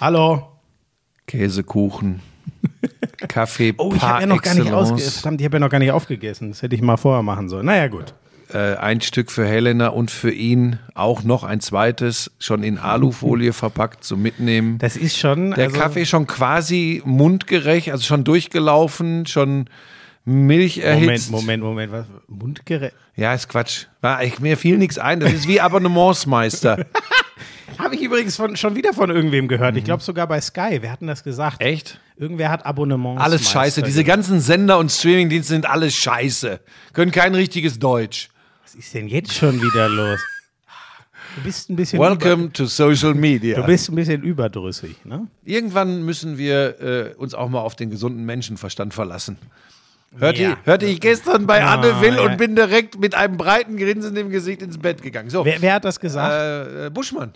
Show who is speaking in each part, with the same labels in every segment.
Speaker 1: Hallo.
Speaker 2: Käsekuchen, Kaffee
Speaker 1: Oh, ich habe ja noch gar nicht
Speaker 2: excellence.
Speaker 1: ausge Verdammt, ich habe ja noch gar nicht aufgegessen. Das hätte ich mal vorher machen sollen. Naja, gut.
Speaker 2: Äh, ein Stück für Helena und für ihn auch noch ein zweites, schon in Alufolie verpackt zum Mitnehmen.
Speaker 1: Das ist schon.
Speaker 2: Der
Speaker 1: also,
Speaker 2: Kaffee schon quasi mundgerecht, also schon durchgelaufen, schon Milch
Speaker 1: Moment,
Speaker 2: erhitzt.
Speaker 1: Moment, Moment. Was? Mundgerecht?
Speaker 2: Ja, ist Quatsch. Ich, mir fiel nichts ein. Das ist wie Abonnementsmeister.
Speaker 1: Habe ich übrigens von, schon wieder von irgendwem gehört. Ich glaube sogar bei Sky. Wer hat denn das gesagt?
Speaker 2: Echt?
Speaker 1: Irgendwer hat Abonnements.
Speaker 2: Alles scheiße. Diese ganzen Sender und Streamingdienste sind alles scheiße. Können kein richtiges Deutsch.
Speaker 1: Was ist denn jetzt schon wieder los? Du bist ein bisschen.
Speaker 2: Welcome to Social Media.
Speaker 1: du bist ein bisschen überdrüssig, ne?
Speaker 2: Irgendwann müssen wir äh, uns auch mal auf den gesunden Menschenverstand verlassen. Hörte,
Speaker 1: Ja.
Speaker 2: ich, hörte ich gestern bei
Speaker 1: Ah,
Speaker 2: Anne Will
Speaker 1: ja.
Speaker 2: und bin direkt mit einem breiten Grinsen im Gesicht ins Bett gegangen. So,
Speaker 1: Wer, wer hat das gesagt?
Speaker 2: äh, äh, Buschmann.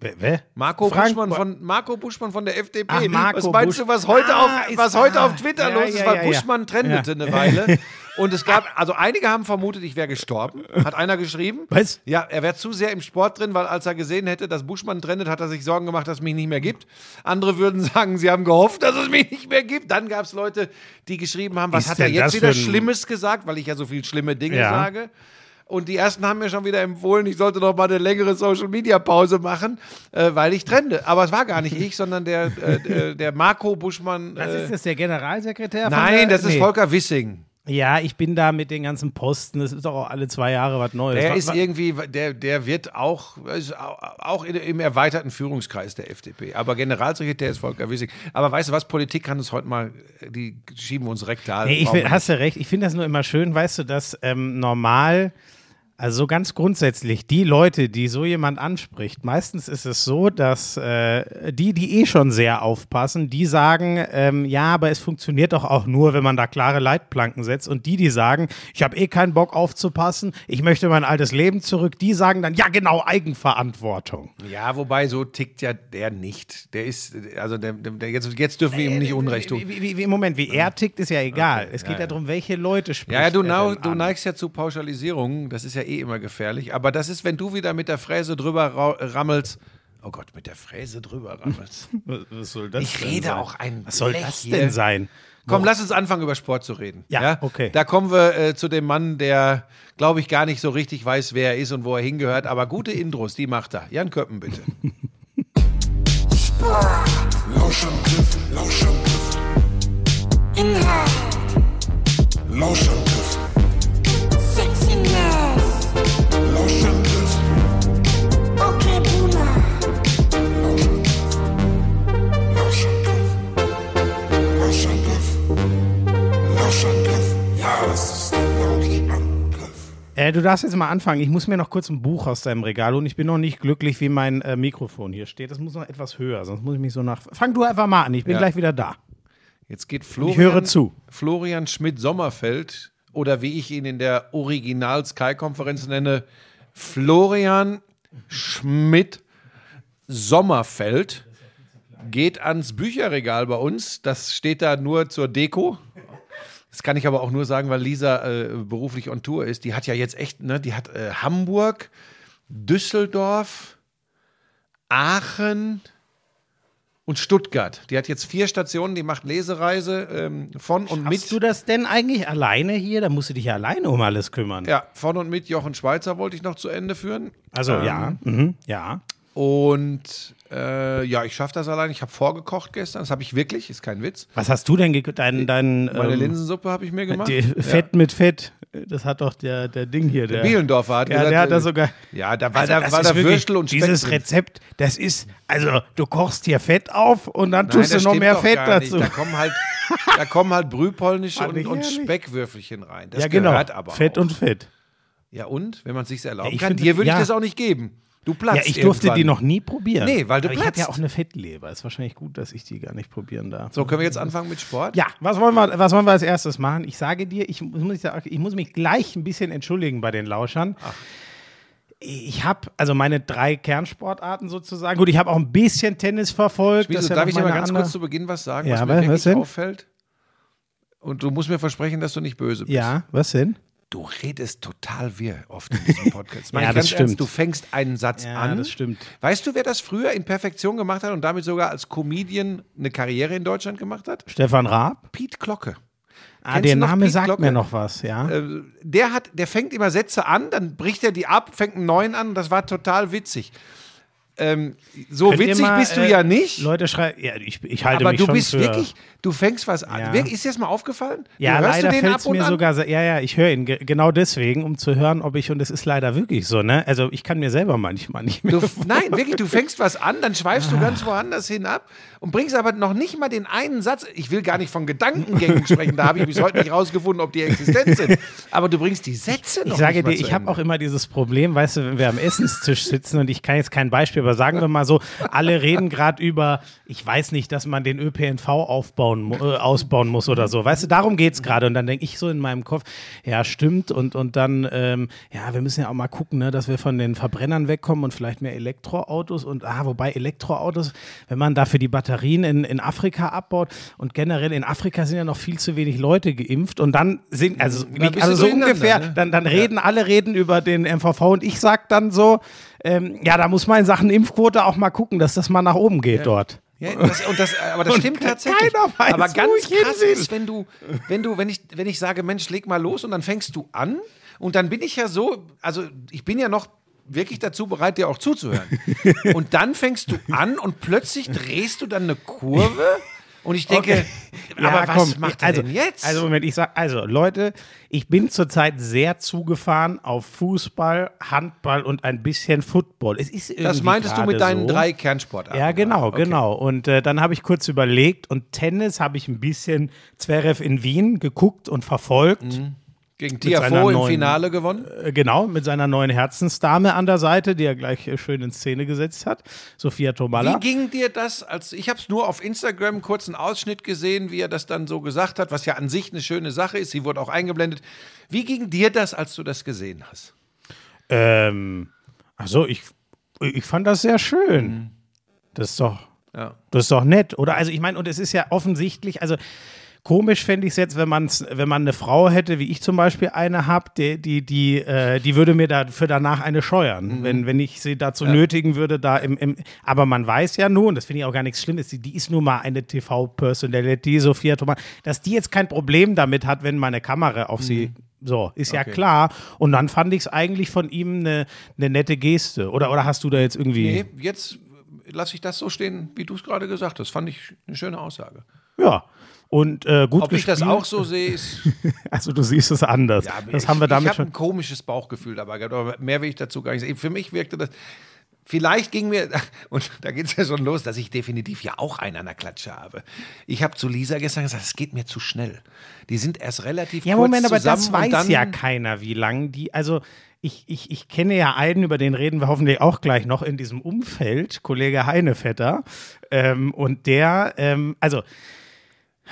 Speaker 1: wer? wer?
Speaker 2: Marco
Speaker 1: Frank-
Speaker 2: Buschmann, von, Marco Buschmann von der FDP.
Speaker 1: Ach, Marco
Speaker 2: was meinst
Speaker 1: Busch-
Speaker 2: du, was heute,
Speaker 1: Ah,
Speaker 2: auf, was heute
Speaker 1: ah,
Speaker 2: auf Twitter
Speaker 1: ja,
Speaker 2: los ist? Weil. Buschmann trendete eine Weile. Und es gab, also einige haben vermutet, ich wäre gestorben. Hat einer geschrieben.
Speaker 1: Was?
Speaker 2: Ja, er wäre zu sehr im Sport drin, weil als er gesehen hätte, dass Buschmann trendet, hat er sich Sorgen gemacht, dass es mich nicht mehr gibt. Andere würden sagen, sie haben gehofft, dass es mich nicht mehr gibt. Dann gab es Leute, die geschrieben haben, was
Speaker 1: Ist
Speaker 2: hat er jetzt wieder Schlimmes gesagt, weil ich ja so viel schlimme Dinge
Speaker 1: Ja.
Speaker 2: sage. Und die ersten haben mir schon wieder empfohlen, ich sollte noch mal eine längere Social Media Pause machen, äh, weil ich trende. Aber es war gar nicht ich, sondern der, äh, der, der Marco Buschmann.
Speaker 1: Was
Speaker 2: Äh,
Speaker 1: ist das, der Generalsekretär? von
Speaker 2: nein,
Speaker 1: der,
Speaker 2: das ist
Speaker 1: Nee.
Speaker 2: Volker Wissing.
Speaker 1: Ja, ich bin da mit den ganzen Posten. Das ist doch auch alle zwei Jahre was Neues.
Speaker 2: Der ist irgendwie, der, der wird auch, auch im erweiterten Führungskreis der FDP. Aber Generalsekretär ist Volker Wissing. Aber weißt du was, Politik kann es heute mal, die schieben uns rektal.
Speaker 1: Nee, ich
Speaker 2: wir
Speaker 1: hast du recht. Ich finde das nur immer schön, weißt du, dass ähm, normal, also so ganz grundsätzlich, die Leute, die so jemand anspricht, meistens ist es so, dass äh, die, die eh schon sehr aufpassen, die sagen, ähm, ja, aber es funktioniert doch auch nur, wenn man da klare Leitplanken setzt. Und die, die sagen, ich habe eh keinen Bock aufzupassen, ich möchte mein altes Leben zurück, die sagen dann, ja genau, Eigenverantwortung.
Speaker 2: Ja, wobei so tickt ja der nicht. Der ist, also der, der, jetzt, jetzt dürfen wir ihm nicht Unrecht tun.
Speaker 1: Wie, wie, wie, Moment, wie er tickt, ist ja egal. es geht ja, darum, welche Leute spricht
Speaker 2: Ja, ja, du,
Speaker 1: denn
Speaker 2: du neigst ja zu Pauschalisierungen. Das ist ja eh immer gefährlich. Aber das ist, wenn du wieder mit der Fräse drüber rammelst. Oh Gott, mit der Fräse drüber rammelst.
Speaker 1: Was, soll das
Speaker 2: Ich
Speaker 1: denn
Speaker 2: rede
Speaker 1: sein?
Speaker 2: auch ein
Speaker 1: Was soll
Speaker 2: Blech
Speaker 1: das
Speaker 2: hier.
Speaker 1: denn sein?
Speaker 2: Komm, lass uns anfangen, über Sport zu reden.
Speaker 1: Ja, okay.
Speaker 2: Da kommen wir äh, zu dem Mann, der, glaube ich, gar nicht so richtig weiß, wer er ist und wo er hingehört. Aber gute Intros, die macht er. Jan Köppen, bitte.
Speaker 3: Lauschangriff, Lauschangriff.
Speaker 4: Inhalt,
Speaker 3: Lauschangriff,
Speaker 1: du darfst jetzt mal anfangen. Ich muss mir noch kurz ein Buch aus deinem Regal holen. Ich bin noch nicht glücklich, wie mein äh, Mikrofon hier steht. Das muss noch etwas höher, sonst muss ich mich so nach. Fang du einfach mal an. Ich bin
Speaker 2: Ja.
Speaker 1: gleich wieder da.
Speaker 2: Jetzt geht Florian,
Speaker 1: Ich höre zu.
Speaker 2: Florian Schmidt-Sommerfeld oder wie ich ihn in der Original-Sky-Konferenz nenne, Florian Schmidt-Sommerfeld geht ans Bücherregal bei uns. Das steht da nur zur Deko. Das kann ich aber auch nur sagen, weil Lisa äh, beruflich on Tour ist. Die hat ja jetzt echt, ne, die hat äh, Hamburg, Düsseldorf, Aachen und Stuttgart. Die hat jetzt vier Stationen, die macht Lesereise ähm, von und
Speaker 1: Machst
Speaker 2: mit.
Speaker 1: du das denn eigentlich alleine hier? Da musst du dich ja alleine um alles kümmern.
Speaker 2: Ja, von und mit Jochen Schweizer wollte ich noch zu Ende führen.
Speaker 1: Also,
Speaker 2: Ähm,
Speaker 1: ja. Mhm, ja.
Speaker 2: Und äh, ja, ich schaffe das allein. Ich habe vorgekocht gestern. Das habe ich wirklich, ist kein Witz.
Speaker 1: Was hast du denn gekocht? Dein, dein,
Speaker 2: Meine
Speaker 1: ähm,
Speaker 2: Linsensuppe habe ich mir gemacht.
Speaker 1: Fett mit Fett. Das hat doch der, der Ding hier. Der,
Speaker 2: Bielendorfer hat
Speaker 1: ja,
Speaker 2: gesagt,
Speaker 1: der hat da
Speaker 2: äh,
Speaker 1: sogar.
Speaker 2: Ja, da war,
Speaker 1: Also
Speaker 2: da
Speaker 1: das
Speaker 2: war da Würstel und Speck.
Speaker 1: Dieses. Rezept, das ist, also du kochst hier Fett auf und dann
Speaker 2: Nein,
Speaker 1: tust
Speaker 2: das
Speaker 1: du noch mehr Fett
Speaker 2: nicht.
Speaker 1: dazu.
Speaker 2: Da kommen halt, da kommen halt Brühpolnische und,
Speaker 1: ich
Speaker 2: und. Speckwürfelchen rein. Das
Speaker 1: ja, genau.
Speaker 2: gehört aber
Speaker 1: Fett
Speaker 2: auch.
Speaker 1: und Fett.
Speaker 2: Ja, und? Wenn man es sich erlauben
Speaker 1: Ja, ich
Speaker 2: kann. Dir würde ich
Speaker 1: ja.
Speaker 2: das auch nicht geben. Du platzt
Speaker 1: Ja, ich durfte
Speaker 2: irgendwann.
Speaker 1: die noch nie probieren.
Speaker 2: Nee, weil du
Speaker 1: Aber Ich habe ja
Speaker 2: platzt.
Speaker 1: auch eine Fettleber. Ist wahrscheinlich gut, dass ich die gar nicht probieren darf.
Speaker 2: So, können wir jetzt anfangen mit Sport?
Speaker 1: Ja, was wollen, wir, was wollen wir als erstes machen? Ich sage dir, ich muss, ich muss mich gleich ein bisschen entschuldigen bei den Lauschern. Ich habe also meine drei Kernsportarten sozusagen. Gut, ich habe auch ein bisschen Tennis verfolgt. Ja
Speaker 2: darf ich dir mal ganz
Speaker 1: andere-
Speaker 2: kurz zu Beginn was sagen,
Speaker 1: Ja,
Speaker 2: was
Speaker 1: was-
Speaker 2: mir
Speaker 1: was
Speaker 2: wirklich
Speaker 1: denn?
Speaker 2: auffällt? Und du musst mir versprechen, dass du nicht böse bist.
Speaker 1: Ja, was denn?
Speaker 2: Du redest total wirr oft in diesem Podcast.
Speaker 1: Ja, das
Speaker 2: ganz ernst,
Speaker 1: stimmt.
Speaker 2: du fängst einen Satz
Speaker 1: Ja,
Speaker 2: an.
Speaker 1: das stimmt.
Speaker 2: Weißt du, wer das früher in Perfektion gemacht hat und damit sogar als Comedian eine Karriere in Deutschland gemacht hat?
Speaker 1: Stefan Raab?
Speaker 2: Pete Glocke.
Speaker 1: Ah,
Speaker 2: Kennst
Speaker 1: der Name
Speaker 2: Piet
Speaker 1: sagt
Speaker 2: Glocke?
Speaker 1: mir noch was, ja.
Speaker 2: Äh, der hat, der fängt immer Sätze an, dann bricht er die ab, fängt einen neuen an. Das war total witzig. Ähm, so
Speaker 1: Könnt
Speaker 2: witzig
Speaker 1: mal,
Speaker 2: bist du
Speaker 1: äh,
Speaker 2: ja nicht.
Speaker 1: Leute schreiben, ja, ich, ich halte
Speaker 2: aber
Speaker 1: mich
Speaker 2: du
Speaker 1: schon
Speaker 2: bist
Speaker 1: für,
Speaker 2: wirklich, du fängst was an.
Speaker 1: Ja.
Speaker 2: Ist dir das mal aufgefallen?
Speaker 1: Ja,
Speaker 2: du hörst
Speaker 1: leider
Speaker 2: du den
Speaker 1: fällt
Speaker 2: ab
Speaker 1: es
Speaker 2: und
Speaker 1: mir
Speaker 2: an?
Speaker 1: sogar, ja, ja, ich höre ihn ge genau deswegen, um zu hören, ob ich, und es ist leider wirklich so, ne? Also ich kann mir selber manchmal nicht mehr
Speaker 2: Du, nein, wirklich, du fängst was an, dann schweifst du ganz woanders hin ab und bringst aber noch nicht mal den einen Satz. Ich will gar nicht von Gedankengängen sprechen, da habe ich bis heute nicht rausgefunden, ob die existent sind. Aber du bringst die Sätze noch
Speaker 1: Ich sage dir, ich habe auch immer dieses Problem, weißt du, wenn wir am Essenstisch sitzen und ich kann jetzt kein Beispiel, aber sagen wir mal so, alle reden gerade über, ich weiß nicht, dass man den ÖPNV aufbauen, äh, ausbauen muss oder so. Weißt du, darum geht es gerade. Und dann denke ich so in meinem Kopf, ja, stimmt. Und, und dann, ähm, ja, wir müssen ja auch mal gucken, ne, dass wir von den Verbrennern wegkommen und vielleicht mehr Elektroautos. Und ah, wobei Elektroautos, wenn man dafür die Batterien in, in Afrika abbaut und generell in Afrika sind ja noch viel zu wenig Leute geimpft. Und dann sind, also,
Speaker 2: bist
Speaker 1: also so ungefähr,
Speaker 2: ne?
Speaker 1: dann, dann reden alle reden über den MVV und ich sag dann so, ähm, ja, da muss man in Sachen Impfquote auch mal gucken, dass das mal nach oben geht dort.
Speaker 2: Ja, das, und das, aber das
Speaker 1: Und
Speaker 2: stimmt tatsächlich.
Speaker 1: keiner weiß,
Speaker 2: aber ganz krass ist, wenn du, wenn du, wenn ich, wenn ich sage, Mensch, leg mal los und dann fängst du an und dann bin ich ja so, also ich bin ja noch wirklich dazu bereit, dir auch zuzuhören. und dann fängst du an und plötzlich drehst du dann eine Kurve und ich denke, aber was macht er
Speaker 1: also,
Speaker 2: denn jetzt?
Speaker 1: Also Moment, ich sag, also Leute, ich bin zurzeit sehr zugefahren auf Fußball, Handball und ein bisschen Football. Es ist
Speaker 2: das
Speaker 1: irgendwie
Speaker 2: meintest du mit deinen
Speaker 1: so.
Speaker 2: drei Kernsportarten.
Speaker 1: Ja, genau,
Speaker 2: Okay.
Speaker 1: genau. Und äh, dann habe ich kurz überlegt und Tennis habe ich ein bisschen Zverev in Wien geguckt und verfolgt.
Speaker 2: Gegen Tiafoe im
Speaker 1: neuen-
Speaker 2: Finale gewonnen.
Speaker 1: Äh, Genau, mit seiner neuen Herzensdame an der Seite, die er gleich äh, schön in Szene gesetzt hat. Sophia Tomalla.
Speaker 2: Wie ging dir das? Als ich habe es nur auf Instagram kurz einen Ausschnitt gesehen, wie er das dann so gesagt hat, was ja an sich eine schöne Sache ist. Sie wurde auch eingeblendet. Wie ging dir das, als du das gesehen hast?
Speaker 1: Ähm, also ich, ich fand das sehr schön. Das ist doch,
Speaker 2: Ja.
Speaker 1: das ist doch nett, oder? Also ich meine, und es ist ja offensichtlich, also komisch fände ich es jetzt, wenn man's, wenn man eine Frau hätte, wie ich zum Beispiel eine habe, die, die, die, äh, die würde mir dafür danach eine scheuern, wenn, wenn ich sie dazu nötigen würde, da im, im aber man weiß ja nun, das finde ich auch gar nichts Schlimmes, die, die ist nun mal eine TV-Personality, Sophia Thomas, dass die jetzt kein Problem damit hat, wenn meine Kamera auf sie so, ist ja
Speaker 2: Okay.
Speaker 1: klar. Und dann fand ich es eigentlich von ihm eine, eine nette Geste. Oder, oder hast du da jetzt irgendwie.
Speaker 2: Nee, jetzt lasse ich das so stehen, wie du es gerade gesagt hast. Fand ich eine schöne Aussage.
Speaker 1: Ja. Und äh, gut
Speaker 2: Ob ich das
Speaker 1: gespielt.
Speaker 2: auch so sehe, ist.
Speaker 1: Also du siehst es anders. das
Speaker 2: ich,
Speaker 1: haben wir damit
Speaker 2: Ich habe ein komisches Bauchgefühl dabei gehabt, aber mehr will ich dazu gar nicht sagen. Für mich wirkte das. Vielleicht ging mir, und da geht es ja schon los, dass ich definitiv ja auch einen an der Klatsche habe. Ich habe zu Lisa gestern gesagt, es geht mir zu schnell. Die sind erst relativ
Speaker 1: Ja,
Speaker 2: kurz
Speaker 1: Moment, aber
Speaker 2: zusammen
Speaker 1: das
Speaker 2: und
Speaker 1: weiß
Speaker 2: dann,
Speaker 1: ja keiner, wie lang die. Also ich, ich, ich kenne ja einen, über den reden wir hoffentlich auch gleich noch in diesem Umfeld, Kollege Heinevetter. Ähm, und der, ähm, also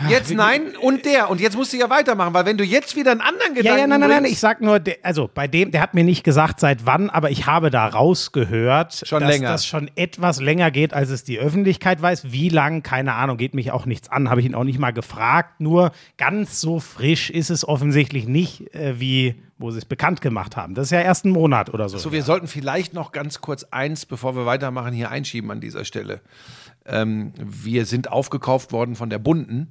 Speaker 2: Jetzt nein und der. Und jetzt musst du ja weitermachen, weil wenn du jetzt wieder einen anderen Gedanken
Speaker 1: Ja, ja, nein, nein, nein, ich sag nur, der, also bei dem, der hat mir nicht gesagt, seit wann, aber ich habe da rausgehört,
Speaker 2: Schon
Speaker 1: dass
Speaker 2: länger.
Speaker 1: das schon etwas länger geht, als es die Öffentlichkeit weiß. Wie lang, keine Ahnung, geht mich auch nichts an, habe ich ihn auch nicht mal gefragt. Nur ganz so frisch ist es offensichtlich nicht, äh, wie wo sie es bekannt gemacht haben. Das ist ja erst ein Monat oder so.
Speaker 2: So, wir sollten vielleicht noch ganz kurz eins, bevor wir weitermachen, hier einschieben an dieser Stelle. Ähm, wir sind aufgekauft worden von der Bunten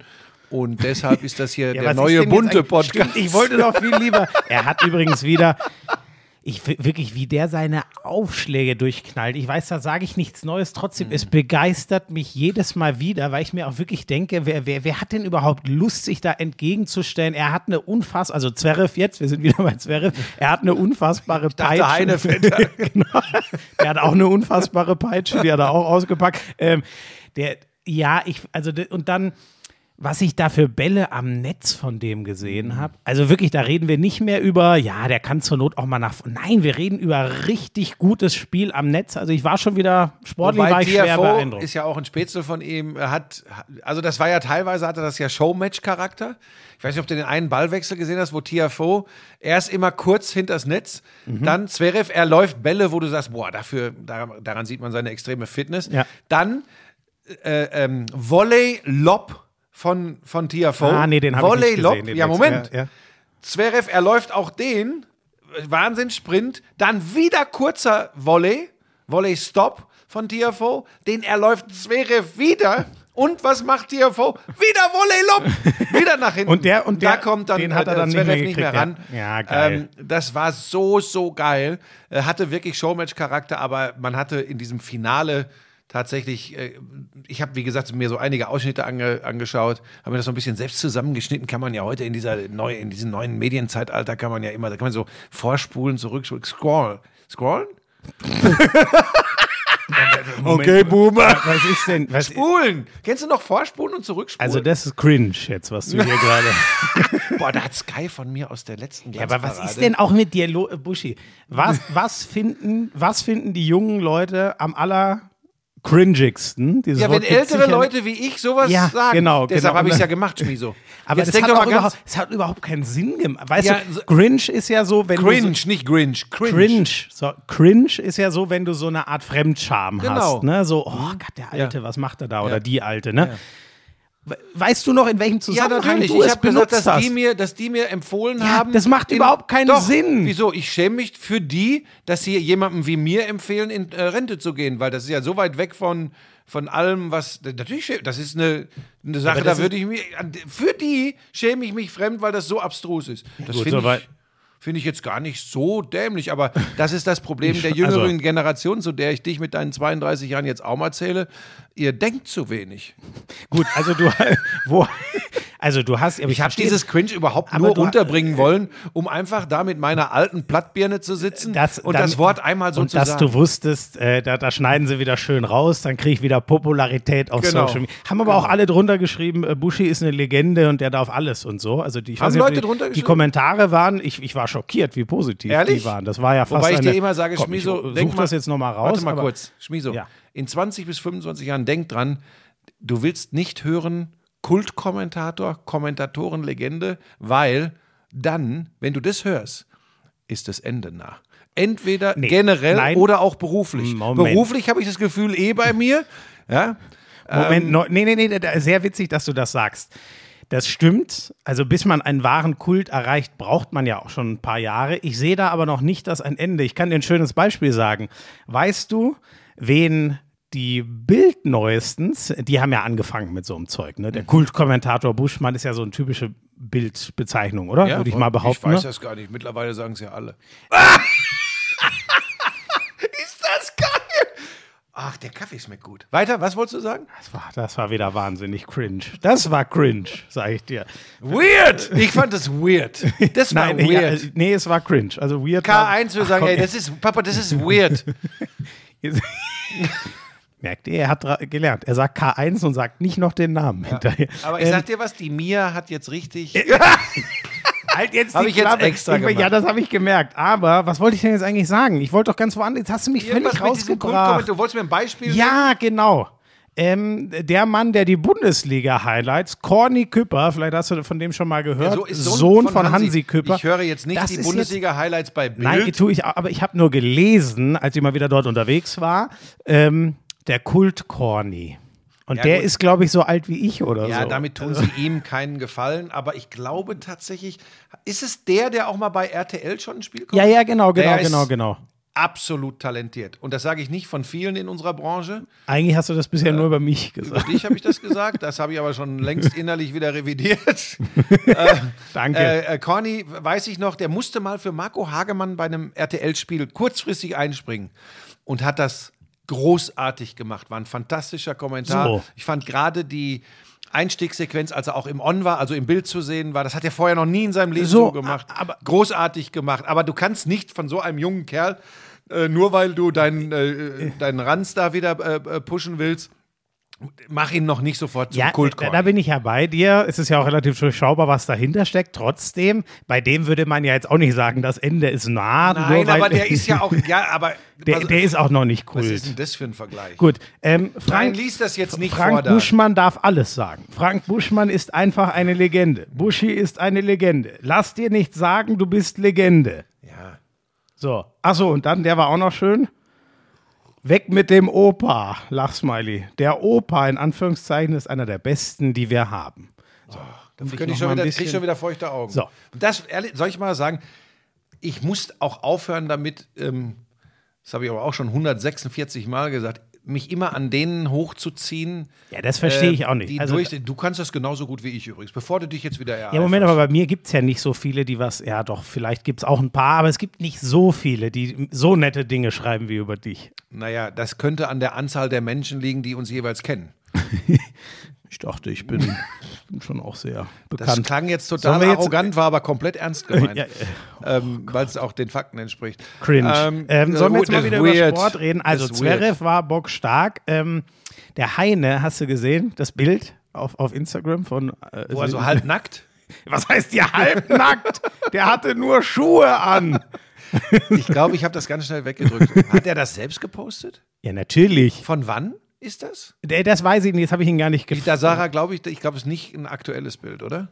Speaker 2: und deshalb ist das hier
Speaker 1: Ja,
Speaker 2: der neue bunte Podcast.
Speaker 1: Stimmt, ich wollte doch viel lieber. Er hat übrigens wieder. Ich wi- wirklich, wie der seine Aufschläge durchknallt. Ich weiß, da sage ich nichts Neues. Trotzdem,
Speaker 2: Mhm.
Speaker 1: es begeistert mich jedes Mal wieder, weil ich mir auch wirklich denke, wer, wer, wer hat denn überhaupt Lust, sich da entgegenzustellen? Er hat eine unfass, also Zverev jetzt, wir sind wieder bei Zverev, er hat eine unfassbare Peitsche.
Speaker 2: Heinevetter.
Speaker 1: genau. Der hat auch eine unfassbare Peitsche, die hat er auch ausgepackt. Ähm, der, ja, ich, also, und dann, was ich da für Bälle am Netz von dem
Speaker 2: Mhm.
Speaker 1: gesehen habe. Also wirklich, da reden wir nicht mehr über, ja, der kann zur Not auch mal nach. Nein, wir reden über richtig gutes Spiel am Netz. Also ich war schon wieder sportlich, war
Speaker 2: Wobei
Speaker 1: ich schwer beeindruckt.
Speaker 2: ist ja auch ein Spätzle von ihm. Er hat, also das war ja teilweise hatte das ja Showmatch-Charakter. Ich weiß nicht, ob du den einen Ballwechsel gesehen hast, wo Tiafoe erst immer kurz hinters Netz,
Speaker 1: Mhm.
Speaker 2: dann Zverev, er läuft Bälle, wo du sagst, boah, dafür, daran, daran sieht man seine extreme Fitness.
Speaker 1: Ja.
Speaker 2: Dann äh, ähm, Volley-Lob von, von Tiafoe.
Speaker 1: Ah, nee, den habe ich nicht gesehen. den
Speaker 2: ja. Moment.
Speaker 1: Ja, ja.
Speaker 2: Zverev, er läuft auch den, Wahnsinnssprint, dann wieder kurzer Volley, Volley-Stop von Tiafoe, den erläuft Zverev wieder. Und was macht Tiafoe? Wieder Volley-Lob! Wieder nach hinten.
Speaker 1: Und der- und
Speaker 2: da
Speaker 1: der-
Speaker 2: kommt dann,
Speaker 1: den hat er
Speaker 2: äh,
Speaker 1: dann nicht
Speaker 2: Zverev
Speaker 1: mehr
Speaker 2: nicht mehr ran.
Speaker 1: ja. Geil.
Speaker 2: Ähm, das war so, so geil. Hatte wirklich Showmatch-Charakter, aber man hatte in diesem Finale tatsächlich, äh, ich habe, wie gesagt, mir so einige Ausschnitte ange, angeschaut, habe mir das so ein bisschen selbst zusammengeschnitten, kann man ja heute in dieser neu, in diesem neuen Medienzeitalter kann man ja immer, da kann man so vorspulen, zurückspulen, scroll. Scrollen?
Speaker 1: Okay, Boomer. Was ist denn? Was,
Speaker 2: Spulen! Kennst du noch Vorspulen und Zurückspulen?
Speaker 1: also das ist cringe jetzt, was du hier gerade.
Speaker 2: Boah, da hat Sky von mir aus der letzten
Speaker 1: Ja, aber was ist denn auch mit dir, äh, Buschi? Was, was, finden, was finden die jungen Leute am aller cringigsten? Dieses
Speaker 2: Ja, wenn ältere Leute wie ich sowas
Speaker 1: Ja,
Speaker 2: sagen.
Speaker 1: genau,
Speaker 2: Deshalb
Speaker 1: genau.
Speaker 2: habe ich es ja gemacht, Schmiso.
Speaker 1: Aber
Speaker 2: Jetzt
Speaker 1: das hat,
Speaker 2: doch
Speaker 1: überhaupt, es hat überhaupt keinen Sinn gemacht. Weißt
Speaker 2: Ja,
Speaker 1: du, cringe ist ja so, wenn
Speaker 2: cringe,
Speaker 1: du so,
Speaker 2: nicht cringe. Cringe.
Speaker 1: Cringe. So, cringe ist ja so, wenn du so eine Art Fremdscham
Speaker 2: Genau.
Speaker 1: hast. Ne? So, oh Gott, der Alte,
Speaker 2: Ja.
Speaker 1: was macht er da? Oder
Speaker 2: Ja.
Speaker 1: die Alte, ne? We- Weißt du noch, in welchem
Speaker 2: Ja,
Speaker 1: Zusammenhang
Speaker 2: natürlich.
Speaker 1: du
Speaker 2: Ich
Speaker 1: es
Speaker 2: habe gesagt,
Speaker 1: benutzt
Speaker 2: dass
Speaker 1: hast?
Speaker 2: die, mir, dass die mir empfohlen
Speaker 1: Ja,
Speaker 2: haben.
Speaker 1: das macht überhaupt keinen
Speaker 2: Doch,
Speaker 1: Sinn.
Speaker 2: Wieso? Ich schäme mich für die, dass sie jemandem wie mir empfehlen, in äh, Rente zu gehen, weil das ist ja so weit weg von, von allem, was. Natürlich, schä- das ist eine, eine Sache, da würde ich mich. Für die schäme ich mich fremd, weil das so abstrus ist. Das finde ich. Finde ich jetzt gar nicht so dämlich, aber das ist das Problem der jüngeren
Speaker 1: also-
Speaker 2: Generation, zu der ich dich mit deinen 32 Jahren jetzt auch mal zähle. Ihr denkt zu wenig.
Speaker 1: Gut, also du, wo, also du hast, aber
Speaker 2: Ich habe dieses Cringe überhaupt nur unterbringen wollen, um einfach da mit meiner alten Plattbirne zu sitzen
Speaker 1: das,
Speaker 2: und
Speaker 1: dann-
Speaker 2: das Wort einmal so
Speaker 1: und
Speaker 2: zu
Speaker 1: dass
Speaker 2: sagen.
Speaker 1: du wusstest, äh, da, da schneiden sie wieder schön raus, dann kriege ich wieder Popularität auf
Speaker 2: Genau.
Speaker 1: Social Media. Haben aber auch alle drunter geschrieben, äh, Bushi ist eine Legende und der darf alles und so. Also die, ich
Speaker 2: Haben
Speaker 1: nicht,
Speaker 2: Leute
Speaker 1: die,
Speaker 2: drunter
Speaker 1: die
Speaker 2: geschrieben?
Speaker 1: Kommentare waren, ich, ich war schockiert, wie positiv
Speaker 2: Ehrlich?
Speaker 1: die waren. Das war ja fast
Speaker 2: Wobei ich dir
Speaker 1: eine,
Speaker 2: immer sage,
Speaker 1: Komm,
Speaker 2: Schmiso,
Speaker 1: ich
Speaker 2: denk mal,
Speaker 1: das jetzt nochmal raus.
Speaker 2: Warte mal
Speaker 1: aber-
Speaker 2: kurz, Schmiso.
Speaker 1: Ja.
Speaker 2: In 20 bis 25 Jahren, denk dran, du willst nicht hören Kultkommentator, Kommentatorenlegende, weil dann, wenn du das hörst, ist das Ende nah. Entweder
Speaker 1: Nee,
Speaker 2: generell
Speaker 1: nein.
Speaker 2: oder auch beruflich.
Speaker 1: Moment.
Speaker 2: Beruflich habe ich das Gefühl eh bei mir. Ja,
Speaker 1: Moment, no, nee, nee, nee, sehr witzig, dass du das sagst. Das stimmt. Also bis man einen wahren Kult erreicht, braucht man ja auch schon ein paar Jahre. Ich sehe da aber noch nicht das ein Ende. Ich kann dir ein schönes Beispiel sagen. Weißt du, wen die Bild neuestens, die haben ja angefangen mit so einem Zeug, ne? Der Kultkommentator Buschmann ist ja so eine typische Bildbezeichnung, oder? Würde ich mal behaupten.
Speaker 2: Ich weiß
Speaker 1: ne?
Speaker 2: das gar nicht. Mittlerweile sagen es ja alle. ist das geil? Ach, der Kaffee schmeckt gut. Weiter, was wolltest du sagen?
Speaker 1: das, war, das war wieder wahnsinnig cringe. Das war cringe, sag ich dir.
Speaker 2: Weird! Ich fand das weird. Das war
Speaker 1: Nein, ja,
Speaker 2: weird.
Speaker 1: nee, es war cringe. Also weird. war-
Speaker 2: K1 würde sagen, ey, das ist, Papa, das ist weird.
Speaker 1: Merkt ihr, er hat gelernt. Er sagt K1 und sagt nicht noch den Namen hinterher.
Speaker 2: Aber ich
Speaker 1: Ähm,
Speaker 2: sag dir was, die Mia hat jetzt richtig.
Speaker 1: halt jetzt
Speaker 2: hab
Speaker 1: die
Speaker 2: ich jetzt extra
Speaker 1: Ich- Ja, das habe ich gemerkt. Aber was wollte ich denn jetzt eigentlich sagen? Ich wollte doch ganz woanders. Jetzt hast du mich
Speaker 2: Irgendwas
Speaker 1: völlig rausgebracht.
Speaker 2: Du wolltest mir ein Beispiel?
Speaker 1: Ja, genau. Ähm, der Mann, der die Bundesliga-Highlights, Corny Küpper, vielleicht hast du von dem schon mal gehört,
Speaker 2: So ist
Speaker 1: Sohn, von, Hansi, Küpper.
Speaker 2: Ich höre jetzt nicht
Speaker 1: Das
Speaker 2: die Bundesliga-Highlights bei Bild.
Speaker 1: Nein, tue ich, aber ich habe nur gelesen, als ich mal wieder dort unterwegs war, ähm, der Kult Corny. Und
Speaker 2: Ja,
Speaker 1: der
Speaker 2: gut.
Speaker 1: ist, glaube ich, so alt wie ich oder
Speaker 2: ja,
Speaker 1: so.
Speaker 2: damit tun sie ihm keinen Gefallen. Aber ich glaube tatsächlich, ist es der, der auch mal bei RTL schon ein Spiel kommt?
Speaker 1: Ja, ja, genau, genau,
Speaker 2: Der
Speaker 1: genau, genau.
Speaker 2: Absolut talentiert. Und das sage ich nicht von vielen in unserer Branche.
Speaker 1: Eigentlich hast du das bisher nur über mich
Speaker 2: Über
Speaker 1: gesagt.
Speaker 2: dich habe ich das gesagt. Das habe ich aber schon längst innerlich wieder revidiert.
Speaker 1: Danke.
Speaker 2: Äh, äh, Corny, weiß ich noch, der musste mal für Marco Hagemann bei einem RTL-Spiel kurzfristig einspringen und hat das großartig gemacht. War ein fantastischer Kommentar.
Speaker 1: So.
Speaker 2: Ich fand gerade die Einstiegssequenz, als er auch im On war, also im Bild zu sehen war, das hat er vorher noch nie in seinem Leben so,
Speaker 1: So,
Speaker 2: gemacht.
Speaker 1: aber-
Speaker 2: großartig gemacht. Aber du kannst nicht von so einem jungen Kerl, äh, nur weil du deinen, äh, deinen Ranz da wieder äh, äh, pushen willst, mach ihn noch nicht sofort zum
Speaker 1: Ja,
Speaker 2: Kult.
Speaker 1: da, da bin ich ja bei dir. Es ist ja auch relativ durchschaubar, was dahinter steckt. Trotzdem, bei dem würde man ja jetzt auch nicht sagen, das Ende ist nah.
Speaker 2: Nein, aber der ist ja auch, ja, aber
Speaker 1: der,
Speaker 2: was,
Speaker 1: der ist auch noch nicht
Speaker 2: was
Speaker 1: cool.
Speaker 2: ist denn das für ein Vergleich?
Speaker 1: Gut, ähm,
Speaker 2: Nein,
Speaker 1: Frank,
Speaker 2: lies das jetzt nicht
Speaker 1: Frank
Speaker 2: vor.
Speaker 1: Buschmann darf alles sagen. Frank Buschmann ist einfach eine Legende. Buschi ist eine Legende. Lass dir nicht sagen, du bist Legende.
Speaker 2: Ja.
Speaker 1: So. Achso, und dann, der war auch noch schön. Weg mit dem Opa, Lachsmiley. Der Opa, in Anführungszeichen, ist einer der besten, die wir haben. So. um
Speaker 2: Könnte ich schon wieder, krieg ich schon wieder feuchte Augen.
Speaker 1: So.
Speaker 2: Und das, ehrlich, soll ich mal sagen, ich muss auch aufhören damit, ähm, das habe ich aber auch schon 146 Mal gesagt, mich immer an denen hochzuziehen.
Speaker 1: Ja, das verstehe
Speaker 2: äh,
Speaker 1: ich auch nicht. Also-
Speaker 2: durch, du kannst das genauso gut wie ich übrigens, bevor du dich jetzt wieder.
Speaker 1: Ja, Moment, aber bei mir gibt es ja nicht so viele, die was, ja doch, vielleicht gibt es auch ein paar, aber es gibt nicht so viele, die so nette Dinge schreiben wie über dich.
Speaker 2: Naja, das könnte an der Anzahl der Menschen liegen, die uns jeweils kennen.
Speaker 1: Ich dachte, ich bin, bin schon auch sehr
Speaker 2: Das
Speaker 1: bekannt.
Speaker 2: klang jetzt total
Speaker 1: jetzt-
Speaker 2: arrogant, war aber komplett ernst gemeint.
Speaker 1: Ja,
Speaker 2: ähm, Weil es auch den Fakten entspricht.
Speaker 1: Cringe.
Speaker 2: Ähm,
Speaker 1: Ähm, sollen wir jetzt
Speaker 2: das
Speaker 1: mal wieder
Speaker 2: weird.
Speaker 1: über Sport reden? Also
Speaker 2: Das.
Speaker 1: Zverev war bockstark. Ähm, der Heine, hast du gesehen, das Bild auf, auf Instagram von äh,
Speaker 2: Wo er so halb nackt.
Speaker 1: Was heißt hier halbnackt? Der hatte nur Schuhe an.
Speaker 2: Ich glaube, ich habe das ganz schnell weggedrückt. Hat er das selbst gepostet?
Speaker 1: Ja, natürlich.
Speaker 2: Von wann ist das?
Speaker 1: Das weiß ich nicht, das habe ich ihn gar nicht
Speaker 2: Da
Speaker 1: gefragt.
Speaker 2: Sarah, glaube ich, ich glaube, es ist nicht ein aktuelles Bild, oder?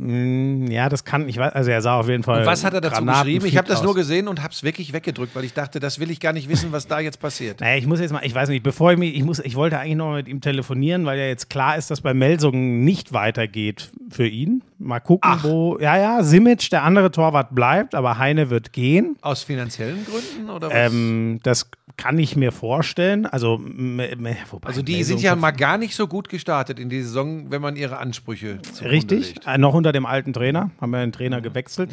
Speaker 1: Ja, das kann, ich weiß, also er sah auf jeden Fall.
Speaker 2: Und was hat er dazu
Speaker 1: granatenfit
Speaker 2: geschrieben? Ich habe das nur gesehen und habe es wirklich weggedrückt, weil ich dachte, das will ich gar nicht wissen, was da jetzt passiert.
Speaker 1: Naja, ich muss jetzt mal, ich weiß nicht, bevor ich mich, ich muss, ich wollte eigentlich noch mit ihm telefonieren, weil ja jetzt klar ist, dass bei Melsungen nicht weitergeht für ihn. Mal gucken, wo, ja, ja, Simic, der andere Torwart bleibt, aber Heine wird gehen.
Speaker 2: Aus finanziellen Gründen oder was?
Speaker 1: Ähm, das kann ich mir vorstellen. Also, wobei
Speaker 2: also die sind ja mal gar nicht so gut gestartet in die Saison, wenn man ihre Ansprüche
Speaker 1: Richtig, äh, noch unter dem alten Trainer, haben wir den Trainer gewechselt.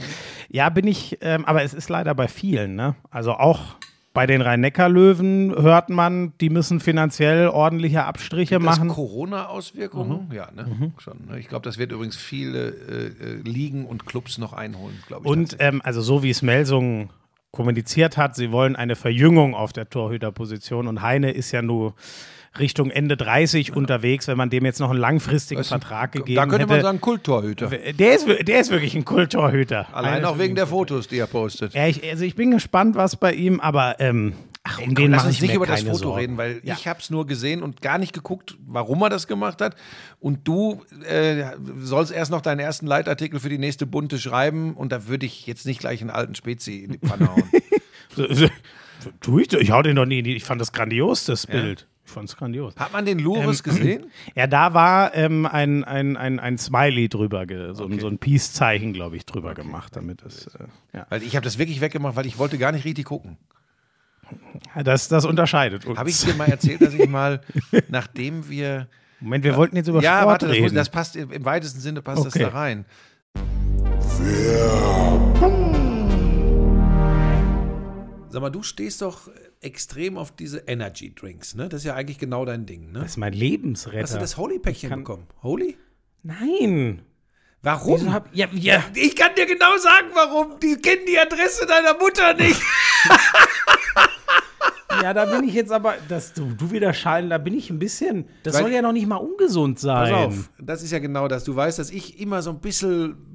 Speaker 1: Ja, bin ich, ähm, aber es ist leider bei vielen, ne? Also auch bei den Rhein-Neckar-Löwen hört man, die müssen finanziell ordentliche Abstriche
Speaker 2: Das
Speaker 1: machen.
Speaker 2: Corona-Auswirkungen? Ja, ne? Schon. Ne? Ich glaube, das wird übrigens viele äh, äh, Ligen und Clubs noch einholen, glaube ich.
Speaker 1: Und ähm, also so wie es Melsung kommuniziert hat, sie wollen eine Verjüngung auf der Torhüterposition und Heine ist ja nur Richtung Ende 30 unterwegs, wenn man dem jetzt noch einen langfristigen
Speaker 2: ein-
Speaker 1: Vertrag gegeben
Speaker 2: da könnte
Speaker 1: hätte.
Speaker 2: man sagen, Kulttorhüter.
Speaker 1: der ist, der ist wirklich ein Kulttorhüter.
Speaker 2: Allein
Speaker 1: Heine
Speaker 2: auch wegen der
Speaker 1: ein
Speaker 2: Fotos, die er postet.
Speaker 1: Ja, ich, also ich bin gespannt, was bei ihm, aber ähm, ach, um den
Speaker 2: lass uns
Speaker 1: ich
Speaker 2: nicht über das Foto
Speaker 1: Sorgen.
Speaker 2: reden, weil
Speaker 1: Ja.
Speaker 2: ich habe es nur gesehen und gar nicht geguckt, warum er das gemacht hat. Und du äh, sollst erst noch deinen ersten Leitartikel für die nächste Bunte schreiben und da würde ich jetzt nicht gleich einen alten Spezi in die Pfanne hauen.
Speaker 1: So, so, tu ich, doch- ich hau den doch nie. in die- Ich fand das grandios, das Bild. Fand es grandios.
Speaker 2: Hat man den Loris
Speaker 1: Ähm,
Speaker 2: gesehen?
Speaker 1: Ja, da war ähm, ein, ein, ein, ein Smiley drüber, ge, so, ein- so ein Peace-Zeichen, glaube ich, drüber gemacht, damit es. Äh, ja.
Speaker 2: Weil ich habe das wirklich weggemacht, weil ich wollte gar nicht richtig gucken.
Speaker 1: das, das unterscheidet uns.
Speaker 2: Habe ich dir mal erzählt, dass ich mal, nachdem wir
Speaker 1: Moment, wir wollten jetzt über
Speaker 2: ja,
Speaker 1: Sport
Speaker 2: warte, das,
Speaker 1: reden.
Speaker 2: das passt im im weitesten Sinne passt
Speaker 1: Okay.
Speaker 2: das da rein. Sag mal, du stehst doch extrem auf diese Energy Drinks, ne? Das ist ja eigentlich genau dein Ding, ne?
Speaker 1: das ist mein
Speaker 2: Hast du
Speaker 1: Lebensretter.
Speaker 2: das Holy-Päckchen bekommen? Holy?
Speaker 1: Nein.
Speaker 2: Warum?
Speaker 1: Hab, ja, ja.
Speaker 2: ich kann dir genau sagen, warum. Die kennen die Adresse deiner Mutter nicht.
Speaker 1: ja, da bin ich jetzt aber, dass du, du wieder schallen, da bin ich ein bisschen. Das
Speaker 2: Weil-
Speaker 1: soll ja noch nicht mal ungesund sein.
Speaker 2: Pass auf, das ist ja genau das. Du weißt, dass ich immer so ein bisschen,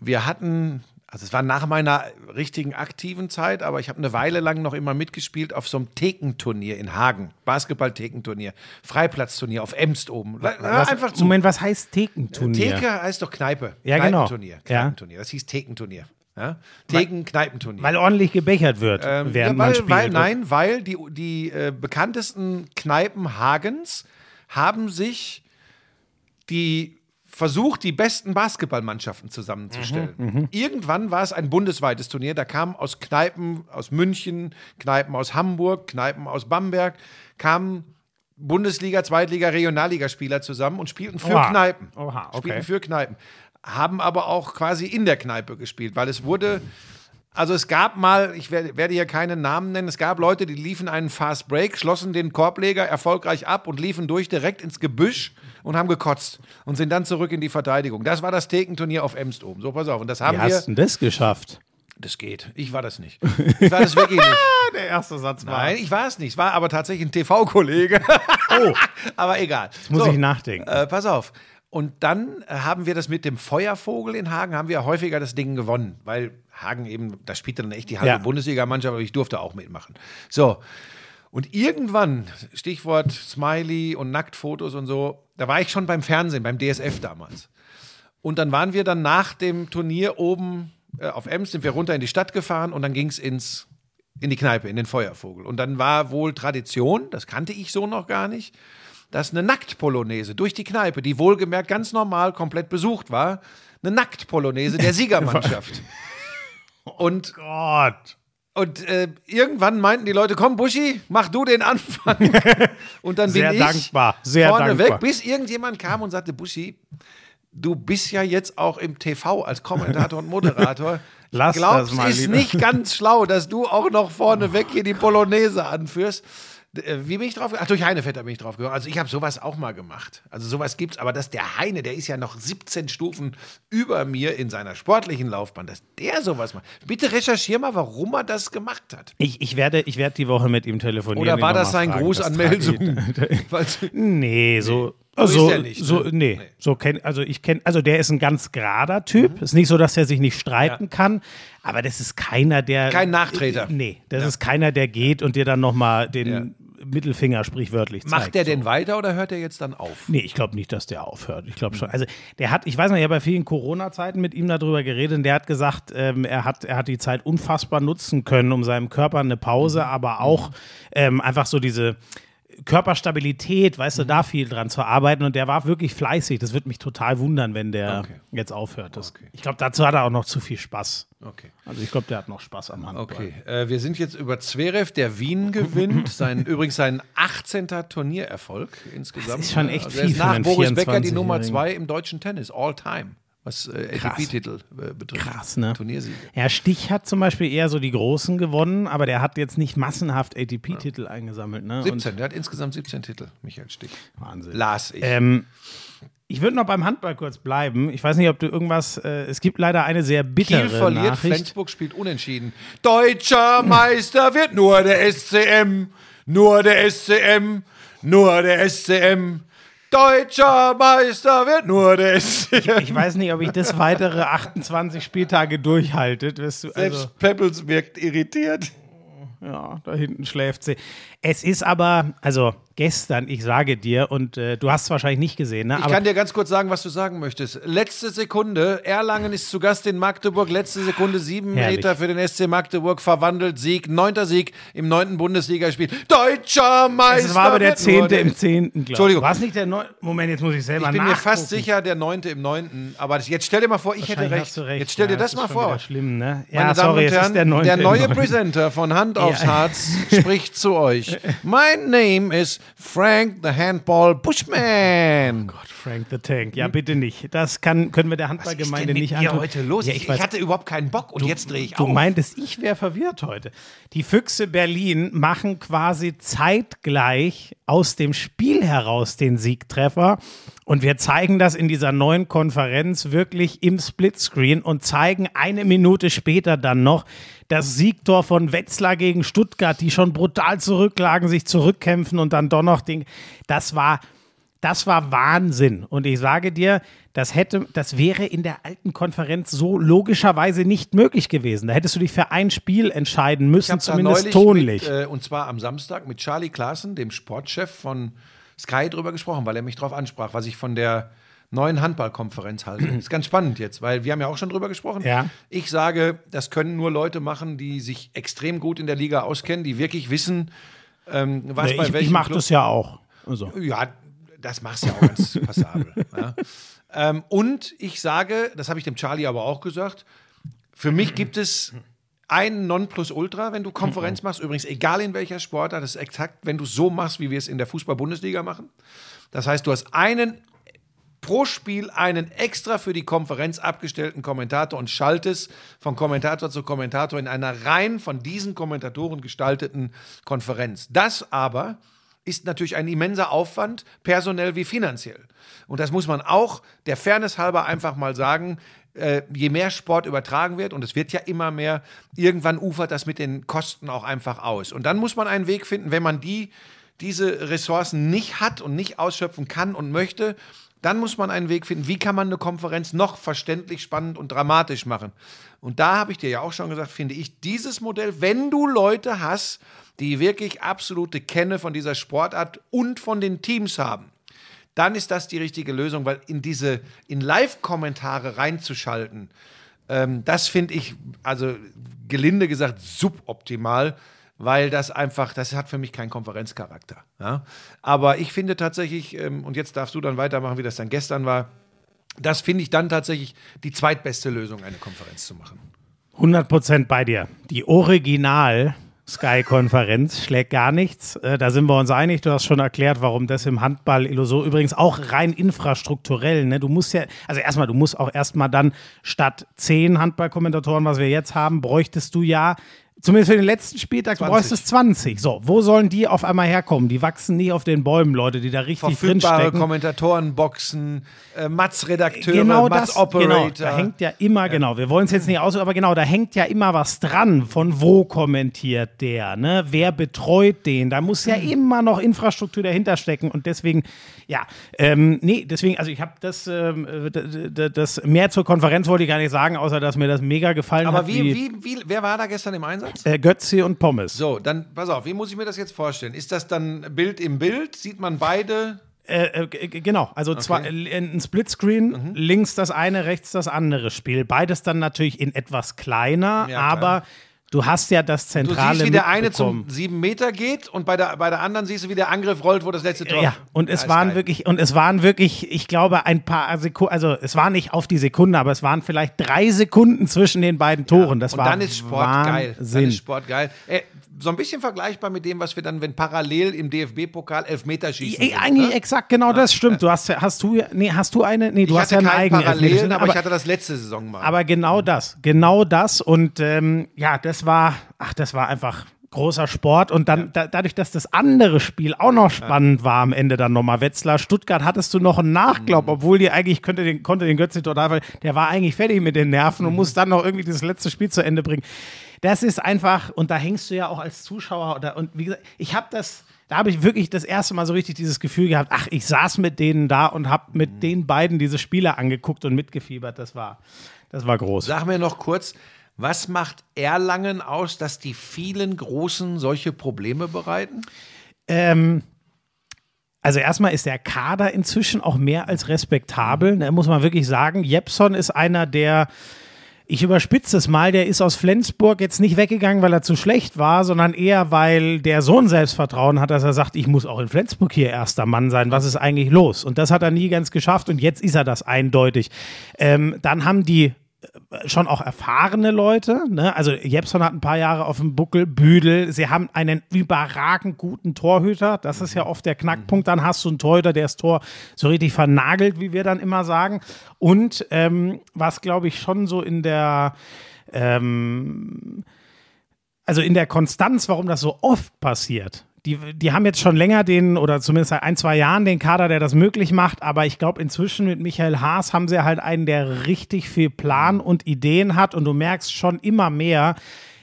Speaker 2: wir hatten, also es war nach meiner richtigen aktiven Zeit, aber ich habe eine Weile lang noch immer mitgespielt auf so einem Thekenturnier in Hagen. Basketball-Thekenturnier, Freiplatzturnier auf Emst oben.
Speaker 1: Was,
Speaker 2: Einfach so.
Speaker 1: Moment, was heißt Thekenturnier?
Speaker 2: Theke heißt doch Kneipe.
Speaker 1: Ja, genau.
Speaker 2: Kneipenturnier.
Speaker 1: Ja.
Speaker 2: Kneipenturnier. Das hieß Thekenturnier. Ja? Theken-Kneipenturnier.
Speaker 1: Weil ordentlich gebechert wird,
Speaker 2: Ähm,
Speaker 1: während
Speaker 2: ja, weil,
Speaker 1: man spielt.
Speaker 2: weil, nein, weil die, die äh, bekanntesten Kneipen Hagens haben sich die versucht, die besten Basketballmannschaften zusammenzustellen.
Speaker 1: Mhm,
Speaker 2: Irgendwann war es ein bundesweites Turnier, da kamen aus Kneipen aus München, Kneipen aus Hamburg, Kneipen aus Bamberg, kamen Bundesliga, Zweitliga, Regionalligaspieler zusammen und spielten für
Speaker 1: Oha.
Speaker 2: Kneipen.
Speaker 1: Oha, okay.
Speaker 2: Spielten für Kneipen. Haben aber auch quasi in der Kneipe gespielt, weil es wurde also es gab mal, ich werde, werde hier keine Namen nennen, es gab Leute, die liefen einen Fast Break, schlossen den Korbleger erfolgreich ab und liefen durch direkt ins Gebüsch und haben gekotzt und sind dann zurück in die Verteidigung. Das war das Thekenturnier auf Emst oben. So, pass auf. Und das haben
Speaker 1: Wie hast
Speaker 2: wir.
Speaker 1: du denn das geschafft?
Speaker 2: Das geht. Ich war das nicht. Ich war das wirklich nicht.
Speaker 1: Der erste Satz
Speaker 2: Nein, ich war es nicht. Es war aber tatsächlich ein TV-Kollege.
Speaker 1: Oh,
Speaker 2: aber egal.
Speaker 1: muss
Speaker 2: So,
Speaker 1: ich nachdenken.
Speaker 2: Äh, pass auf. Und dann äh, haben wir das mit dem Feuervogel in Hagen, haben wir häufiger das Ding gewonnen, weil Hagen eben, da spielte dann echt die halbe
Speaker 1: Ja.
Speaker 2: Bundesligamannschaft, aber ich durfte auch mitmachen. So. Und irgendwann, Stichwort Smiley und Nacktfotos und so, da war ich schon beim Fernsehen, beim DSF damals. Und dann waren wir dann nach dem Turnier oben äh, auf Ems, sind wir runter in die Stadt gefahren und dann ging es ins in die Kneipe, in den Feuervogel. Und dann war wohl Tradition, das kannte ich so noch gar nicht, dass eine Nacktpolonaise durch die Kneipe, die wohlgemerkt ganz normal komplett besucht war, eine Nacktpolonaise der Siegermannschaft. Und
Speaker 1: Gott.
Speaker 2: Und äh, irgendwann meinten die Leute, komm Buschi, mach du den Anfang. Und dann bin
Speaker 1: Sehr
Speaker 2: ich
Speaker 1: dankbar, sehr
Speaker 2: vorne
Speaker 1: dankbar.
Speaker 2: weg, bis irgendjemand kam und sagte, Buschi, du bist ja jetzt auch im TV als Kommentator und Moderator.
Speaker 1: Lass
Speaker 2: Glaubst,
Speaker 1: das mal
Speaker 2: ist
Speaker 1: lieber.
Speaker 2: nicht ganz schlau, dass du auch noch vorne weg hier die Polonaise anführst. Äh, Wie bin ich drauf? Ach, durch Heinevetter bin ich drauf gekommen. Also ich habe sowas auch mal gemacht. Also sowas gibt's, aber dass der Heine, der ist ja noch 17 Stufen über mir in seiner sportlichen Laufbahn, dass der sowas macht. Bitte recherchier mal, warum er das gemacht hat.
Speaker 1: Ich, ich, werde, ich werde die Woche mit ihm telefonieren.
Speaker 2: Oder war das sein
Speaker 1: fragen.
Speaker 2: Gruß an Melsung?
Speaker 1: Nee, so.
Speaker 2: So ist
Speaker 1: Also,
Speaker 2: der nicht,
Speaker 1: so,
Speaker 2: ne?
Speaker 1: nee,
Speaker 2: Nee.
Speaker 1: so kenn, also ich kenne, also der ist ein ganz gerader Typ. Ist nicht so, dass er sich nicht streiten
Speaker 2: Ja.
Speaker 1: kann, aber das ist keiner, der.
Speaker 2: Kein Nachtreter.
Speaker 1: Nee, das ist keiner, der geht und dir dann nochmal den Mittelfinger sprichwörtlich zeigt.
Speaker 2: Macht der denn weiter oder hört er jetzt dann auf?
Speaker 1: Nee, ich glaube nicht, dass der aufhört. Ich glaube schon. Also der hat, ich weiß noch, ich habe bei vielen Corona-Zeiten mit ihm darüber geredet und der hat gesagt, ähm, er, hat, er hat die Zeit unfassbar nutzen können, um seinem Körper eine Pause, aber auch ähm, einfach so diese Körperstabilität, weißt du, da viel dran zu arbeiten und der war wirklich fleißig. Das würde mich total wundern, wenn der
Speaker 2: Okay.
Speaker 1: jetzt aufhört. Das, Ich glaube, dazu hat er auch noch zu viel Spaß.
Speaker 2: Okay.
Speaker 1: Also ich glaube, der hat noch Spaß am Handball.
Speaker 2: Okay, äh, wir sind jetzt über Zverev, der Wien gewinnt. Sein, übrigens sein 18. Turniererfolg insgesamt.
Speaker 1: Das ist schon echt
Speaker 2: er
Speaker 1: viel
Speaker 2: ist nach Boris Becker die
Speaker 1: 24-Jährigen.
Speaker 2: Nummer 2 im deutschen Tennis, all time, was äh. ATP-Titel äh, betrifft.
Speaker 1: Krass, ne?
Speaker 2: Turniersiege.
Speaker 1: Ja, Stich hat zum Beispiel eher so die Großen gewonnen, aber der hat jetzt nicht massenhaft ATP-Titel eingesammelt. Ne?
Speaker 2: 17, der hat insgesamt 17 Titel, Michael Stich.
Speaker 1: Und, Wahnsinn.
Speaker 2: Las ich.
Speaker 1: Ähm, ich würde noch beim Handball kurz bleiben. Ich weiß nicht, ob du irgendwas. Äh, es gibt leider eine sehr bittere
Speaker 2: Kiel verliert,
Speaker 1: Nachricht.
Speaker 2: Flensburg spielt unentschieden. Deutscher Meister wird nur der SCM, nur der SCM, nur der SCM. Deutscher Meister wird nur der SCM.
Speaker 1: Ich weiß nicht, ob ich das weitere 28 Spieltage durchhalte. Weißt du, also,
Speaker 2: Selbst Pebbles wirkt irritiert.
Speaker 1: Ja, da hinten schläft sie. Es ist aber, also gestern, ich sage dir, und äh, du hast es wahrscheinlich nicht gesehen, ne?
Speaker 2: Ich
Speaker 1: aber
Speaker 2: kann dir ganz kurz sagen, was du sagen möchtest. Letzte Sekunde, Erlangen ist zu Gast in Magdeburg. Letzte Sekunde, sieben
Speaker 1: Herrlich.
Speaker 2: Meter für den SC Magdeburg verwandelt. Sieg, neunter Sieg im neunten Bundesligaspiel. Deutscher Meister.
Speaker 1: es war aber der zehnte im zehnten.
Speaker 2: Entschuldigung.
Speaker 1: War es nicht der neunte? Moment, jetzt muss ich selber
Speaker 2: Ich bin mir fast sicher, der neunte im neunten. Aber das- jetzt stell dir mal vor, ich hätte recht.
Speaker 1: recht.
Speaker 2: Jetzt stell dir
Speaker 1: Ja,
Speaker 2: das,
Speaker 1: ist
Speaker 2: mal vor.
Speaker 1: Schlimm, ne?
Speaker 2: Meine
Speaker 1: Ja,
Speaker 2: Damen
Speaker 1: sorry,
Speaker 2: und
Speaker 1: es
Speaker 2: Herren,
Speaker 1: ist der neunte.
Speaker 2: der neue. Presenter von Hand aufs Herz spricht zu euch. My name is Frank the Handball Bushman.
Speaker 1: Gott, Frank the Tank. Ja, bitte nicht. Das kann, können wir der Handballgemeinde nicht antun.
Speaker 2: heute los?
Speaker 1: Ja,
Speaker 2: ich,
Speaker 1: ich, weiß,
Speaker 2: hatte überhaupt keinen Bock und jetzt drehe ich
Speaker 1: Du
Speaker 2: auf.
Speaker 1: meintest, ich wäre verwirrt heute. Die Füchse Berlin machen quasi zeitgleich aus dem Spiel heraus den Siegtreffer. Und wir zeigen das in dieser neuen Konferenz wirklich im Splitscreen und zeigen eine Minute später dann noch das Siegtor von Wetzlar gegen Stuttgart, die schon brutal zurücklagen, sich zurückkämpfen und dann doch noch den. Das war. Das war Wahnsinn. Und ich sage dir, das hätte, das wäre in der alten Konferenz so logischerweise nicht möglich gewesen. Da hättest du dich für ein Spiel entscheiden müssen, zumindest tonlich.
Speaker 2: Mit, äh, und zwar am Samstag mit Charlie Klaassen, dem Sportchef von Sky, drüber gesprochen, weil er mich darauf ansprach, was ich von der neuen Handballkonferenz halte. ist ganz spannend jetzt, weil wir haben ja auch schon drüber gesprochen.
Speaker 1: Ja.
Speaker 2: Ich sage, das können nur Leute machen, die sich extrem gut in der Liga auskennen, die wirklich wissen, ähm, was
Speaker 1: Nee,
Speaker 2: bei
Speaker 1: ich
Speaker 2: welchem
Speaker 1: ich mache das ja auch. Also.
Speaker 2: ja, das machst du ja auch ganz passabel. Ja. Ähm, und ich sage, das habe ich dem Charlie aber auch gesagt, für mich gibt es ein Nonplusultra, wenn du Konferenz machst. Übrigens, egal in welcher Sportart, das ist exakt, wenn du so machst, wie wir es in der Fußball-Bundesliga machen. Das heißt, du hast einen pro Spiel einen extra für die Konferenz abgestellten Kommentator und schaltest von Kommentator zu Kommentator in einer rein von diesen Kommentatoren gestalteten Konferenz. Das aber ist natürlich ein immenser Aufwand, personell wie finanziell. Und das muss man auch der Fairness halber einfach mal sagen. Äh, je mehr Sport übertragen wird, und es wird ja immer mehr, irgendwann ufert das mit den Kosten auch einfach aus. Und dann muss man einen Weg finden, wenn man die, diese Ressourcen nicht hat und nicht ausschöpfen kann und möchte, dann muss man einen Weg finden, wie kann man eine Konferenz noch verständlich, spannend und dramatisch machen. Und da habe ich dir ja auch schon gesagt, finde ich dieses Modell, wenn du Leute hast, die wirklich absolute Kenne von dieser Sportart und von den Teams haben, dann ist das die richtige Lösung, weil in diese, in Live-Kommentare reinzuschalten, ähm, das finde ich, also gelinde gesagt, suboptimal, weil das einfach, das hat für mich keinen Konferenzcharakter. Ja? Aber ich finde tatsächlich, ähm, und jetzt darfst du dann weitermachen, wie das dann gestern war, das finde ich dann tatsächlich die zweitbeste Lösung, eine Konferenz zu machen.
Speaker 1: 100% bei dir. Die Original Sky-Konferenz schlägt gar nichts. Äh, da sind wir uns einig. Du hast schon erklärt, warum das im Handball Illusor übrigens auch rein infrastrukturell. Ne? Du musst ja, also erstmal, du musst auch erstmal dann statt zehn Handballkommentatoren, was wir jetzt haben, bräuchtest du ja Zumindest für den letzten Spieltag, du
Speaker 2: 20.
Speaker 1: bräuchtest 20. So, wo sollen die auf einmal herkommen? Die wachsen nicht auf den Bäumen, Leute, die da richtig
Speaker 2: Verfügbare
Speaker 1: drinstecken.
Speaker 2: Kommentatorenboxen, äh, Matz-Redakteure,
Speaker 1: genau das,
Speaker 2: Matz-Operator.
Speaker 1: genau, da hängt ja immer, genau, wir wollen es jetzt nicht aus, aber genau, da hängt ja immer was dran, von wo kommentiert der, ne, wer betreut den, da muss ja
Speaker 2: Mhm.
Speaker 1: immer noch Infrastruktur dahinter stecken und deswegen, ja, ähm, nee, deswegen, also ich habe das, ähm, äh, das, mehr zur Konferenz wollte ich gar nicht sagen, außer dass mir das mega gefallen
Speaker 2: Aber
Speaker 1: hat,
Speaker 2: wie, wie, wie, wer war da gestern im Einsatz?
Speaker 1: Äh, Götze und Pommes.
Speaker 2: So, dann pass auf, wie muss ich mir das jetzt vorstellen? Ist das dann Bild im Bild? Sieht man beide?
Speaker 1: Äh, äh, genau, also zwar äh, ein Splitscreen,
Speaker 2: Mhm.
Speaker 1: links das eine, rechts das andere Spiel. Beides dann natürlich in etwas kleiner,
Speaker 2: Ja,
Speaker 1: aber
Speaker 2: klar.
Speaker 1: Du hast ja das
Speaker 2: Du
Speaker 1: Zentrale
Speaker 2: siehst, wie der eine zum sieben Meter geht und bei der, bei der anderen siehst du, wie der Angriff rollt, wo das letzte Tor
Speaker 1: Ja, und es
Speaker 2: ist
Speaker 1: waren
Speaker 2: geil.
Speaker 1: wirklich, und es waren wirklich, ich glaube, ein paar Sekunden, also es war nicht auf die Sekunde, aber es waren vielleicht drei Sekunden zwischen den beiden Toren. Das
Speaker 2: und
Speaker 1: war
Speaker 2: dann ist Sport geil. Dann
Speaker 1: Wahnsinn.
Speaker 2: ist Sport geil. Äh, so ein bisschen vergleichbar mit dem, was wir dann, wenn parallel im DFB-Pokal Elfmeterschießen.
Speaker 1: Ey,
Speaker 2: sind,
Speaker 1: eigentlich
Speaker 2: ne?
Speaker 1: exakt genau das stimmt. Du hast, hast du, nee, hast du eine? Nee, du
Speaker 2: Ich
Speaker 1: hast ja einen eigenen
Speaker 2: Parallelen,
Speaker 1: Elfmeterschießen,
Speaker 2: aber, ich hatte das letzte Saison mal.
Speaker 1: Aber genau das, genau das. Und ähm, ja, das war, ach, das war einfach großer Sport. Und dann da, dadurch, dass das andere Spiel auch noch spannend war am Ende dann nochmal Wetzlar, Stuttgart hattest du noch einen Nachglaub,
Speaker 2: Mhm.
Speaker 1: obwohl die eigentlich könnte den, konnte den Götze total, der war eigentlich fertig mit den Nerven
Speaker 2: Mhm.
Speaker 1: und muss dann noch irgendwie dieses letzte Spiel zu Ende bringen. Das ist einfach, und da hängst du ja auch als Zuschauer oder und wie gesagt, ich habe das. Da habe ich wirklich das erste Mal so richtig dieses Gefühl gehabt, ach, ich saß mit denen da und habe
Speaker 2: Mhm.
Speaker 1: mit den beiden diese Spiele angeguckt und mitgefiebert. Das war, das war groß.
Speaker 2: Sag mir noch kurz, Was macht Erlangen aus, dass die vielen Großen solche Probleme bereiten?
Speaker 1: Ähm, also erstmal ist der Kader inzwischen auch mehr als respektabel. Da muss man wirklich sagen, Jepson ist einer der, ich überspitze es mal, der ist aus Flensburg jetzt nicht weggegangen, weil er zu schlecht war, sondern eher, weil der Sohn Selbstvertrauen hat, dass er sagt, ich muss auch in Flensburg hier erster Mann sein. Was ist eigentlich los? Und das hat er nie ganz geschafft und jetzt ist er das eindeutig. Ähm, dann haben die schon auch erfahrene Leute. Ne? Also Jepson hat ein paar Jahre auf dem Buckel, Büdel. Sie haben einen überragend guten Torhüter. Das ist ja oft der Knackpunkt. Dann hast du einen Torhüter, der das Tor so richtig vernagelt, wie wir dann immer sagen. Und ähm, was, glaube ich, schon so in der ähm, also in der Konstanz, warum das so oft passiert, die, die haben jetzt schon länger den, oder zumindest seit ein, zwei Jahren den Kader, der das möglich macht, aber ich glaube, inzwischen mit Michael Haas haben sie halt einen, der richtig viel Plan und Ideen hat und du merkst schon immer mehr,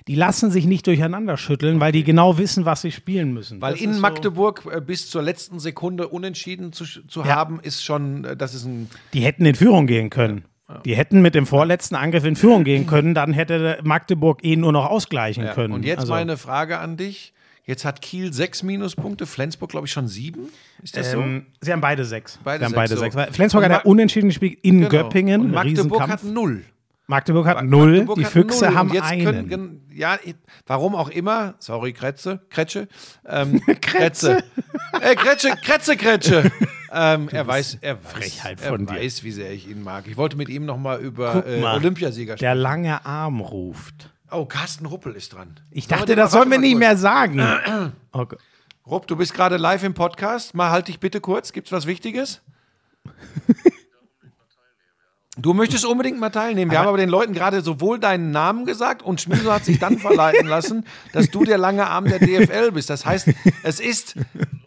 Speaker 1: die lassen sich nicht durcheinander schütteln, weil die genau wissen, was sie spielen müssen.
Speaker 2: Weil
Speaker 1: Das
Speaker 2: in
Speaker 1: ist so-
Speaker 2: Magdeburg äh, bis zur letzten Sekunde unentschieden zu, zu
Speaker 1: Ja.
Speaker 2: haben, ist schon, äh, das ist ein.
Speaker 1: Die hätten in Führung gehen können. Die hätten mit dem vorletzten Angriff in Führung gehen können, dann hätte Magdeburg eh nur noch ausgleichen
Speaker 2: Ja.
Speaker 1: können.
Speaker 2: Und jetzt
Speaker 1: Also,
Speaker 2: meine Frage an dich. Jetzt hat Kiel sechs Minuspunkte, Flensburg, glaube ich, schon sieben. Ist das
Speaker 1: ähm, Sie haben beide sechs.
Speaker 2: Beide
Speaker 1: sie haben
Speaker 2: sechs,
Speaker 1: beide
Speaker 2: so.
Speaker 1: sechs. Flensburg hat ja unentschieden gespielt in
Speaker 2: so? Genau.
Speaker 1: Göppingen.
Speaker 2: Und Magdeburg hat null.
Speaker 1: Magdeburg hat null.
Speaker 2: Magdeburg
Speaker 1: die
Speaker 2: hat
Speaker 1: Füchse
Speaker 2: null.
Speaker 1: haben einen.
Speaker 2: Können, ja, warum auch immer. Sorry, Kretze, Kretsche. Ähm, Kretze. Äh, Kretsche, Kretze, Kretsche. Ähm, er weiß, er weiß, er
Speaker 1: dir.
Speaker 2: weiß, wie sehr ich ihn mag. Ich wollte mit ihm noch mal über äh,
Speaker 1: mal,
Speaker 2: Olympiasieger
Speaker 1: Der
Speaker 2: sprechen.
Speaker 1: lange Arm ruft.
Speaker 2: Oh, Carsten Ruppel ist dran.
Speaker 1: Ich dachte, das sollen wir nicht mehr sagen. Gott.
Speaker 2: Rupp, du bist gerade live im Podcast. Mal halt dich bitte kurz. Gibt's was Wichtiges? Du möchtest unbedingt mal teilnehmen. Wir haben aber den Leuten gerade sowohl deinen Namen gesagt und Schmiso hat sich dann verleiten lassen, dass du der lange Arm der DFL bist. Das heißt, es ist,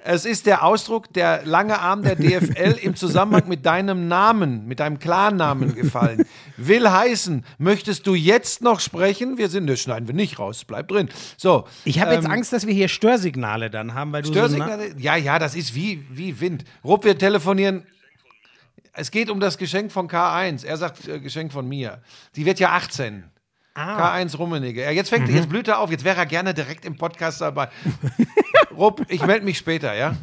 Speaker 2: es ist der Ausdruck der lange Arm der DFL im Zusammenhang mit deinem Namen, mit deinem Klarnamen gefallen. Will heißen, möchtest du jetzt noch sprechen? Wir sind, das schneiden wir nicht raus, bleib drin. So.
Speaker 1: Ich habe jetzt
Speaker 2: ähm,
Speaker 1: Angst, dass wir hier Störsignale dann haben, weil du so
Speaker 2: Störsignale? Ja, ja, das ist wie, wie Wind. Rupp, wir telefonieren. Es geht um das Geschenk von K1. Er sagt äh, Geschenk von mir. Die wird ja 18.
Speaker 1: Ah.
Speaker 2: K1 Rummenigge. Ja, jetzt fängt,
Speaker 1: Mhm.
Speaker 2: jetzt blüht er auf. Jetzt wäre er gerne direkt im Podcast dabei. Rupp, ich melde mich später, ja?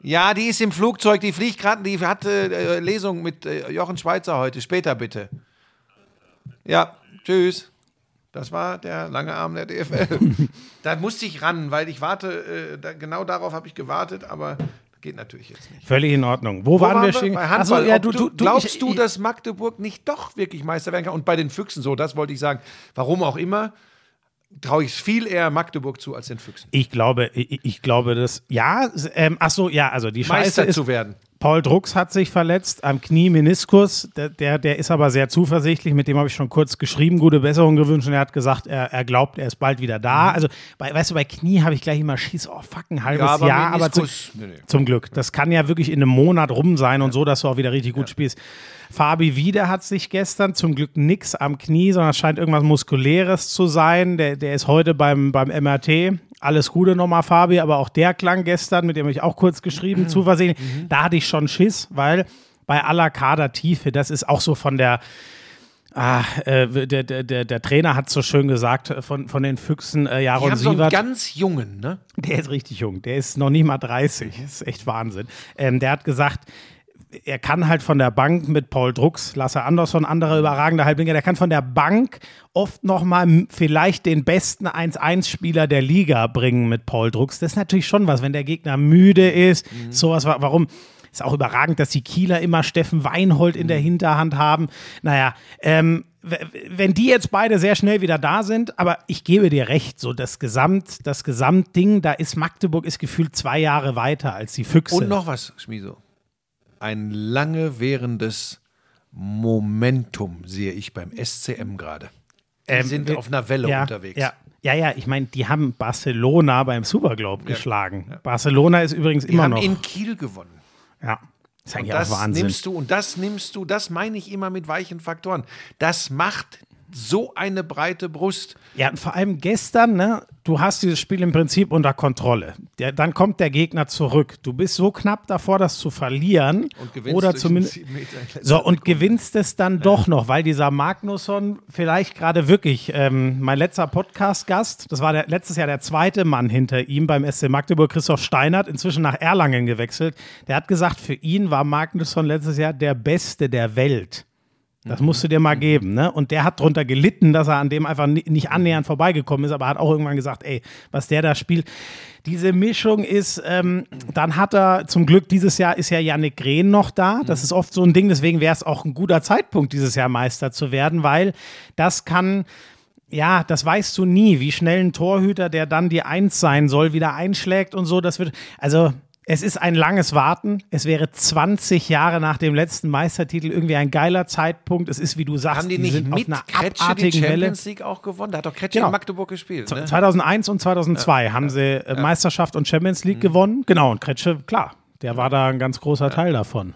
Speaker 2: Ja, die ist im Flugzeug, die fliegt gerade, die hat äh, Lesung mit äh, Jochen Schweizer heute. Später bitte. Ja, tschüss. Das war der lange Arm der DFL. da musste ich ran, weil ich warte, äh, da, genau darauf habe ich gewartet, aber geht natürlich jetzt nicht.
Speaker 1: Völlig in Ordnung. Wo, waren wir stehen?
Speaker 2: Bei
Speaker 1: Ach so,
Speaker 2: Handball.
Speaker 1: ja,
Speaker 2: Ob
Speaker 1: du, du,
Speaker 2: glaubst
Speaker 1: ich,
Speaker 2: du, dass Magdeburg nicht doch wirklich Meister werden kann? Und bei den Füchsen so, das wollte ich sagen. Warum auch immer, traue ich viel eher Magdeburg zu als den Füchsen.
Speaker 1: Ich glaube, ich, ich glaube, dass ja, ähm, ach so, ja, also die Scheiße
Speaker 2: Meister
Speaker 1: ist,
Speaker 2: zu werden.
Speaker 1: Paul Drucks hat sich verletzt am Knie Meniskus. Der, der, der ist aber sehr zuversichtlich. Mit dem habe ich schon kurz geschrieben, gute Besserung gewünscht. Und er hat gesagt, er, er glaubt, er ist bald wieder da. Also, bei, weißt du, bei Knie habe ich gleich immer Schiss. Oh, fuck, ein halbes
Speaker 2: Mhm. Ja, aber
Speaker 1: Jahr. Aber zu,
Speaker 2: nee, nee.
Speaker 1: zum Glück. Das kann ja wirklich in einem Monat rum sein und so, dass du auch wieder richtig gut spielst. Fabi Wieder hat sich gestern zum Glück nix am Knie, sondern es scheint irgendwas Muskuläres zu sein. Der, der ist heute beim, beim MRT. Alles Gute nochmal, Fabi, aber auch der klang gestern, mit dem habe ich auch kurz geschrieben,
Speaker 2: Mhm.
Speaker 1: zuversichtlich. Da hatte ich schon Schiss, weil bei aller Kadertiefe, das ist auch so von der, Ah, äh, der, der, der, Trainer hat so schön gesagt äh, von, von den Füchsen, äh, Jaron
Speaker 2: haben so einen
Speaker 1: Sievert.
Speaker 2: ganz jungen, ne?
Speaker 1: Der ist richtig jung. Der ist noch nicht mal 30. Das ist echt Wahnsinn. Ähm, der hat gesagt, er kann halt von der Bank mit Paul Drucks, Lasse Andersson, andere überragende Halblinger, der kann von der Bank oft noch mal m- vielleicht den besten 1-1-Spieler der Liga bringen mit Paul Drucks. Das ist natürlich schon was, wenn der Gegner müde ist. Sowas, wa- warum? Ist auch überragend, dass die Kieler immer Steffen Weinhold in der Hinterhand haben. Naja, ähm, wenn die jetzt beide sehr schnell wieder da sind, aber ich gebe dir recht, so das Gesamt, das Gesamtding, da ist Magdeburg ist gefühlt zwei Jahre weiter als die Füchse.
Speaker 2: Und noch was, Schmiso. Ein lange währendes Momentum sehe ich beim SCM gerade. Die
Speaker 1: Ähm,
Speaker 2: sind auf einer Welle
Speaker 1: ja,
Speaker 2: unterwegs.
Speaker 1: Ja, ja, ja ich meine, die haben Barcelona beim Superglobe geschlagen. Barcelona ist übrigens
Speaker 2: Die
Speaker 1: immer
Speaker 2: haben
Speaker 1: noch.
Speaker 2: in Kiel gewonnen.
Speaker 1: ja, ist
Speaker 2: Und
Speaker 1: eigentlich
Speaker 2: das
Speaker 1: auch Wahnsinn.
Speaker 2: nimmst du, und das nimmst du, das meine ich immer mit weichen Faktoren. Das macht so eine breite Brust.
Speaker 1: Ja, und vor allem gestern, ne, du hast dieses Spiel im Prinzip unter Kontrolle. Der, dann kommt der Gegner zurück. Du bist so knapp davor, das zu verlieren.
Speaker 2: Und gewinnst
Speaker 1: oder zumindest. So, und gewinnst es dann doch noch, weil dieser Magnusson vielleicht gerade wirklich, ähm, mein letzter Podcast-Gast, das war der, letztes Jahr der zweite Mann hinter ihm beim SC Magdeburg, Christoph Steinert, inzwischen nach Erlangen gewechselt. Der hat gesagt, für ihn war Magnusson letztes Jahr der Beste der Welt. Das musst du dir mal geben, ne? Und der hat drunter gelitten, dass er an dem einfach ni- nicht annähernd vorbeigekommen ist, aber hat auch irgendwann gesagt, ey, was der da spielt. Diese Mischung ist, ähm, dann hat er zum Glück dieses Jahr ist ja Yannick Grehn noch da. Das ist oft so ein Ding, deswegen wäre es auch ein guter Zeitpunkt, dieses Jahr Meister zu werden, weil das kann ja, das weißt du nie, wie schnell ein Torhüter, der dann die Eins sein soll, wieder einschlägt und so. Das wird, also es ist ein langes Warten. Es wäre 20 Jahre nach dem letzten Meistertitel irgendwie ein geiler Zeitpunkt. Es ist, wie du sagst,
Speaker 2: Haben die nicht
Speaker 1: sind auf
Speaker 2: mit
Speaker 1: einer
Speaker 2: Kretsche die
Speaker 1: abartigen Welle.
Speaker 2: Champions League auch gewonnen? Da hat doch Kretsche
Speaker 1: Genau.
Speaker 2: in Magdeburg gespielt. Ne?
Speaker 1: 2001 und 2002 haben sie äh, Meisterschaft und Champions League gewonnen. Genau, und Kretsche, klar, der war da ein ganz großer Teil davon.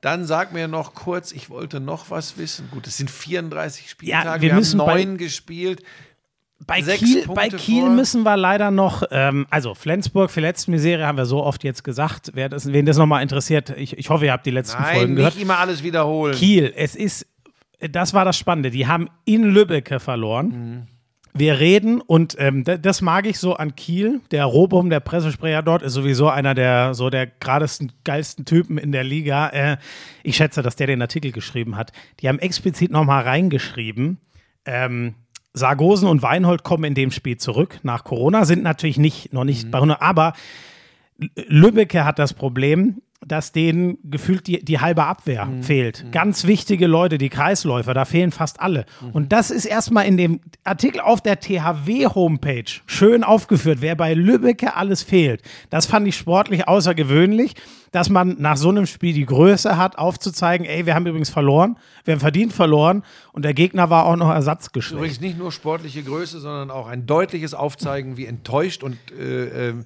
Speaker 2: Dann sag mir noch kurz, ich wollte noch was wissen. Gut, es sind 34 Spieltage,
Speaker 1: wir
Speaker 2: wir,
Speaker 1: müssen
Speaker 2: haben neun gespielt.
Speaker 1: Bei
Speaker 2: Sechs
Speaker 1: Kiel,
Speaker 2: Punkte
Speaker 1: bei Kiel
Speaker 2: vor.
Speaker 1: müssen wir leider noch, ähm, also Flensburg, verletzten Misere haben wir so oft jetzt gesagt. Wer das, wen das nochmal interessiert, ich, ich hoffe, ihr habt die letzten
Speaker 2: Nein,
Speaker 1: Folgen
Speaker 2: nicht
Speaker 1: gehört.
Speaker 2: immer alles wiederholen.
Speaker 1: Kiel, es ist, das war das Spannende. Die haben in Lübbecke verloren. Wir reden und ähm, das mag ich so an Kiel. Der Robum, der Pressesprecher dort, ist sowieso einer der so der geradesten, geilsten Typen in der Liga. Äh, ich schätze, dass der den Artikel geschrieben hat. Die haben explizit nochmal reingeschrieben. Ähm, Sargosen und Weinhold kommen in dem Spiel zurück nach Corona, sind natürlich nicht, noch nicht bei 100, aber Lübbecke hat das Problem, dass denen gefühlt die, die halbe Abwehr fehlt. Ganz wichtige Leute, die Kreisläufer, da fehlen fast alle. Und das ist erstmal in dem Artikel auf der THW-Homepage schön aufgeführt, wer bei Lübbecke alles fehlt. Das fand ich sportlich außergewöhnlich, dass man nach so einem Spiel die Größe hat, aufzuzeigen, ey, wir haben übrigens verloren, wir haben verdient verloren und der Gegner war auch noch ersatzgeschwächt.
Speaker 2: Übrigens nicht nur sportliche Größe, sondern auch ein deutliches Aufzeigen, wie enttäuscht und äh, ähm,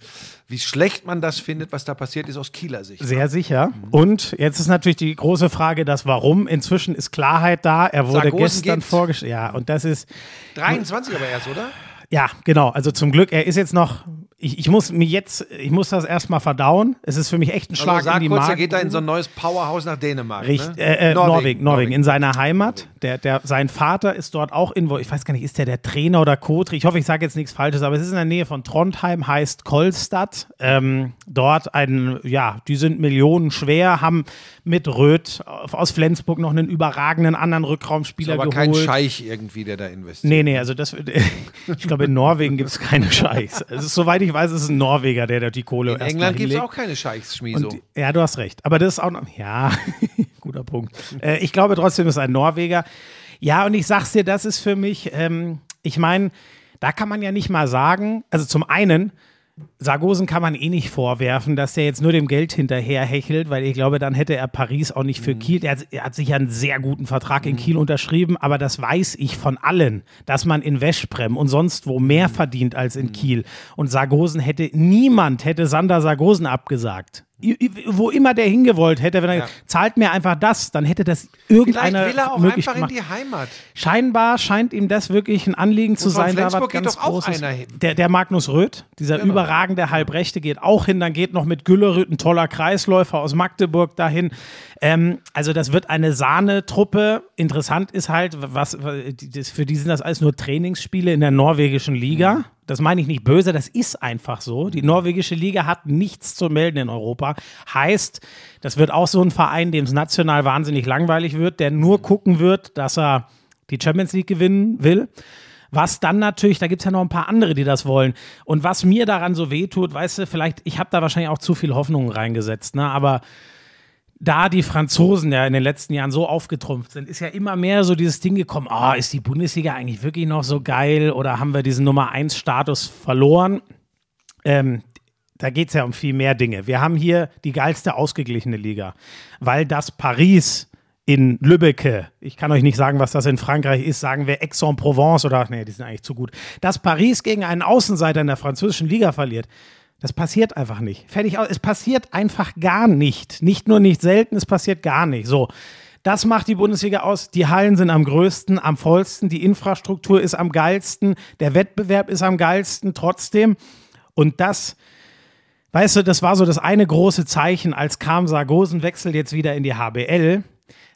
Speaker 2: wie schlecht man das findet, was da passiert ist aus Kieler Sicht.
Speaker 1: Sehr sicher. Und jetzt ist natürlich die große Frage, das Warum. Inzwischen ist Klarheit da. Er wurde
Speaker 2: Sargosen
Speaker 1: gestern vorgestellt. Ja, und das ist,
Speaker 2: 23 aber erst, oder?
Speaker 1: ja, genau. Also zum Glück, er ist jetzt noch, ich, ich muss mir jetzt, ich muss das erstmal verdauen. Es ist für mich echt ein Schlag
Speaker 2: Also sag
Speaker 1: in die
Speaker 2: kurz, er
Speaker 1: Magen.
Speaker 2: geht da in so ein neues Powerhouse nach Dänemark.
Speaker 1: Richtig,
Speaker 2: ne?
Speaker 1: äh, äh, Norwegen, Norwegen, in seiner Heimat. Der, der, sein Vater ist dort auch involviert. Ich weiß gar nicht, ist der der Trainer oder Co-Trainer? Ich hoffe, ich sage jetzt nichts Falsches, aber es ist in der Nähe von Trondheim, heißt Kolstad. Ähm, dort ein, ja, die sind Millionen schwer, haben mit Röth aus Flensburg noch einen überragenden anderen Rückraumspieler
Speaker 2: aber kein
Speaker 1: geholt.
Speaker 2: Scheich irgendwie, der da investiert.
Speaker 1: Nee, nee, also das, ich glaube, in Norwegen gibt es keine Scheiß. Also, soweit ich weiß, ist es ein Norweger, der dort die Kohle
Speaker 2: In England gibt es auch keine Scheichs, Schmieso.
Speaker 1: Ja, du hast recht. Aber das ist auch noch. Ja, guter Punkt. Äh, ich glaube trotzdem, es ist ein Norweger. Ja, und ich sag's dir, das ist für mich, ähm, ich meine, da kann man ja nicht mal sagen, also zum einen, Sargosen kann man eh nicht vorwerfen, dass der jetzt nur dem Geld hinterher hechelt, weil ich glaube, dann hätte er Paris auch nicht für Kiel. Er hat, er hat sich ja einen sehr guten Vertrag in Kiel unterschrieben, aber das weiß ich von allen, dass man in Westprem und sonst wo mehr verdient als in Kiel. Und Sargosen hätte, niemand hätte Sander Sargosen abgesagt. Wo immer der hingewollt hätte, wenn er
Speaker 2: Ja.
Speaker 1: zahlt mir einfach das, dann hätte das
Speaker 2: Vielleicht
Speaker 1: irgendeiner
Speaker 2: will er auch einfach in
Speaker 1: gemacht.
Speaker 2: die Heimat.
Speaker 1: Scheinbar scheint ihm das wirklich ein Anliegen zu
Speaker 2: Und von
Speaker 1: sein. Da
Speaker 2: Flensburg geht
Speaker 1: ganz
Speaker 2: doch auch einer hin.
Speaker 1: Der, der Magnus Röth, dieser
Speaker 2: Genau.
Speaker 1: überragende Halbrechte, geht auch hin. Dann geht noch mit Güllerüth ein toller Kreisläufer aus Magdeburg dahin. Ähm, also das wird eine Sahnetruppe. Interessant ist halt, was, das, für die sind das alles nur Trainingsspiele in der norwegischen Liga.
Speaker 2: Mhm.
Speaker 1: Das meine ich nicht böse, das ist einfach so. Die norwegische Liga hat nichts zu melden in Europa. Heißt, das wird auch so ein Verein, dem es national wahnsinnig langweilig wird, der nur gucken wird, dass er die Champions League gewinnen will. Was dann natürlich, da gibt es ja noch ein paar andere, die das wollen. Und was mir daran so wehtut, weißt du, vielleicht, ich habe da wahrscheinlich auch zu viel Hoffnungen reingesetzt, ne? aber da die Franzosen ja in den letzten Jahren so aufgetrumpft sind, ist ja immer mehr so dieses Ding gekommen, ah, ist die Bundesliga eigentlich wirklich noch so geil oder haben wir diesen Nummer 1 Status verloren? Ähm, da geht es ja um viel mehr Dinge. Wir haben hier die geilste ausgeglichene Liga, weil das Paris in Lübbecke, ich kann euch nicht sagen, was das in Frankreich ist, sagen wir Aix-en-Provence oder, nee, die sind eigentlich zu gut, dass Paris gegen einen Außenseiter in der französischen Liga verliert. Das passiert einfach nicht. Fertig aus. Es passiert einfach gar nicht. Nicht nur nicht selten, es passiert gar nicht. So. Das macht die Bundesliga aus. Die Hallen sind am größten, am vollsten, die Infrastruktur ist am geilsten, der Wettbewerb ist am geilsten trotzdem. Und das, weißt du, das war so das eine große Zeichen, als kam Sargosen wechselt jetzt wieder in die HBL.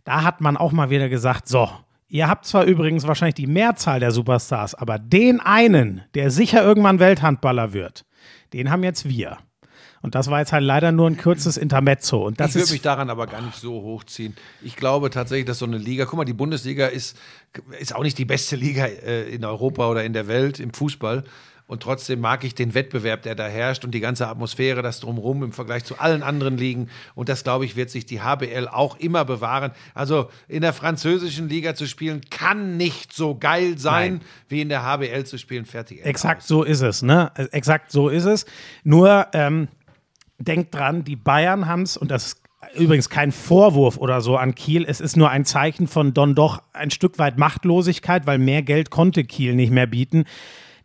Speaker 1: Da hat man auch mal wieder gesagt, so, ihr habt zwar übrigens wahrscheinlich die Mehrzahl der Superstars, aber den einen, der sicher irgendwann Welthandballer wird, den haben jetzt wir. Und das war jetzt halt leider nur ein kurzes Intermezzo. Und das
Speaker 2: ich würde mich daran aber gar nicht so hochziehen. Ich glaube tatsächlich, dass so eine Liga, guck mal, die Bundesliga ist, ist auch nicht die beste Liga äh, in Europa oder in der Welt im Fußball. Und trotzdem mag ich den Wettbewerb, der da herrscht und die ganze Atmosphäre, das drumherum im Vergleich zu allen anderen Ligen. Und das, glaube ich, wird sich die HBL auch immer bewahren. Also in der französischen Liga zu spielen, kann nicht so geil sein,
Speaker 1: Nein.
Speaker 2: wie in der HBL zu spielen. Fertig.
Speaker 1: Exakt
Speaker 2: aus.
Speaker 1: so ist es, ne? Exakt so ist es. Nur ähm, denkt dran, die Bayern haben es, und das ist übrigens kein Vorwurf oder so an Kiel, es ist nur ein Zeichen von Don doch ein Stück weit Machtlosigkeit, weil mehr Geld konnte Kiel nicht mehr bieten.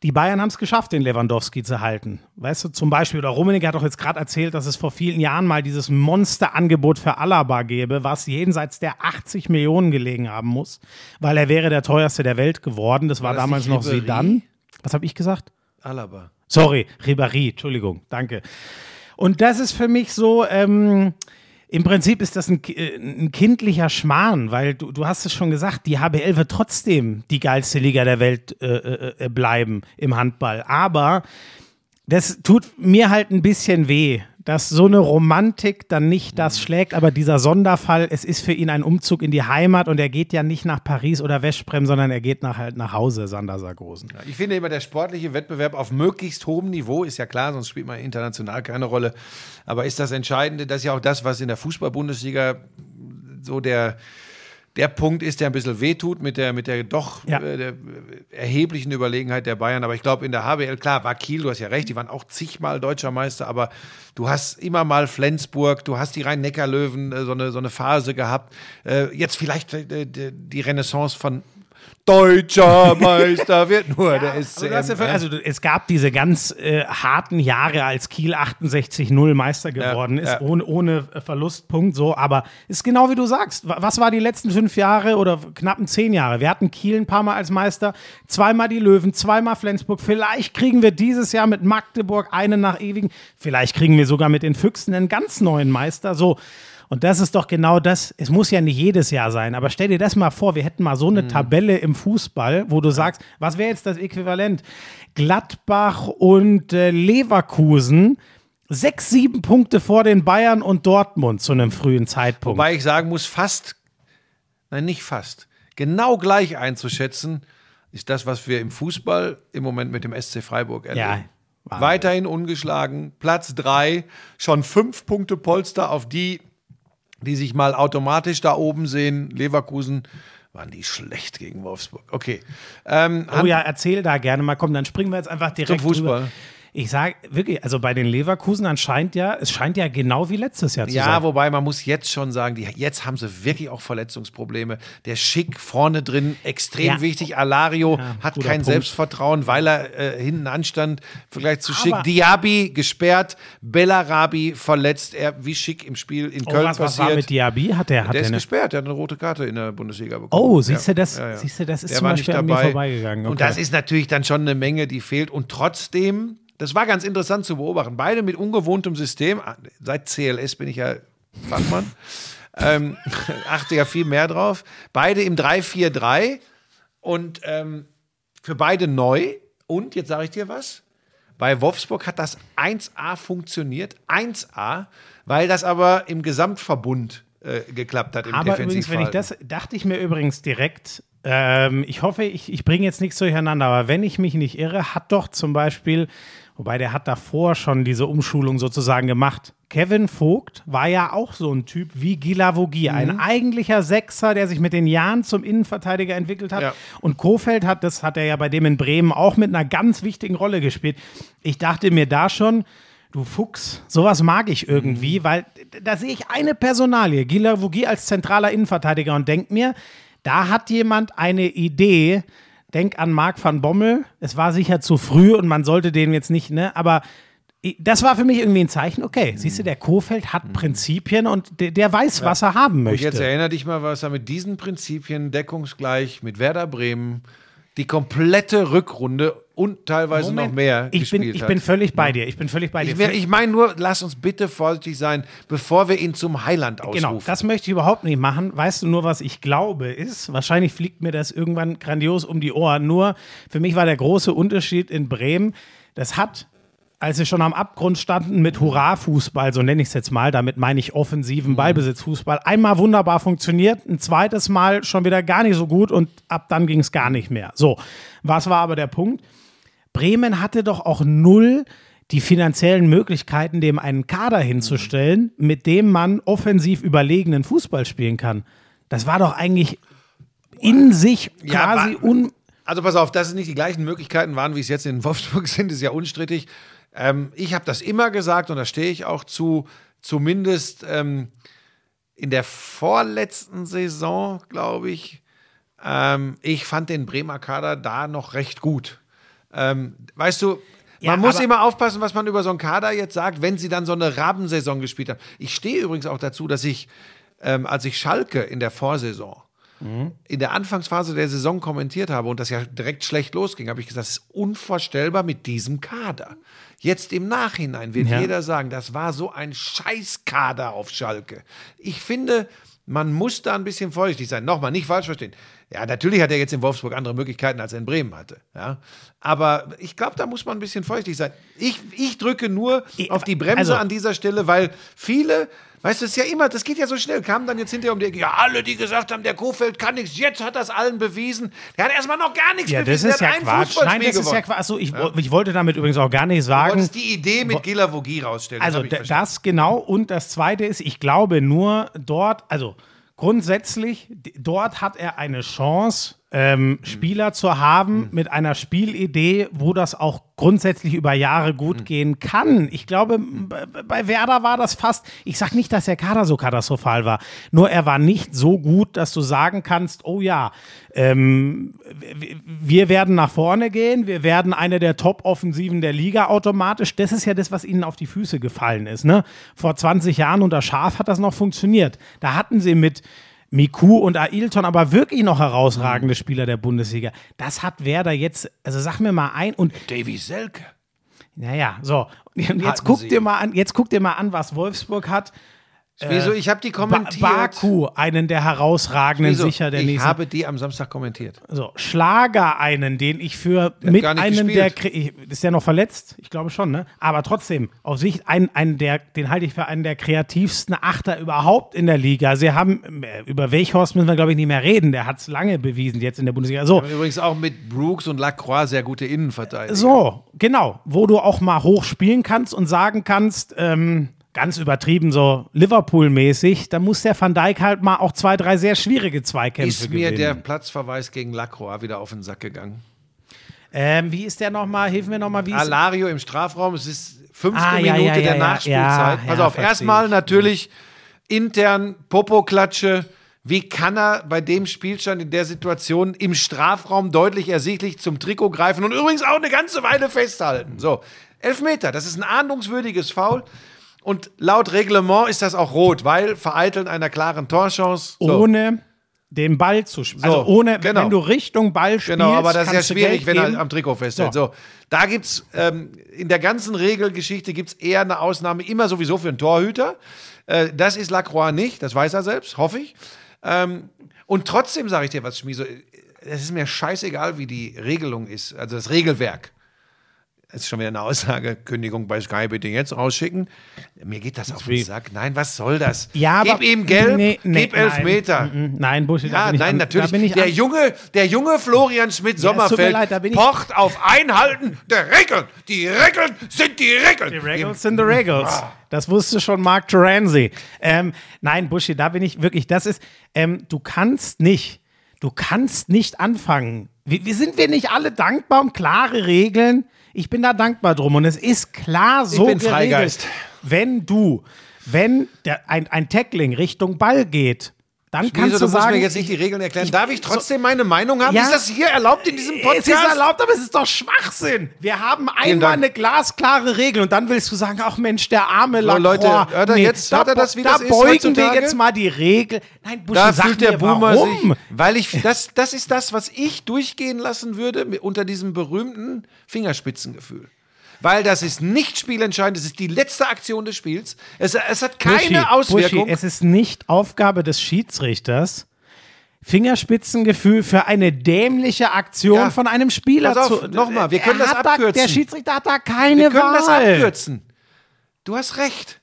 Speaker 1: Die Bayern haben es geschafft, den Lewandowski zu halten. Weißt du, zum Beispiel, oder Rummenigge hat doch jetzt gerade erzählt, dass es vor vielen Jahren mal dieses Monsterangebot für Alaba gäbe, was jenseits der 80 Millionen gelegen haben muss, weil er wäre der teuerste der Welt geworden. Das war,
Speaker 2: das
Speaker 1: damals noch? Sedan. Was habe ich gesagt?
Speaker 2: Alaba.
Speaker 1: Sorry, Ribéry, Entschuldigung, danke. Und das ist für mich so, ähm, im Prinzip ist das ein, äh, ein kindlicher Schmarrn, weil du, du hast es schon gesagt, die HBL wird trotzdem die geilste Liga der Welt äh, äh, äh, bleiben im Handball. Aber das tut mir halt ein bisschen weh, dass so eine Romantik dann nicht das schlägt, aber dieser Sonderfall, es ist für ihn ein Umzug in die Heimat und er geht ja nicht nach Paris oder Westprem, sondern er geht nach, halt nach Hause, Sander Sargosen.
Speaker 2: Ich finde immer, der sportliche Wettbewerb auf möglichst hohem Niveau ist ja klar, sonst spielt man international keine Rolle. Aber ist das Entscheidende, das ist ja auch das, was in der Fußball-Bundesliga so der, der Punkt ist, der ein bisschen wehtut mit der, mit der doch
Speaker 1: Ja.
Speaker 2: äh, der erheblichen Überlegenheit der Bayern. Aber ich glaube, in der HBL, klar, war Kiel, du hast ja recht, die waren auch zigmal deutscher Meister, aber du hast immer mal Flensburg, du hast die Rhein-Neckar-Löwen äh, so, eine, so eine Phase gehabt. Äh, jetzt vielleicht äh, die Renaissance von Deutscher Meister wird nur der
Speaker 1: Aber
Speaker 2: SCM.
Speaker 1: hast ja völlig- also es gab diese ganz äh, harten Jahre, als Kiel 68-0 Meister geworden ist,
Speaker 2: ja.
Speaker 1: ohne, ohne äh, Verlustpunkt, so, aber ist genau wie du sagst. Wa- Was war die letzten fünf Jahre oder knappen zehn Jahre? Wir hatten Kiel ein paar Mal als Meister, zweimal die Löwen, zweimal Flensburg. Vielleicht kriegen wir dieses Jahr mit Magdeburg einen nach ewigen, vielleicht kriegen wir sogar mit den Füchsen einen ganz neuen Meister. So. Und das ist doch genau das. Es muss ja nicht jedes Jahr sein, aber stell dir das mal vor, wir hätten mal so eine Tabelle im Fußball, wo du sagst, was wäre jetzt das Äquivalent? Gladbach und äh, Leverkusen, sechs, sieben Punkte vor den Bayern und Dortmund zu einem frühen Zeitpunkt.
Speaker 2: Wobei ich sagen muss, fast, nein, nicht fast, genau gleich einzuschätzen, ist das, was wir im Fußball im Moment mit dem SC Freiburg erleben.
Speaker 1: Ja.
Speaker 2: Weiterhin ungeschlagen, Platz drei, schon fünf Punkte Polster auf die, die sich mal automatisch da oben sehen. Leverkusen waren die schlecht gegen Wolfsburg. Okay. Ähm,
Speaker 1: Oh ja, erzähl da gerne mal. Komm, dann springen wir jetzt einfach direkt
Speaker 2: Zum Fußball.
Speaker 1: Rüber. Ich sage wirklich, also bei den Leverkusen anscheinend ja, es scheint ja genau wie letztes Jahr zu
Speaker 2: Ja,
Speaker 1: sein.
Speaker 2: wobei man muss jetzt schon sagen, die, jetzt haben sie wirklich auch Verletzungsprobleme. Der Schick vorne drin, extrem
Speaker 1: Ja.
Speaker 2: wichtig. Alario
Speaker 1: Ja,
Speaker 2: hat kein
Speaker 1: Punkt.
Speaker 2: Selbstvertrauen, weil er äh, hinten anstand. Im Vergleich zu Schick. Diaby gesperrt, Bellarabi verletzt. Er wie Schick im Spiel in
Speaker 1: oh,
Speaker 2: Köln
Speaker 1: was, was war
Speaker 2: passiert.
Speaker 1: mit Diaby? Hat der, hat
Speaker 2: der
Speaker 1: der
Speaker 2: ist
Speaker 1: eine,
Speaker 2: gesperrt, der hat eine rote Karte in der Bundesliga bekommen.
Speaker 1: Oh, siehst du, das-
Speaker 2: Ja, ja.
Speaker 1: siehst du, das ist
Speaker 2: der
Speaker 1: zum Beispiel an mir vorbeigegangen.
Speaker 2: Und
Speaker 1: Okay.
Speaker 2: das ist natürlich dann schon eine Menge, die fehlt. Und trotzdem, das war ganz interessant zu beobachten, beide mit ungewohntem System. Seit CLS bin ich ja Fachmann. ähm, achte ja viel mehr drauf. Beide im 3-4-3 und ähm, für beide neu. Und jetzt sage ich dir was. Bei Wolfsburg hat das 1A funktioniert. 1A, weil das aber im Gesamtverbund äh, geklappt hat im
Speaker 1: Aber übrigens, wenn ich das, dachte ich mir übrigens direkt, ähm, ich hoffe, ich, ich bringe jetzt nichts durcheinander, aber wenn ich mich nicht irre, hat doch zum Beispiel, wobei der hat davor schon diese Umschulung sozusagen gemacht. Kevin Vogt war ja auch so ein Typ wie Gila Vogie,
Speaker 2: Mhm.
Speaker 1: ein eigentlicher Sechser, der sich mit den Jahren zum Innenverteidiger entwickelt hat.
Speaker 2: Ja.
Speaker 1: Und Kofeld hat, das hat er ja bei dem in Bremen auch mit einer ganz wichtigen Rolle gespielt. Ich dachte mir da schon, du Fuchs, sowas mag ich irgendwie,
Speaker 2: Mhm.
Speaker 1: weil da sehe ich eine Personalie, Gila Vogie als zentraler Innenverteidiger und denk mir, da hat jemand eine Idee. Denk an Marc van Bommel. Es war sicher zu früh und man sollte den jetzt nicht, ne, aber das war für mich irgendwie ein Zeichen, okay, siehst du, der Kofeld hat Prinzipien und der, der weiß, was er haben
Speaker 2: Und
Speaker 1: möchte.
Speaker 2: jetzt erinnere dich mal, was er mit diesen Prinzipien deckungsgleich mit Werder Bremen die komplette Rückrunde und teilweise noch mehr
Speaker 1: ich bin,
Speaker 2: gespielt
Speaker 1: ich
Speaker 2: hat.
Speaker 1: bin völlig bei dir. Ich bin völlig bei dir.
Speaker 2: Ich, wär- ich meine nur, lass uns bitte vorsichtig sein, bevor wir ihn zum Heiland ausrufen.
Speaker 1: Genau, das möchte ich überhaupt nicht machen. Weißt du nur, was ich glaube, ist, wahrscheinlich fliegt mir das irgendwann grandios um die Ohren. Nur für mich war der große Unterschied in Bremen, das hat, als wir schon am Abgrund standen mit Hurra-Fußball, so nenne ich es jetzt mal, damit meine ich offensiven Ballbesitzfußball, einmal wunderbar funktioniert, ein zweites Mal schon wieder gar nicht so gut und ab dann ging es gar nicht mehr. So, was war aber der Punkt? Bremen hatte doch auch null die finanziellen Möglichkeiten, dem einen Kader hinzustellen, mit dem man offensiv überlegenen Fußball spielen kann. Das war doch eigentlich in sich
Speaker 2: Ja,
Speaker 1: quasi
Speaker 2: wa-
Speaker 1: un.
Speaker 2: Also pass auf, dass es nicht die gleichen Möglichkeiten waren, wie es jetzt in Wolfsburg sind, ist ja unstrittig. Ähm, ich habe das immer gesagt und da stehe ich auch zu, zumindest ähm, in der vorletzten Saison, glaube ich. Ähm, ich fand den Bremer Kader da noch recht gut. Ähm, weißt du,
Speaker 1: Ja,
Speaker 2: man muss immer aufpassen, was man über so einen Kader jetzt sagt, wenn sie dann so eine Rabensaison gespielt haben. Ich stehe übrigens auch dazu, dass ich, ähm, als ich Schalke in der Vorsaison in der Anfangsphase der Saison kommentiert habe und das ja direkt schlecht losging, habe ich gesagt, es ist unvorstellbar mit diesem Kader. Jetzt im Nachhinein wird
Speaker 1: Ja.
Speaker 2: jeder sagen, das war so ein Scheißkader auf Schalke. Ich finde, man muss da ein bisschen vorsichtig sein. Nochmal, nicht falsch verstehen. Ja, natürlich hat er jetzt in Wolfsburg andere Möglichkeiten, als er in Bremen hatte. Ja? Aber ich glaube, da muss man ein bisschen vorsichtig sein. Ich, ich drücke nur auf die Bremse
Speaker 1: also-
Speaker 2: an dieser Stelle, weil viele, weißt du, es ist ja immer, das geht ja so schnell, kamen dann jetzt hinterher um die Ecke, ja, alle, die gesagt haben, der Kofeld kann nichts, jetzt hat das allen bewiesen. Der hat erstmal noch gar nichts
Speaker 1: Ja, das
Speaker 2: bewiesen.
Speaker 1: ist
Speaker 2: der
Speaker 1: ja Quatsch. Nein, das ist ja
Speaker 2: gewonnen.
Speaker 1: Quatsch. Achso, ich, ich wollte damit übrigens auch gar nicht
Speaker 2: Du
Speaker 1: sagen.
Speaker 2: wolltest die Idee mit Gila Vogie rausstellen.
Speaker 1: Also
Speaker 2: hab ich
Speaker 1: d-
Speaker 2: verstanden.
Speaker 1: das genau. Und das Zweite ist, ich glaube nur dort, also grundsätzlich, dort hat er eine Chance, ähm, Spieler zu haben mit einer Spielidee, wo das auch grundsätzlich über Jahre gut gehen kann. Ich glaube, b- bei Werder war das fast, ich sage nicht, dass der Kader so katastrophal war, nur er war nicht so gut, dass du sagen kannst, oh ja, ähm, wir werden nach vorne gehen, wir werden eine der Top-Offensiven der Liga automatisch. Das ist ja das, was ihnen auf die Füße gefallen ist. Ne? Vor 20 Jahren unter Schaf hat das noch funktioniert. Da hatten sie mit Miku und Ailton aber wirklich noch herausragende Spieler der Bundesliga. Das hat Werder jetzt, also sag mir mal ein und
Speaker 2: Davy Selke.
Speaker 1: naja, so. Und jetzt
Speaker 2: Hatten
Speaker 1: guck
Speaker 2: sie.
Speaker 1: dir mal an, jetzt guck dir mal an, was Wolfsburg hat.
Speaker 2: Wieso? Ich habe die
Speaker 1: Ba
Speaker 2: kommentiert.
Speaker 1: Baku, einen der herausragenden
Speaker 2: Wieso?
Speaker 1: sicher der
Speaker 2: ich
Speaker 1: nächsten.
Speaker 2: habe die am Samstag kommentiert.
Speaker 1: So, Schlager einen, den ich für mit
Speaker 2: gar nicht
Speaker 1: einem
Speaker 2: gespielt.
Speaker 1: der ich- ist der noch verletzt? Ich glaube schon, ne? Aber trotzdem, auf sich einen, einen der, den halte ich für einen der kreativsten Achter überhaupt in der Liga. Sie haben äh, über Welchhorst müssen wir glaube ich nicht mehr reden. Der hat es lange bewiesen jetzt in der Bundesliga. So,
Speaker 2: Übrigens auch mit Brooks und Lacroix sehr gute Innenverteidiger.
Speaker 1: so, genau, wo du auch mal hoch spielen kannst und sagen kannst, ähm, ganz übertrieben so Liverpool-mäßig, da muss der Van Dijk halt mal auch zwei, drei sehr schwierige Zweikämpfe
Speaker 2: Ist mir der
Speaker 1: gewinnen.
Speaker 2: Platzverweis gegen Lacroix wieder auf den Sack gegangen.
Speaker 1: ähm, wie ist der nochmal? Hilf mir nochmal, wie ist
Speaker 2: Alario im Strafraum, es ist fünfte
Speaker 1: Ah,
Speaker 2: Minute
Speaker 1: ja, ja,
Speaker 2: der
Speaker 1: ja,
Speaker 2: Nachspielzeit.
Speaker 1: ja,
Speaker 2: Pass auf, erstmal
Speaker 1: ich.
Speaker 2: natürlich intern Popo-Klatsche. Wie kann er bei dem Spielstand in der Situation im Strafraum deutlich ersichtlich zum Trikot greifen und übrigens auch eine ganze Weile festhalten? So, Elfmeter, das ist ein ahndungswürdiges Foul. Und laut Reglement ist das auch rot, weil vereiteln einer klaren Torchance. So.
Speaker 1: ohne den Ball zu spielen. Also
Speaker 2: So,
Speaker 1: ohne,
Speaker 2: genau.
Speaker 1: wenn du Richtung Ball spielst,
Speaker 2: Genau, aber das ist ja schwierig, wenn er am Trikot festhält. So. da gibt es ähm, in der ganzen Regelgeschichte gibt's eher eine Ausnahme, immer sowieso für einen Torhüter. Äh, das ist Lacroix nicht, das weiß er selbst, hoffe ich. Ähm, und trotzdem sage ich dir was, Schmieso, es ist mir scheißegal, wie die Regelung ist, also das Regelwerk. Ist schon wieder eine Aussage, Kündigung bei Sky bitte jetzt rausschicken. Mir geht das auf den Sack. Nein, was soll das?
Speaker 1: Ja,
Speaker 2: Gib
Speaker 1: aber-
Speaker 2: ihm gelb,
Speaker 1: Nee, nee,
Speaker 2: gib elf
Speaker 1: nein.
Speaker 2: Meter.
Speaker 1: Mhm, Nein, Buschi, da
Speaker 2: Ja,
Speaker 1: bin ich
Speaker 2: nein,
Speaker 1: an,
Speaker 2: natürlich. Der, junge, der junge Florian Schmidt-Sommerfeld
Speaker 1: leid, bin ich-
Speaker 2: pocht auf Einhalten der Regeln. Die Regeln sind die Regeln.
Speaker 1: Die Regals sind the Regals. Das wusste schon Mark Terenzi. Ähm, nein, Buschi, da bin ich wirklich, das ist, ähm, du kannst nicht, du kannst nicht anfangen. Wir sind wir nicht alle dankbar um klare Regeln? Ich bin da dankbar drum und es ist klar so
Speaker 2: bin
Speaker 1: geregelt.
Speaker 2: Freigeist.
Speaker 1: Wenn du, wenn der, ein, ein Tackling Richtung Ball geht, Dann
Speaker 2: Schmieso,
Speaker 1: kannst du,
Speaker 2: du musst
Speaker 1: sagen,
Speaker 2: mir jetzt nicht die Regeln erklären. Darf ich trotzdem meine Meinung haben?
Speaker 1: Ja.
Speaker 2: Ist das hier erlaubt in diesem Podcast?
Speaker 1: Es ist erlaubt, aber es ist doch Schwachsinn. Wir haben einmal eine glasklare Regel und dann willst du sagen, ach Mensch, der arme Lacroix.
Speaker 2: Leute, hört er jetzt- hört er das, wie
Speaker 1: da
Speaker 2: das ist
Speaker 1: beugen wir
Speaker 2: heutzutage?
Speaker 1: jetzt mal die Regel. Nein, Buschi,
Speaker 2: Da
Speaker 1: sag
Speaker 2: fühlt der
Speaker 1: mir,
Speaker 2: Boomer
Speaker 1: warum?
Speaker 2: sich, weil ich das das ist das, was ich durchgehen lassen würde unter diesem berühmten Fingerspitzengefühl. Weil das ist nicht spielentscheidend, es ist die letzte Aktion des Spiels. Es, es hat keine
Speaker 1: Buschi,
Speaker 2: Auswirkung.
Speaker 1: Buschi, es ist nicht Aufgabe des Schiedsrichters, Fingerspitzengefühl für eine dämliche Aktion
Speaker 2: Ja.
Speaker 1: von einem Spieler
Speaker 2: Pass auf,
Speaker 1: zu.
Speaker 2: nochmal, wir können das
Speaker 1: hat da,
Speaker 2: abkürzen.
Speaker 1: Der Schiedsrichter hat da keine
Speaker 2: Wir können
Speaker 1: Wahl.
Speaker 2: das abkürzen. Du hast recht.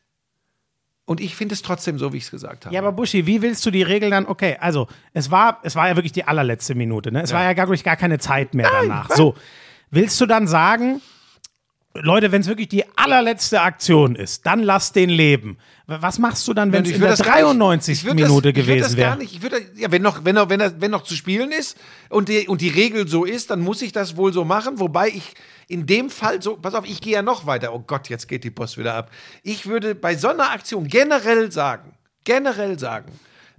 Speaker 2: Und ich finde es trotzdem so, wie ich es gesagt habe.
Speaker 1: Ja, aber Buschi, wie willst du die Regel dann? Okay, also es war, es war ja wirklich die allerletzte Minute, ne? Es war ja gar, gar keine Zeit mehr danach. So, willst du dann sagen, Leute, wenn es wirklich die allerletzte Aktion ist, dann lass den leben. Was machst du dann, wenn es
Speaker 2: Ich
Speaker 1: in der
Speaker 2: das gar nicht-
Speaker 1: 93.
Speaker 2: ich würd
Speaker 1: Minute
Speaker 2: das, ich würd
Speaker 1: gewesen
Speaker 2: das gar
Speaker 1: wäre?
Speaker 2: nicht. Ich würde, ja, wenn noch, wenn noch, wenn, wenn noch zu spielen ist und die, und die Regel so ist, dann muss ich das wohl so machen. Wobei ich in dem Fall so, pass auf, ich gehe ja noch weiter. Oh Gott, jetzt geht die Post wieder ab. Ich würde bei so einer Aktion generell sagen, generell sagen,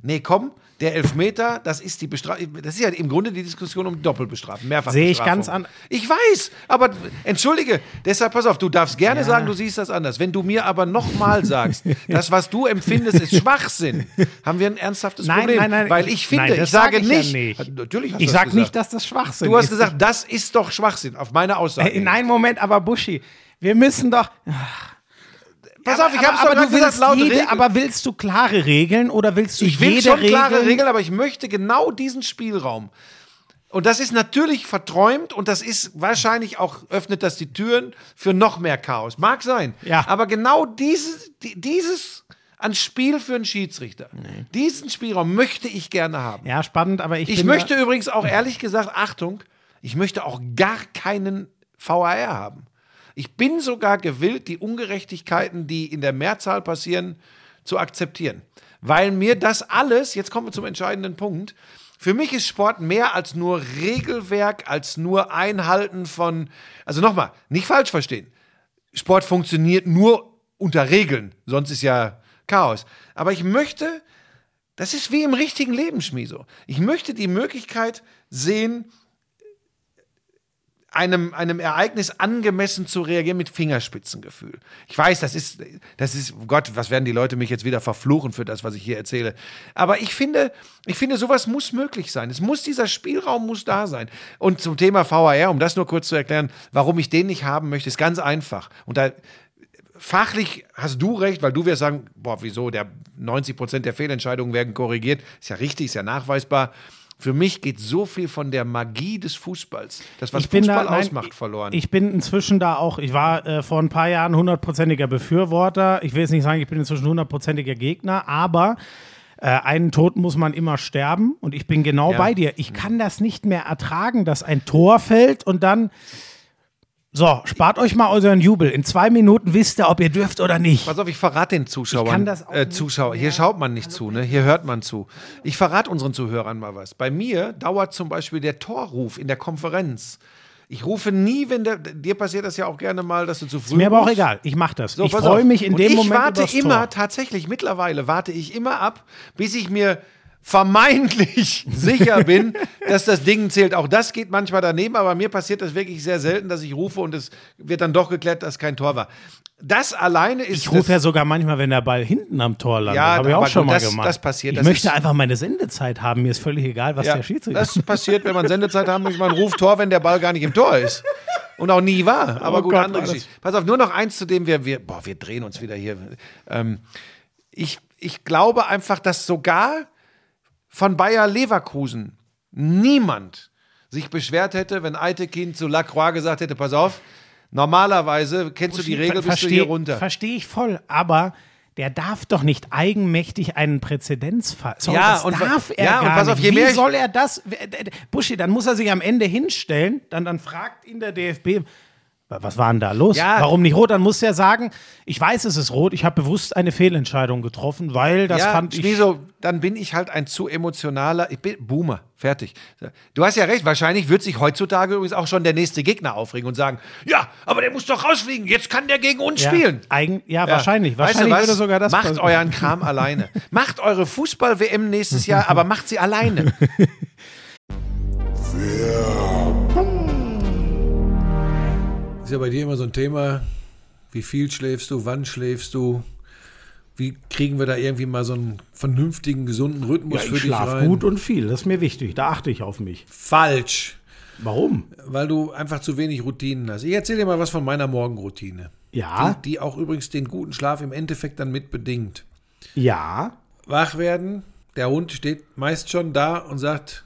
Speaker 2: nee, komm, der Elfmeter, das ist die Bestrafung. Das ist ja im Grunde die Diskussion um Doppelbestrafen, mehrfach.
Speaker 1: Sehe ich ganz an-
Speaker 2: Ich weiß, aber entschuldige, deshalb pass auf, du darfst gerne sagen, du siehst das anders. Wenn du mir aber nochmal sagst, das, was du empfindest, ist Schwachsinn, haben wir ein ernsthaftes
Speaker 1: Nein,
Speaker 2: Problem.
Speaker 1: nein, nein.
Speaker 2: Weil ich finde,
Speaker 1: nein,
Speaker 2: ich sage
Speaker 1: sag ich ja
Speaker 2: nicht,
Speaker 1: nicht.
Speaker 2: natürlich
Speaker 1: Ich
Speaker 2: das
Speaker 1: sag
Speaker 2: gesagt.
Speaker 1: nicht, dass das Schwachsinn
Speaker 2: Du hast
Speaker 1: ist.
Speaker 2: gesagt, das ist doch Schwachsinn, auf meine Aussage.
Speaker 1: Äh, Nein, Moment, aber Buschi, wir müssen doch.
Speaker 2: Pass auf, ich habe es
Speaker 1: aber, aber du
Speaker 2: gesagt,
Speaker 1: willst
Speaker 2: laut
Speaker 1: jede,
Speaker 2: Regel.
Speaker 1: aber willst du klare Regeln oder willst du
Speaker 2: Ich will
Speaker 1: jede
Speaker 2: schon
Speaker 1: Regel?
Speaker 2: klare Regeln, aber ich möchte genau diesen Spielraum. Und das ist natürlich verträumt und das ist wahrscheinlich auch, öffnet das die Türen für noch mehr Chaos. Mag sein.
Speaker 1: Ja.
Speaker 2: Aber genau dieses, die- dieses an Spiel für einen Schiedsrichter, diesen Spielraum möchte ich gerne haben.
Speaker 1: Ja, spannend, aber ich,
Speaker 2: Ich möchte übrigens auch ehrlich gesagt, Achtung, ich möchte auch gar keinen VAR haben. Ich bin sogar gewillt, die Ungerechtigkeiten, die in der Mehrzahl passieren, zu akzeptieren. Weil mir das alles, jetzt kommen wir zum entscheidenden Punkt, für mich ist Sport mehr als nur Regelwerk, als nur Einhalten von, also nochmal, nicht falsch verstehen. Sport funktioniert nur unter Regeln, sonst ist ja Chaos. Aber ich möchte, das ist wie im richtigen Leben, Schmieso. Ich möchte die Möglichkeit sehen, einem, einem Ereignis angemessen zu reagieren mit Fingerspitzengefühl. Ich weiß, das ist, das ist, Gott, was werden die Leute mich jetzt wieder verfluchen für das, was ich hier erzähle. Aber ich finde, ich finde, sowas muss möglich sein. Es muss, dieser Spielraum muss da sein. Und zum Thema VAR, um das nur kurz zu erklären, warum ich den nicht haben möchte, ist ganz einfach. Und da, fachlich hast du recht, weil du wirst sagen, boah, wieso, der 90 Prozent der Fehlentscheidungen werden korrigiert. Ist ja richtig, ist ja nachweisbar. Für mich geht so viel von der Magie des Fußballs, das was Fußball
Speaker 1: da, nein,
Speaker 2: ausmacht, verloren.
Speaker 1: Ich bin inzwischen da auch, ich war äh, vor ein paar Jahren hundertprozentiger Befürworter. Ich will jetzt nicht sagen, ich bin inzwischen hundertprozentiger Gegner, aber äh, einen Tod muss man immer sterben und ich bin genau
Speaker 2: Ja.
Speaker 1: bei dir. Ich kann das nicht mehr ertragen, dass ein Tor fällt und dann so, spart euch mal euren Jubel. In zwei Minuten wisst ihr, ob ihr dürft oder nicht.
Speaker 2: Pass auf, ich verrate den Zuschauern.
Speaker 1: Ich kann das auch
Speaker 2: äh, Zuschauer. Hier schaut man nicht zu, ne? Hier hört man zu. Ich verrate unseren Zuhörern mal was. Bei mir dauert zum Beispiel der Torruf in der Konferenz. Ich rufe nie, wenn der, dir passiert das ja auch gerne mal, dass du zu früh
Speaker 1: Mir aber auch
Speaker 2: rufst.
Speaker 1: egal. Ich mache das.
Speaker 2: So,
Speaker 1: ich freue mich in
Speaker 2: Und
Speaker 1: dem
Speaker 2: ich
Speaker 1: Moment
Speaker 2: warte
Speaker 1: übers
Speaker 2: immer,
Speaker 1: Tor.
Speaker 2: tatsächlich, mittlerweile warte ich immer ab, bis ich mir vermeintlich sicher bin, dass das Ding zählt. Auch das geht manchmal daneben, aber mir passiert das wirklich sehr selten, dass ich rufe und es wird dann doch geklärt, dass kein Tor war. Das alleine ist.
Speaker 1: Ich rufe ja sogar manchmal, wenn der Ball hinten am Tor landet.
Speaker 2: Ja,
Speaker 1: Habe ich auch schon mal
Speaker 2: das-
Speaker 1: gemacht.
Speaker 2: das passiert,
Speaker 1: Ich
Speaker 2: das
Speaker 1: möchte einfach meine Sendezeit haben. Mir ist völlig egal, was
Speaker 2: Ja,
Speaker 1: der Schiedsrichter
Speaker 2: das passiert, wenn man Sendezeit haben möchte. Man ruft Tor, wenn der Ball gar nicht im Tor ist. Und auch nie war. Aber
Speaker 1: Oh
Speaker 2: gut,
Speaker 1: Gott,
Speaker 2: andere Geschichte. Pass auf, nur noch eins zu dem, wir, wir, boah, wir drehen uns wieder hier. Ähm, ich, ich glaube einfach, dass sogar von Bayer Leverkusen niemand sich beschwert hätte, wenn Eitekin zu Lacroix gesagt hätte, pass auf, normalerweise kennst du die Regel, bist du hier runter.
Speaker 1: Verstehe ich voll, aber der darf doch nicht eigenmächtig einen Präzedenzfall. Sorry,
Speaker 2: Ja,
Speaker 1: das
Speaker 2: und
Speaker 1: darf er
Speaker 2: ja, und
Speaker 1: gar
Speaker 2: pass auf,
Speaker 1: nicht.
Speaker 2: je mehr
Speaker 1: Wie soll er das? Buschi, dann muss er sich am Ende hinstellen, dann, dann fragt ihn der DFB, Was war denn da los?
Speaker 2: Ja.
Speaker 1: Warum nicht rot? Dann muss er sagen, ich weiß, es ist rot, ich habe bewusst eine Fehlentscheidung getroffen, weil das
Speaker 2: ja,
Speaker 1: fand ich.
Speaker 2: Schmieso, dann bin ich halt ein zu emotionaler, ich bin Boomer, fertig. Du hast ja recht, wahrscheinlich wird sich heutzutage übrigens auch schon der nächste Gegner aufregen und sagen, ja, aber der muss doch rausfliegen, jetzt kann der gegen uns
Speaker 1: ja,
Speaker 2: spielen.
Speaker 1: Eigen, ja,
Speaker 2: Ja.
Speaker 1: wahrscheinlich.
Speaker 2: Weißt
Speaker 1: Wahrscheinlich
Speaker 2: du
Speaker 1: würde sogar das
Speaker 2: Macht
Speaker 1: passieren.
Speaker 2: euren Kram alleine. Macht eure Fußball-WM nächstes Jahr, aber macht sie alleine.
Speaker 5: Ist ja bei dir immer so ein Thema, wie viel schläfst du, wann schläfst du? Wie kriegen wir da irgendwie mal so einen vernünftigen, gesunden Rhythmus
Speaker 1: Ja,
Speaker 5: für
Speaker 1: ich
Speaker 5: dich
Speaker 1: schlafe
Speaker 5: rein?
Speaker 1: gut und viel, das ist mir wichtig, da achte ich auf mich.
Speaker 5: Falsch,
Speaker 1: Warum?
Speaker 5: weil du einfach zu wenig Routinen hast. Ich erzähle dir mal was von meiner Morgenroutine.
Speaker 1: Ja,
Speaker 5: Die, die auch übrigens den guten Schlaf im Endeffekt dann mit bedingt.
Speaker 1: ja,
Speaker 5: Wach werden, der Hund steht meist schon da und sagt,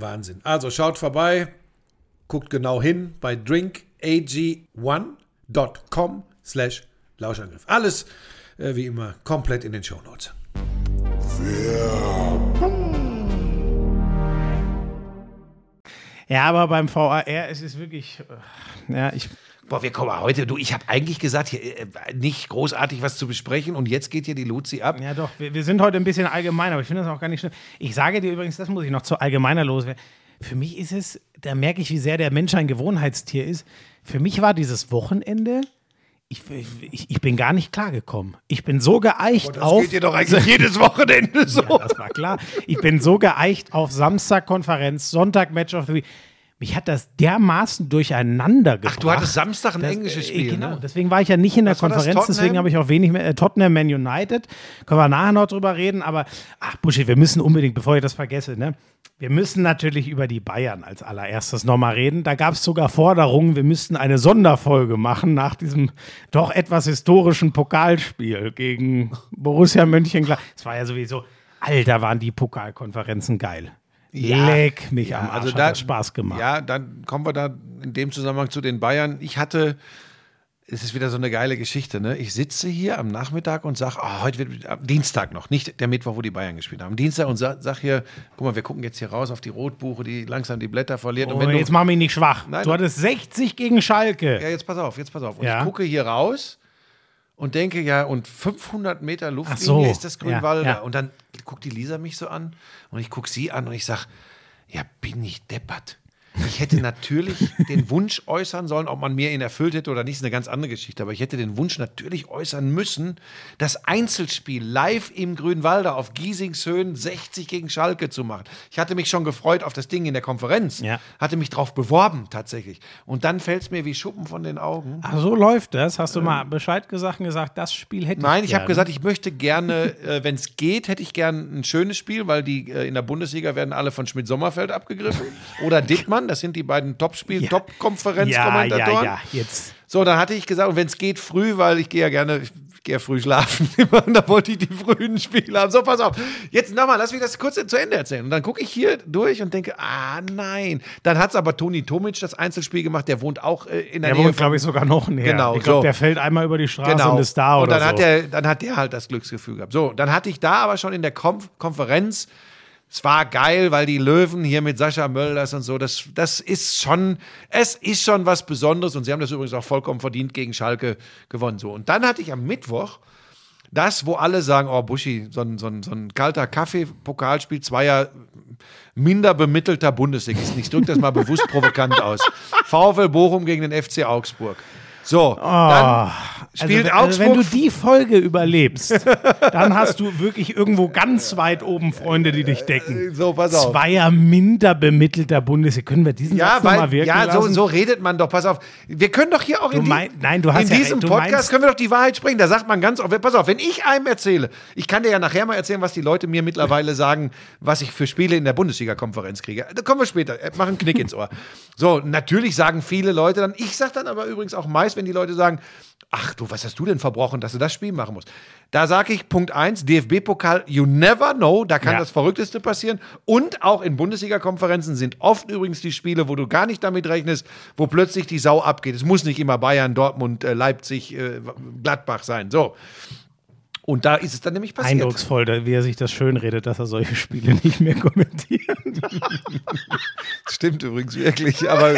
Speaker 5: Wahnsinn. Also schaut vorbei, guckt genau hin bei drinkag1.com slash Lauschangriff. Alles äh, wie immer komplett in den Shownotes.
Speaker 1: Ja, aber beim VAR ist es wirklich, äh, ja, ich,
Speaker 2: Boah, wir kommen heute, du, ich habe eigentlich gesagt, hier äh, nicht großartig was zu besprechen und jetzt geht hier die Luzi ab.
Speaker 1: Ja, doch, wir, wir sind heute ein bisschen allgemein, aber ich finde das auch gar nicht schlimm. Ich sage dir übrigens, das muss ich noch zu allgemeiner loswerden. Für mich ist es, da merke ich, wie sehr der Mensch ein Gewohnheitstier ist. Für mich war dieses Wochenende, ich, ich, ich bin gar nicht klargekommen. Ich bin so geeicht auf.
Speaker 2: geht dir doch eigentlich jedes Wochenende so.
Speaker 1: Ja, das war klar. Ich bin so geeicht auf Samstag Konferenz, Sonntag Match of the Week. Mich hat das dermaßen durcheinander gebracht.
Speaker 2: Ach, du hattest Samstag ein
Speaker 1: Das-
Speaker 2: englisches
Speaker 1: äh,
Speaker 2: Spiel,
Speaker 1: Genau,
Speaker 2: ne?
Speaker 1: deswegen war ich ja nicht in der
Speaker 2: Was
Speaker 1: Konferenz, deswegen habe ich auch wenig mehr. Äh, Tottenham Man United. Können wir nachher noch drüber reden, aber ach, Buschi, wir müssen unbedingt, bevor ich das vergesse, ne? Wir müssen natürlich über die Bayern als allererstes nochmal reden. Da gab es sogar Forderungen, wir müssten eine Sonderfolge machen nach diesem doch etwas historischen Pokalspiel gegen Borussia Mönchengladbach. Es war ja sowieso, Alter, waren die Pokalkonferenzen geil. Leck mich am Arsch,
Speaker 2: also
Speaker 1: hat
Speaker 2: da
Speaker 1: das Spaß gemacht.
Speaker 2: Ja, dann kommen wir da in dem Zusammenhang zu den Bayern. Ich hatte, es ist wieder so eine geile Geschichte, ne? Ich sitze hier am Nachmittag und sage, oh, heute wird am Dienstag noch, nicht der Mittwoch, wo die Bayern gespielt haben. Dienstag und sag, sag hier, guck mal, wir gucken jetzt hier raus auf die Rotbuche, die langsam die Blätter verliert.
Speaker 1: Oh,
Speaker 2: und wenn du,
Speaker 1: jetzt mach mich nicht schwach.
Speaker 2: Nein,
Speaker 1: du hattest 60 gegen Schalke.
Speaker 2: ja, jetzt pass auf, jetzt pass auf. Und
Speaker 1: Ja.
Speaker 2: ich gucke hier raus und denke, ja, und 500 Meter Luftlinie
Speaker 1: so,
Speaker 2: ist das Grünwalder.
Speaker 1: ja, ja.
Speaker 2: Und dann guckt die Lisa mich so an und ich gucke sie an und ich sage, ja, bin ich deppert. Ich hätte natürlich den Wunsch äußern sollen, ob man mir ihn erfüllt hätte oder nicht, ist eine ganz andere Geschichte. Aber ich hätte den Wunsch natürlich äußern müssen, das Einzelspiel live im Grünwalder auf Giesingshöhen 60 gegen Schalke zu machen. Ich hatte mich schon gefreut auf das Ding in der Konferenz.
Speaker 1: Ja.
Speaker 2: Hatte mich drauf beworben, tatsächlich. Und dann fällt es mir wie Schuppen von den Augen.
Speaker 1: Ach, so läuft das. Hast du mal Bescheid gesagt und gesagt, das Spiel hätte
Speaker 2: Nein,
Speaker 1: ich
Speaker 2: ich habe gesagt, ich möchte gerne, äh, wenn es geht, hätte ich gerne ein schönes Spiel, weil die äh, in der Bundesliga werden alle von Schmidt-Sommerfeld abgegriffen. Oder Dittmann, das sind die beiden Top-Spiel,
Speaker 1: Ja. ja,
Speaker 2: Top-Konferenzkommentatoren.
Speaker 1: ja, ja, jetzt.
Speaker 2: So, dann hatte ich gesagt, und wenn es geht, früh, weil ich gehe ja gerne, ich gehe ja früh schlafen. und da wollte ich die frühen Spiele haben. So, pass auf. Jetzt nochmal, lass mich das kurz zu Ende erzählen. Und dann gucke ich hier durch und denke, ah, nein. Dann hat es aber Toni Tomic das Einzelspiel gemacht, der wohnt auch äh, in der
Speaker 1: Der
Speaker 2: Nähe
Speaker 1: wohnt,
Speaker 2: von-
Speaker 1: glaube ich, sogar noch näher.
Speaker 2: Genau,
Speaker 1: ich glaube,
Speaker 2: so.
Speaker 1: der fällt einmal über die Straße
Speaker 2: Genau.
Speaker 1: und ist da
Speaker 2: und
Speaker 1: oder
Speaker 2: dann hat
Speaker 1: so.
Speaker 2: der, dann hat der halt das Glücksgefühl gehabt. So, dann hatte ich da aber schon in der Konf Konferenz Es war geil, weil die Löwen hier mit Sascha Mölders und so, das, das ist schon, es ist schon was Besonderes und sie haben das übrigens auch vollkommen verdient gegen Schalke gewonnen. So. Und dann hatte ich am Mittwoch das, wo alle sagen, oh Buschi, so ein, so ein, so ein kalter Kaffee-Pokalspiel zweier minder bemittelter Bundesligisten. Ich drücke das mal bewusst provokant aus. VfL Bochum gegen den FC Augsburg. So, dann spielt
Speaker 1: also,
Speaker 2: Augsburg.
Speaker 1: wenn du die Folge überlebst, dann hast du wirklich irgendwo ganz weit oben Freunde, die dich decken.
Speaker 2: so, pass auf.
Speaker 1: Zweier minder bemittelter Bundesliga. Können wir diesen
Speaker 2: Ja,
Speaker 1: Satz noch mal
Speaker 2: weil,
Speaker 1: wirken
Speaker 2: ja so, so redet man doch. Pass auf. Wir können doch hier auch in,
Speaker 1: Du
Speaker 2: die,
Speaker 1: mein- nein, du hast
Speaker 2: in
Speaker 1: ja
Speaker 2: diesem.
Speaker 1: Du
Speaker 2: Podcast können wir doch die Wahrheit sprechen. Da sagt man ganz oft, pass auf, wenn ich einem erzähle, ich kann dir ja nachher mal erzählen, was die Leute mir mittlerweile sagen, was ich für Spiele in der Bundesliga-Konferenz kriege. Da kommen wir später. Äh, Mach einen Knick ins Ohr. So, natürlich sagen viele Leute dann, ich sag dann aber übrigens auch meist, wenn die Leute sagen, ach du, was hast du denn verbrochen, dass du das Spiel machen musst? Da sage ich Punkt 1, DFB-Pokal, you never know, da kann
Speaker 1: Ja.
Speaker 2: das Verrückteste passieren. Und auch in Bundesliga-Konferenzen sind oft übrigens die Spiele, wo du gar nicht damit rechnest, wo plötzlich die Sau abgeht. Es muss nicht immer Bayern, Dortmund, äh, Leipzig, äh, Gladbach sein. So. Und da ist es dann nämlich passiert.
Speaker 1: Eindrucksvoll, wie er sich das schön redet, dass er solche Spiele nicht mehr kommentiert.
Speaker 2: Stimmt übrigens wirklich, aber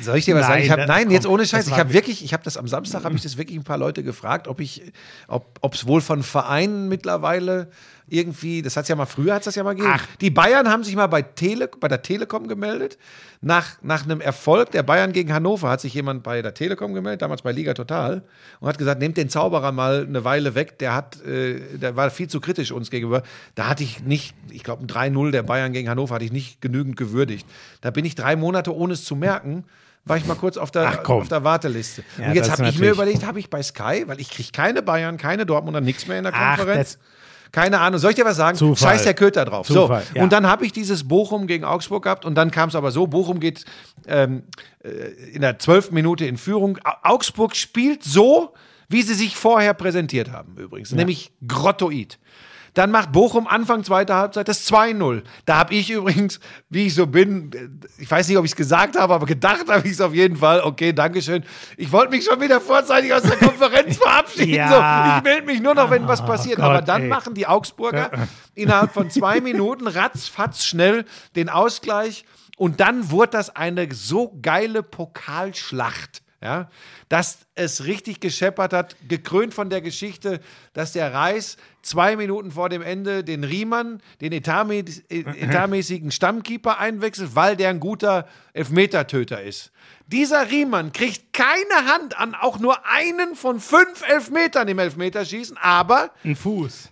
Speaker 2: soll ich dir was sagen?
Speaker 1: Nein,
Speaker 2: Ich hab, nein, jetzt ohne Scheiß, ich habe wirklich, ich habe das am Samstag, habe ich das wirklich ein paar Leute gefragt, ob ich, ob es wohl von Vereinen mittlerweile irgendwie, das hat ja mal früher hat das ja mal gegeben.
Speaker 1: Ach.
Speaker 2: Die Bayern haben sich mal bei Tele, bei der Telekom gemeldet. Nach, nach einem Erfolg der Bayern gegen Hannover hat sich jemand bei der Telekom gemeldet, damals bei Liga Total, und hat gesagt, nehmt den Zauberer mal eine Weile weg, der hat, äh, der war viel zu kritisch uns gegenüber. Da hatte ich nicht, ich glaube, ein 3-0 der Bayern gegen Hannover hatte ich nicht genügend gewürdigt. Da bin ich drei Monate, ohne es zu merken, war ich mal kurz auf der,
Speaker 1: Ach,
Speaker 2: auf der Warteliste.
Speaker 1: Ja,
Speaker 2: und jetzt habe ich mir überlegt, habe ich bei Sky, weil ich kriege keine Bayern, keine Dortmunder, nichts mehr in der
Speaker 1: Ach,
Speaker 2: Konferenz.
Speaker 1: das-
Speaker 2: keine Ahnung. Soll ich dir was sagen?
Speaker 1: Zufall.
Speaker 2: Scheiß der Köter drauf.
Speaker 1: Zufall,
Speaker 2: so,
Speaker 1: ja.
Speaker 2: und dann habe ich dieses Bochum gegen Augsburg gehabt und dann kam es aber so, Bochum geht ähm, äh, in der zwölften Minute in Führung. Au- Augsburg spielt so, wie sie sich vorher präsentiert haben übrigens, nämlich grottoid. Dann macht Bochum Anfang zweiter Halbzeit das 2-0. Da habe ich übrigens, wie ich so bin, äh, ich weiß nicht, ob ich es gesagt habe, aber gedacht habe ich es auf jeden Fall. Okay, Dankeschön. Ich wollte mich schon wieder vorzeitig aus der Konferenz verabschieden.
Speaker 1: Ja.
Speaker 2: So, ich melde mich nur noch, wenn was passiert.
Speaker 1: Gott,
Speaker 2: aber dann
Speaker 1: ey.
Speaker 2: machen die Augsburger innerhalb von zwei Minuten ratzfatz schnell den Ausgleich. Und dann wurde das eine so geile Pokalschlacht. Ja, dass es richtig gescheppert hat, gekrönt von der Geschichte, dass der Reis zwei Minuten vor dem Ende den Riemann, den etatmäß- äh, etatmäßigen Stammkeeper einwechselt, weil der ein guter Elfmetertöter ist. Dieser Riemann kriegt keine Hand an auch nur einen von fünf Elfmetern im Elfmeterschießen, aber
Speaker 1: Ein Fuß.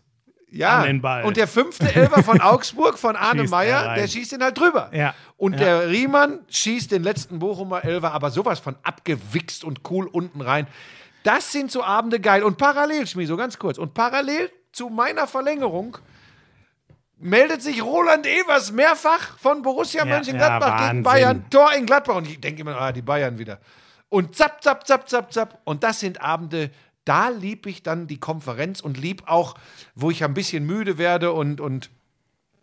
Speaker 2: Ja,
Speaker 1: an den Ball.
Speaker 2: und der fünfte Elfer von Augsburg, von Arne
Speaker 1: Schießt er
Speaker 2: Meyer, der schießt ihn halt drüber.
Speaker 1: Ja.
Speaker 2: Und
Speaker 1: Ja.
Speaker 2: der Riemann schießt den letzten Bochumer Elfer, aber sowas von abgewichst und cool unten rein. Das sind so Abende geil. Und parallel, Schmi, so ganz kurz, und parallel zu meiner Verlängerung meldet sich Roland Evers mehrfach von Borussia
Speaker 1: Ja,
Speaker 2: Mönchengladbach
Speaker 1: ja,
Speaker 2: gegen. Bayern. Tor in Gladbach. Und ich denke immer, ah, die Bayern wieder. Und zapp, zapp, zapp, zapp, zapp. Und das sind Abende, da lieb ich dann die Konferenz und lieb auch, wo ich ein bisschen müde werde und, und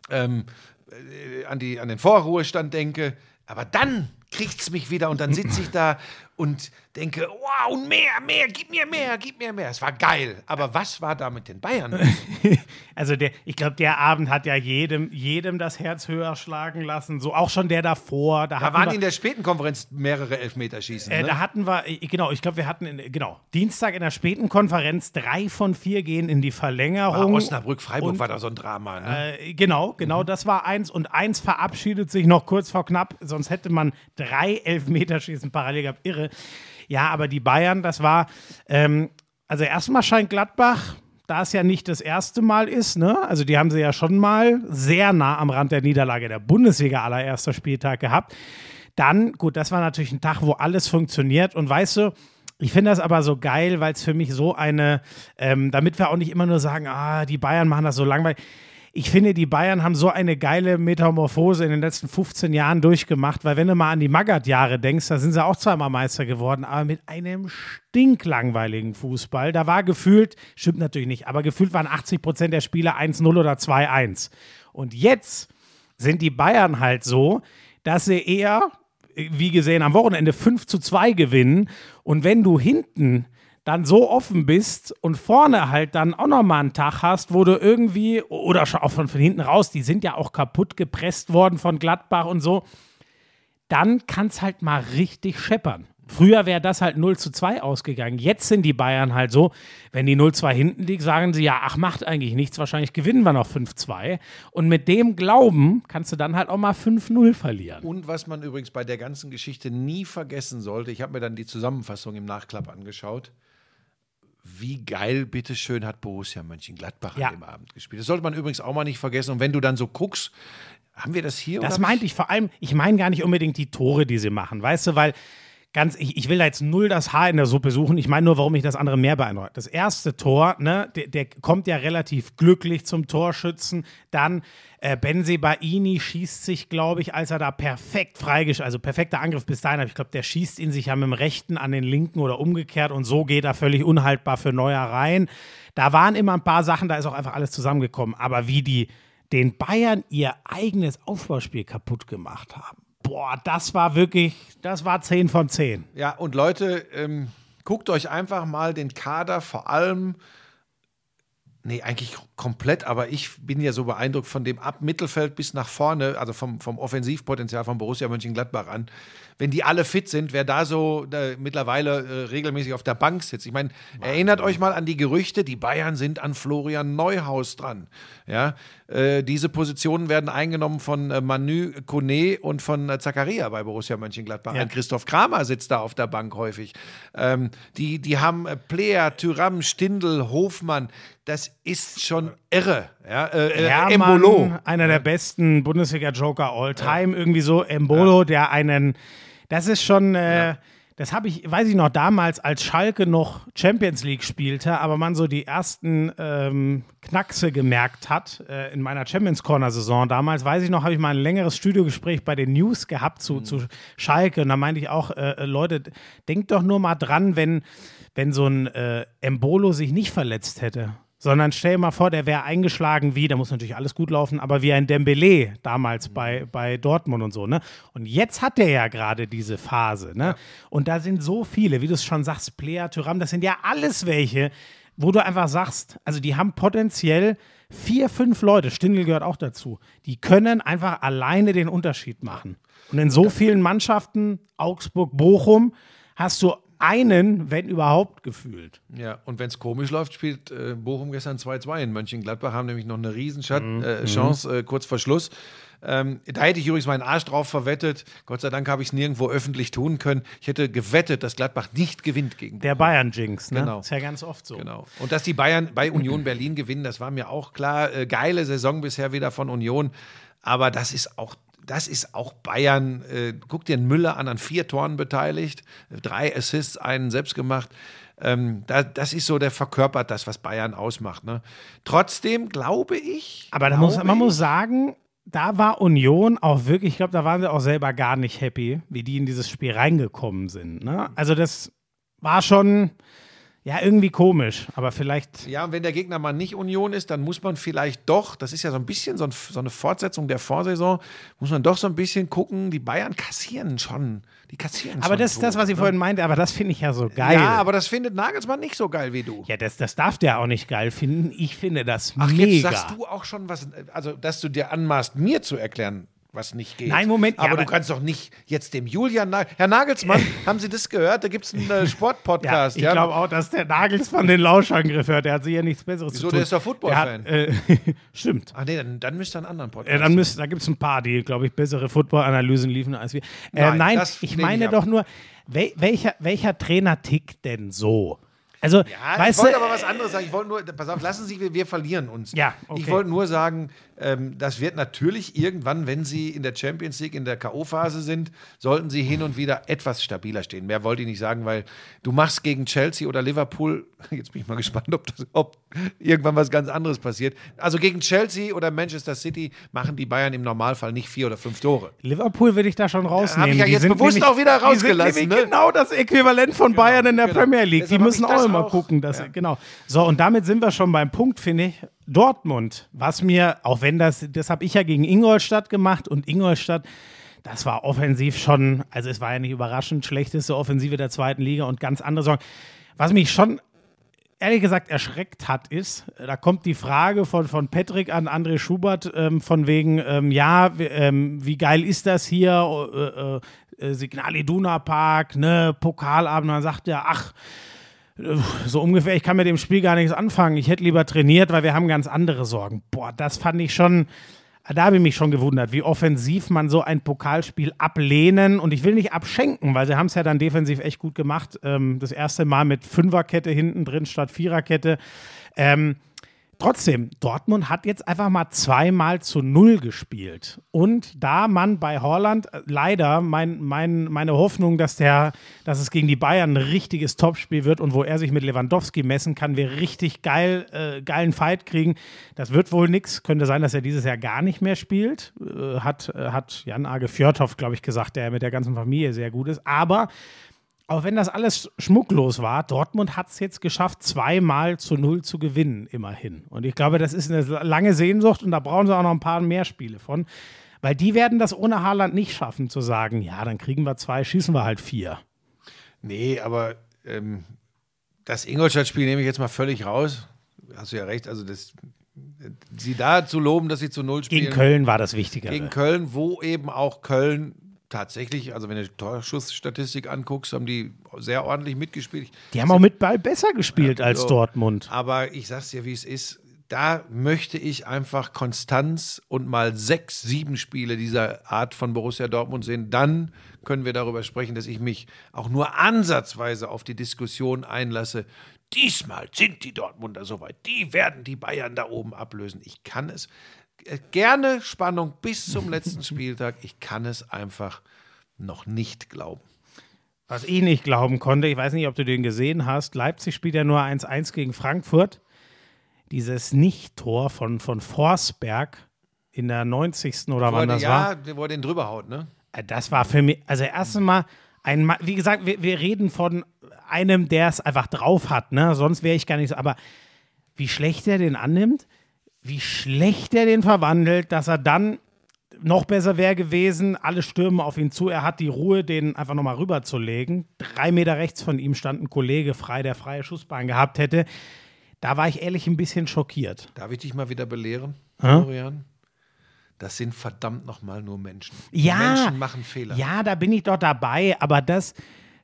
Speaker 2: ähm, äh, an, die, an den Vorruhestand denke. Aber dann kriegt's mich wieder und dann sitze ich da und denke, wow, und mehr, mehr, gib mir mehr, gib mir mehr. Es war geil. Aber was war da mit den Bayern?
Speaker 1: Also der, ich glaube, der Abend hat ja jedem, jedem das Herz höher schlagen lassen. So auch schon der davor. Da,
Speaker 2: Da waren
Speaker 1: wir,
Speaker 2: in der späten Konferenz mehrere Elfmeterschießen.
Speaker 1: äh,
Speaker 2: ne?
Speaker 1: da hatten wir, äh, genau, ich glaube, wir hatten, in, genau, Dienstag in der späten Konferenz drei von vier gehen in die Verlängerung.
Speaker 2: Osnabrück-Freiburg
Speaker 1: Und-
Speaker 2: war da so ein Drama. Ne?
Speaker 1: Äh, genau, genau, das war eins. Und eins verabschiedet sich noch kurz vor knapp, sonst hätte man drei Elfmeterschießen parallel gehabt. Irre. Ja, aber die Bayern, das war, ähm, also erstmal scheint Gladbach, da es ja nicht das erste Mal ist, ne? Also die haben sie ja schon mal sehr nah am Rand der Niederlage der Bundesliga allererster Spieltag gehabt. Dann, gut, das war natürlich ein Tag, wo alles funktioniert. Und weißt du, ich finde das aber so geil, weil es für mich so eine, ähm, damit wir auch nicht immer nur sagen, ah, die Bayern machen das so langweilig. Ich finde, die Bayern haben so eine geile Metamorphose in den letzten 15 Jahren durchgemacht, weil wenn du mal an die Magath-Jahre denkst, da sind sie auch zweimal Meister geworden, aber mit einem stinklangweiligen Fußball. Da war gefühlt, stimmt natürlich nicht, aber gefühlt waren 80 Prozent der Spiele 1-0 oder 2-1. Und jetzt sind die Bayern halt so, dass sie eher, wie gesehen, am Wochenende 5 zu 2 gewinnen. Und wenn du hinten dann so offen bist und vorne halt dann auch nochmal einen Tag hast, wo du irgendwie, oder auch von, von hinten raus, die sind ja auch kaputt gepresst worden von Gladbach und so, dann kann es halt mal richtig scheppern. Früher wäre das halt 0 zu 2 ausgegangen. Jetzt sind die Bayern halt so, wenn die 0-2 hinten liegt, sagen sie, ja, ach, macht eigentlich nichts, wahrscheinlich gewinnen wir noch 5-2. Und mit dem Glauben kannst du dann halt auch mal 5-0 verlieren.
Speaker 2: Und was man übrigens bei der ganzen Geschichte nie vergessen sollte, ich habe mir dann die Zusammenfassung im Nachklapp angeschaut. Wie geil, bitteschön, hat Borussia Mönchengladbach
Speaker 1: Ja.
Speaker 2: an dem Abend gespielt. Das sollte man übrigens auch mal nicht vergessen. Und wenn du dann so guckst, haben wir das hier?
Speaker 1: Das meinte ich vor allem, ich meine gar nicht unbedingt die Tore, die sie machen, weißt du, weil ganz, ich, ich will da jetzt null das Haar in der Suppe suchen, ich meine nur, warum mich das andere mehr beeindruckt. Das erste Tor, ne, der, der kommt ja relativ glücklich zum Torschützen, dann äh, Benzebaini schießt sich, glaube ich, als er da perfekt freigesch, also perfekter Angriff bis dahin, aber ich glaube, der schießt ihn sich ja mit dem rechten an den linken oder umgekehrt und so geht er völlig unhaltbar für Neuer rein. Da waren immer ein paar Sachen, da ist auch einfach alles zusammengekommen, aber wie die den Bayern ihr eigenes Aufbauspiel kaputt gemacht haben. Boah, das war wirklich, das war 10 von 10.
Speaker 2: Ja, und Leute, ähm, guckt euch einfach mal den Kader vor allem, nee, eigentlich komplett, aber ich bin ja so beeindruckt von dem ab Mittelfeld bis nach vorne, also vom, vom Offensivpotenzial von Borussia Mönchengladbach an. Wenn die alle fit sind, wer da so äh, mittlerweile äh, regelmäßig auf der Bank sitzt. Ich meine, erinnert euch mal an die Gerüchte, die Bayern sind an Florian Neuhaus dran. Ja, äh, diese Positionen werden eingenommen von äh, Manu Kone und von äh, Zakaria bei Borussia Mönchengladbach.
Speaker 1: Ja.
Speaker 2: Christoph Kramer sitzt da auf der Bank häufig. Ähm, die, die haben äh, Player, Tyram, Stindl, Hofmann. Das ist schon irre. Ja, äh,
Speaker 1: Hermann,
Speaker 2: Embolo.
Speaker 1: einer der besten Bundesliga-Joker all time, irgendwie so. Embolo, der einen, das ist schon, äh, das habe ich, weiß ich noch, damals, als Schalke noch Champions League spielte, aber man so die ersten ähm, Knackse gemerkt hat äh, in meiner Champions Corner-Saison damals, weiß ich noch, habe ich mal ein längeres Studiogespräch bei den News gehabt zu, zu Schalke. Und da meinte ich auch, äh, äh, Leute, denkt doch nur mal dran, wenn, wenn so ein äh, Embolo sich nicht verletzt hätte. Sondern stell dir mal vor, der wäre eingeschlagen wie, da muss natürlich alles gut laufen, aber wie ein Dembele damals bei, bei Dortmund und so, ne? Und jetzt hat der ja gerade diese Phase, ne? Und da sind so viele, wie du es schon sagst, Player, Tyram, das sind ja alles welche, wo du einfach sagst, also die haben potenziell vier, fünf Leute, Stindl gehört auch dazu, die können einfach alleine den Unterschied machen. Und in so vielen Mannschaften, Augsburg, Bochum, hast du einen, wenn überhaupt, gefühlt.
Speaker 2: Ja, und wenn es komisch läuft, spielt äh, Bochum gestern 2-2 in Mönchengladbach, haben nämlich noch eine Riesenchance
Speaker 1: Mhm.
Speaker 2: äh, Chance, äh, kurz vor Schluss. Ähm, da hätte ich übrigens meinen Arsch drauf verwettet. Gott sei Dank habe ich es nirgendwo öffentlich tun können. Ich hätte gewettet, dass Gladbach nicht gewinnt gegen
Speaker 1: Der. Bayern-Jinx, ne?
Speaker 2: Genau.
Speaker 1: Ist ja ganz oft so.
Speaker 2: Genau. Und dass die Bayern bei Union Berlin gewinnen, das war mir auch klar. Äh, geile Saison bisher wieder von Union. Aber das ist auch, das ist auch Bayern. Äh, guck dir den Müller an, an vier Toren beteiligt, drei Assists, einen selbst gemacht. Ähm, da, das ist so, der verkörpert das, was Bayern ausmacht. Ne? Trotzdem glaube ich.
Speaker 1: Aber da muss,
Speaker 2: glaube
Speaker 1: man muss
Speaker 2: ich-
Speaker 1: sagen, da war Union auch wirklich, ich glaube, da waren sie auch selber gar nicht happy, wie die in dieses Spiel reingekommen sind. Ne? Also das war schon, ja, irgendwie komisch, aber vielleicht.
Speaker 2: Ja, und wenn der Gegner mal nicht Union ist, dann muss man vielleicht doch, das ist ja so ein bisschen so, ein, so eine Fortsetzung der Vorsaison, muss man doch so ein bisschen gucken, die Bayern kassieren schon. Die kassieren
Speaker 1: Aber
Speaker 2: schon
Speaker 1: das ist das, was ich
Speaker 2: ne?
Speaker 1: vorhin meinte, aber das finde ich ja so geil.
Speaker 2: Ja, aber das findet Nagelsmann nicht so geil wie du.
Speaker 1: Ja, das, das darf der auch nicht geil finden. Ich finde das
Speaker 2: Ach,
Speaker 1: mega.
Speaker 2: jetzt sagst du auch schon was, also dass du dir anmaßt, mir zu erklären, was nicht geht.
Speaker 1: Nein, Moment, ja,
Speaker 2: Aber,
Speaker 1: aber-
Speaker 2: du kannst doch nicht jetzt dem Julian, Na Herr Nagelsmann, haben Sie das gehört? Da gibt es einen äh,
Speaker 1: ja,
Speaker 2: Sportpodcast.
Speaker 1: ich glaube auch, dass der Nagels von den Lauschangriff hört. Der hat sicher nichts Besseres
Speaker 2: Wieso,
Speaker 1: zu tun.
Speaker 2: der ist doch Football-Fan.
Speaker 1: Äh, stimmt.
Speaker 2: Ach nee, dann, dann müsst ihr einen anderen Podcast.
Speaker 1: Ja, dann müsst, da gibt es ein paar, die, glaube ich, bessere Football-Analysen liefern als wir. Äh,
Speaker 2: Nein,
Speaker 1: nein, ich meine
Speaker 2: ich
Speaker 1: doch nur, wel, welcher, welcher Trainer tickt denn so? Also,
Speaker 2: Ja, ich wollte
Speaker 1: du,
Speaker 2: aber was anderes sagen. Ich wollte nur, pass auf, lassen Sie, wir, wir verlieren uns.
Speaker 1: Ja, okay.
Speaker 2: Ich wollte nur sagen, ähm, das wird natürlich irgendwann, wenn Sie in der Champions League in der K.O.-Phase sind, sollten Sie hin und wieder etwas stabiler stehen. Mehr wollte ich nicht sagen, weil du machst gegen Chelsea oder Liverpool, jetzt bin ich mal gespannt, ob, das, ob irgendwann was ganz anderes passiert. Also gegen Chelsea oder Manchester City machen die Bayern im Normalfall nicht vier oder fünf Tore.
Speaker 1: Liverpool will ich da schon rausnehmen.
Speaker 2: hab ich ja
Speaker 1: Die
Speaker 2: jetzt
Speaker 1: sind
Speaker 2: bewusst
Speaker 1: nämlich-
Speaker 2: auch wieder
Speaker 1: die sind
Speaker 2: rausgelassen, ne?
Speaker 1: Genau das Äquivalent von Bayern in der
Speaker 2: genau.
Speaker 1: Premier League.
Speaker 2: Deshalb
Speaker 1: Die müssen auch
Speaker 2: das
Speaker 1: immer
Speaker 2: auch.
Speaker 1: gucken. Dass,
Speaker 2: Ja.
Speaker 1: Genau. So, und damit sind wir schon beim Punkt, finde ich. Dortmund, was mir, auch wenn das, das habe ich ja gegen Ingolstadt gemacht und Ingolstadt, das war offensiv schon, also es war ja nicht überraschend, schlechteste Offensive der zweiten Liga und ganz andere Sorgen. Was mich schon ehrlich gesagt erschreckt hat, ist, da kommt die Frage von, von Patrick an André Schubert ähm, von wegen, ähm, ja, wie, ähm, wie geil ist das hier, äh, äh, Signal Iduna Park, ne, Pokalabend, und dann sagt er, ach, äh, so ungefähr, ich kann mit dem Spiel gar nichts anfangen, ich hätte lieber trainiert, weil wir haben ganz andere Sorgen. Boah, das fand ich schon, da habe ich mich schon gewundert, wie offensiv man so ein Pokalspiel ablehnen und ich will nicht abschenken, weil sie haben es ja dann defensiv echt gut gemacht. Ähm, das erste Mal mit Fünferkette hinten drin statt Viererkette. Ähm, Trotzdem, Dortmund hat jetzt einfach mal zweimal zu null gespielt. Und da man bei Holland äh, leider mein, mein, meine Hoffnung, dass, der, dass es gegen die Bayern ein richtiges Topspiel wird und wo er sich mit Lewandowski messen kann, wir richtig geil, äh, geilen Fight kriegen, das wird wohl nichts. Könnte sein, dass er dieses Jahr gar nicht mehr spielt. Äh, hat, äh, hat Jan Age Fjordhoff, glaube ich, gesagt, der mit der ganzen Familie sehr gut ist. Aber auch wenn das alles schmucklos war, Dortmund hat es jetzt geschafft, zweimal zu null zu gewinnen, immerhin. Und ich glaube, das ist eine lange Sehnsucht und da brauchen sie auch noch ein paar mehr Spiele von. Weil die werden das ohne Haaland nicht schaffen, zu sagen, ja, dann kriegen wir zwei, schießen wir halt vier.
Speaker 2: Nee, aber ähm, das Ingolstadt-Spiel nehme ich jetzt mal völlig raus. Hast du ja recht. Also, das, sie da zu loben, dass sie zu Null spielen.
Speaker 1: Gegen Köln war das Wichtigere.
Speaker 2: Gegen Köln, wo eben auch Köln tatsächlich, also wenn du die Torschussstatistik anguckst, haben die sehr ordentlich mitgespielt.
Speaker 1: Die haben auch mit Ball besser gespielt als
Speaker 2: so.
Speaker 1: Dortmund.
Speaker 2: Aber ich sag's dir, wie es ist. Da möchte ich einfach Konstanz und mal sechs, sieben Spiele dieser Art von Borussia Dortmund sehen. Dann können wir darüber sprechen, dass ich mich auch nur ansatzweise auf die Diskussion einlasse. Diesmal sind die Dortmunder soweit. Die werden die Bayern da oben ablösen. Ich kann es gerne Spannung bis zum letzten Spieltag. Ich kann es einfach noch nicht glauben.
Speaker 1: Was ich nicht glauben konnte, ich weiß nicht, ob du den gesehen hast, Leipzig spielt ja nur 1-1 gegen Frankfurt. Dieses Nicht-Tor von, von Forsberg in der 90. oder
Speaker 2: Wo
Speaker 1: wann das
Speaker 2: ja,
Speaker 1: war.
Speaker 2: der- wo er den drüber haut, ne?
Speaker 1: Äh, Das war für mich, also erstens mal, ein, wie gesagt, wir, wir reden von einem, der es einfach drauf hat, ne? Sonst wäre ich gar nicht so, aber wie schlecht er den annimmt, wie schlecht er den verwandelt, dass er dann noch besser wäre gewesen, alle stürmen auf ihn zu, er hat die Ruhe, den einfach nochmal rüberzulegen. Drei Meter rechts von ihm stand ein Kollege frei, der freie Schussbahn gehabt hätte. Da war ich ehrlich ein bisschen schockiert.
Speaker 2: Darf ich dich mal wieder belehren? Florian? Das sind verdammt nochmal nur Menschen.
Speaker 1: Ja,
Speaker 2: Menschen machen Fehler.
Speaker 1: Ja, da bin ich doch dabei, aber das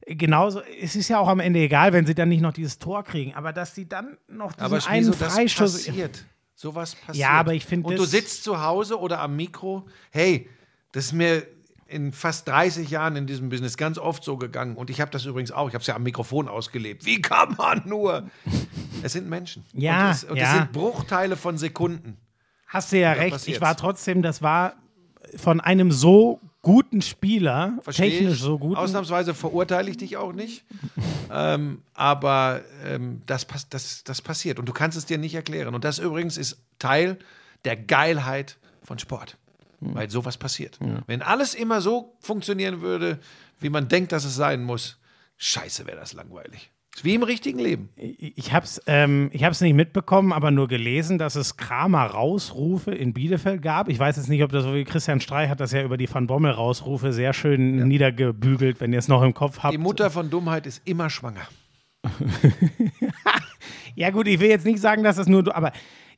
Speaker 1: genauso, es ist ja auch am Ende egal, wenn sie dann nicht noch dieses Tor kriegen, aber dass sie dann noch diesen
Speaker 2: Aber
Speaker 1: einen
Speaker 2: wieso das
Speaker 1: Freischuss.
Speaker 2: passiert. Sowas passiert.
Speaker 1: Ja, aber ich finde
Speaker 2: Und du sitzt zu Hause oder am Mikro. Hey, das ist mir in fast 30 Jahren in diesem Business ganz oft so gegangen. Und ich habe das übrigens auch. Ich habe es ja am Mikrofon ausgelebt. Wie kann man nur? Es sind Menschen.
Speaker 1: Ja,
Speaker 2: Und es, und es
Speaker 1: ja.
Speaker 2: sind Bruchteile von Sekunden.
Speaker 1: Hast du ja recht. Ich war trotzdem, das war von einem so guten Spieler,
Speaker 2: Versteh
Speaker 1: technisch
Speaker 2: ich.
Speaker 1: so gut.
Speaker 2: Ausnahmsweise verurteile ich dich auch nicht. ähm, aber ähm, das, das, das passiert und du kannst es dir nicht erklären. Und das übrigens ist Teil der Geilheit von Sport,
Speaker 1: Hm.
Speaker 2: weil sowas passiert. Wenn alles immer so funktionieren würde, wie man denkt, dass es sein muss, scheiße wäre das langweilig. Ist wie im richtigen Leben.
Speaker 1: Ich habe es ähm, ich hab's nicht mitbekommen, aber nur gelesen, dass es Kramer-Rausrufe in Bielefeld gab. Ich weiß jetzt nicht, ob das so wie Christian Streich hat das ja über die Van Bommel-Rausrufe sehr schön niedergebügelt, wenn ihr es noch im Kopf habt.
Speaker 2: Die Mutter von Dummheit ist immer schwanger.
Speaker 1: Ja, gut, ich will jetzt nicht sagen, dass das nur du, aber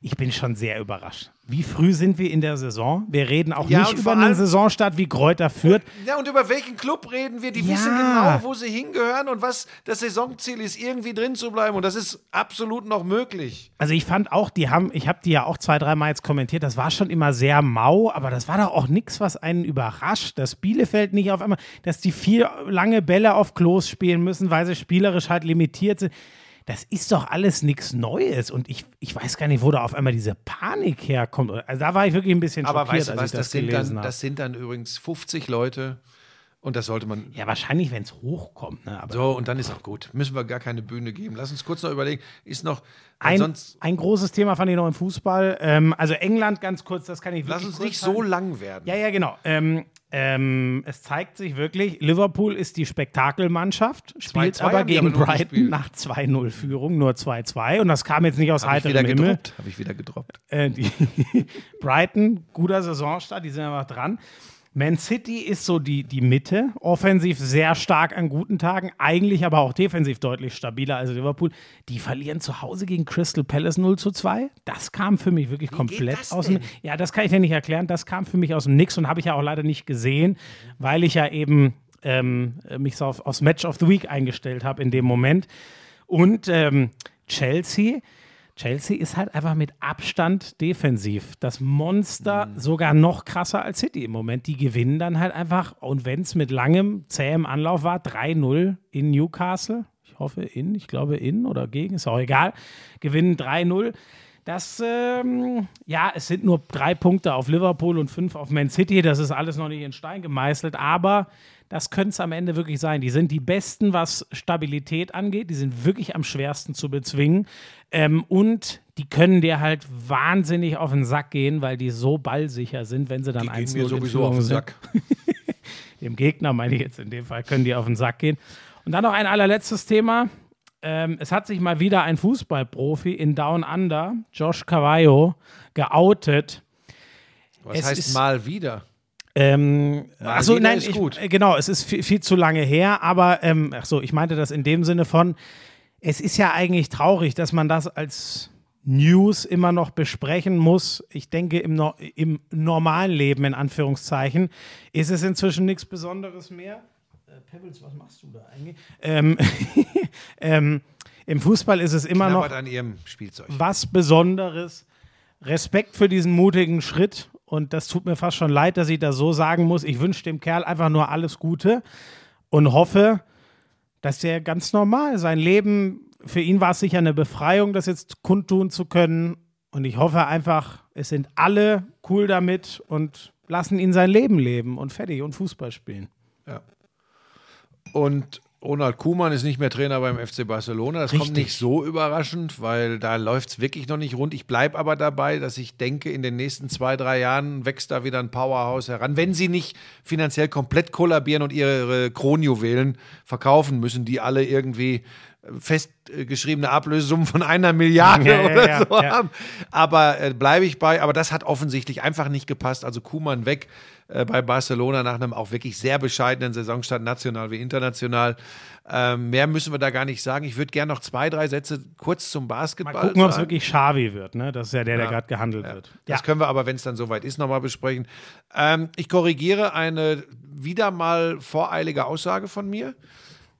Speaker 1: ich bin schon sehr überrascht. Wie früh sind wir in der Saison? Wir reden auch
Speaker 2: Ja,
Speaker 1: nicht über einen Saisonstart wie Kräuter führt.
Speaker 2: Ja, und über welchen Club reden wir? Die
Speaker 1: Ja.
Speaker 2: wissen genau, wo sie hingehören und was das Saisonziel ist, irgendwie drin zu bleiben. Und das ist absolut noch möglich.
Speaker 1: Also ich fand auch, die haben, ich habe die ja auch zwei, dreimal jetzt kommentiert, das war schon immer sehr mau, aber das war doch auch nichts, was einen überrascht, dass Bielefeld nicht auf einmal, dass die vier lange Bälle auf Klos spielen müssen, weil sie spielerisch halt limitiert sind. Das ist doch alles nichts Neues und ich, ich weiß gar nicht, wo da auf einmal diese Panik herkommt. Also da war ich wirklich ein bisschen
Speaker 2: Aber
Speaker 1: schockiert,
Speaker 2: weißt du
Speaker 1: als
Speaker 2: was,
Speaker 1: ich
Speaker 2: das,
Speaker 1: das,
Speaker 2: sind
Speaker 1: gelesen
Speaker 2: dann,
Speaker 1: habe.
Speaker 2: das sind dann übrigens 50 Leute und das sollte man.
Speaker 1: Ja, wahrscheinlich, wenn es hochkommt. Ne?
Speaker 2: So, und dann ist auch gut. Müssen wir gar keine Bühne geben. Lass uns kurz noch überlegen. Ist noch.
Speaker 1: ein, ein großes Thema fand ich noch im Fußball. Ähm, also England, ganz kurz, das kann ich wirklich
Speaker 2: Lass uns nicht
Speaker 1: halten.
Speaker 2: so lang werden.
Speaker 1: Ja, ja, genau. Ähm, ähm, es zeigt sich wirklich, Liverpool ist die Spektakelmannschaft, spielt
Speaker 2: 2-2
Speaker 1: aber gegen Brighton nach 2-0-Führung, nur 2-2. Und das kam jetzt nicht aus heiterem Himmel.
Speaker 2: Habe ich wieder gedroppt.
Speaker 1: Äh, Brighton, guter Saisonstart, die sind einfach dran. Man City ist so die, die Mitte, offensiv sehr stark an guten Tagen, eigentlich aber auch defensiv deutlich stabiler als Liverpool. Die verlieren zu Hause gegen Crystal Palace 0 zu 2. Das kam für mich wirklich komplett
Speaker 2: das
Speaker 1: aus dem. Ja, das kann ich dir nicht erklären. Das kam für mich aus dem Nix und habe ich ja auch leider nicht gesehen, weil ich ja eben ähm, mich so auf, aufs Match of the Week eingestellt habe in dem Moment. Und ähm, Chelsea. Chelsea ist halt einfach mit Abstand defensiv. Das Monster sogar noch krasser als City im Moment. Die gewinnen dann halt einfach, und wenn es mit langem, zähem Anlauf war, 3-0 in Newcastle. Ich hoffe in, ich glaube in oder gegen, ist auch egal. Gewinnen 3-0. Das, ähm, ja, es sind nur drei Punkte auf Liverpool und fünf auf Man City. Das ist alles noch nicht in Stein gemeißelt, aber das könnte es am Ende wirklich sein. Die sind die Besten, was Stabilität angeht. Die sind wirklich am schwersten zu bezwingen. Ähm, und die können dir halt wahnsinnig auf den Sack gehen, weil die so ballsicher sind, wenn sie dann 1-0
Speaker 5: mir sowieso auf den
Speaker 1: sind.
Speaker 5: Sack.
Speaker 1: Dem Gegner, meine ich jetzt in dem Fall, können die auf den Sack gehen. Und dann noch ein allerletztes Thema. Ähm, es hat sich mal wieder ein Fußballprofi in Down Under, Josh Cavallo, geoutet.
Speaker 2: Was
Speaker 1: Es
Speaker 2: heißt mal wieder?
Speaker 1: Ähm,
Speaker 2: Mal
Speaker 1: achso, nein,
Speaker 2: ist
Speaker 1: ich,
Speaker 2: gut.
Speaker 1: äh, genau, es ist viel, viel zu lange her, aber ähm, achso, ich meinte das in dem Sinne von, es ist ja eigentlich traurig, dass man das als News immer noch besprechen muss. Ich denke, im, no im normalen Leben, in Anführungszeichen, ist es inzwischen nichts Besonderes mehr. Äh, Pebbles, was machst du da eigentlich? Ähm, ähm, Im Fußball ist es immer noch
Speaker 2: Knabbert an ihrem Spielzeug.
Speaker 1: was Besonderes. Respekt für diesen mutigen Schritt. Und das tut mir fast schon leid, dass ich das so sagen muss. Ich wünsche dem Kerl einfach nur alles Gute und hoffe, dass er ganz normal sein Leben, für ihn war es sicher eine Befreiung, das jetzt kundtun zu können. Und ich hoffe einfach, es sind alle cool damit und lassen ihn sein Leben leben und fertig und Fußball spielen.
Speaker 2: Und Ronald Kuhmann ist nicht mehr Trainer beim FC Barcelona. Das kommt
Speaker 1: Richtig.
Speaker 2: nicht so überraschend, weil da läuft es wirklich noch nicht rund. Ich bleibe aber dabei, dass ich denke, in den nächsten zwei, drei Jahren wächst da wieder ein Powerhouse heran. Wenn sie nicht finanziell komplett kollabieren und ihre Kronjuwelen verkaufen müssen, die alle irgendwie festgeschriebene Ablösesummen von einer Milliarde
Speaker 1: Ja,
Speaker 2: oder
Speaker 1: ja,
Speaker 2: so
Speaker 1: ja.
Speaker 2: haben. Aber äh, bleibe ich bei. Aber das hat offensichtlich einfach nicht gepasst. Also Kuhmann weg äh, bei Barcelona nach einem auch wirklich sehr bescheidenen Saisonstart, national wie international. Ähm, mehr müssen wir da gar nicht sagen. Ich würde gerne noch zwei, drei Sätze kurz zum
Speaker 1: Mal
Speaker 2: Basketball
Speaker 1: gucken, ob es wirklich Xavi wird. Ne? Das ist ja der, der gerade gehandelt wird.
Speaker 2: Das können wir aber, wenn es dann soweit ist, nochmal besprechen. Ähm, ich korrigiere eine wieder mal voreilige Aussage von mir.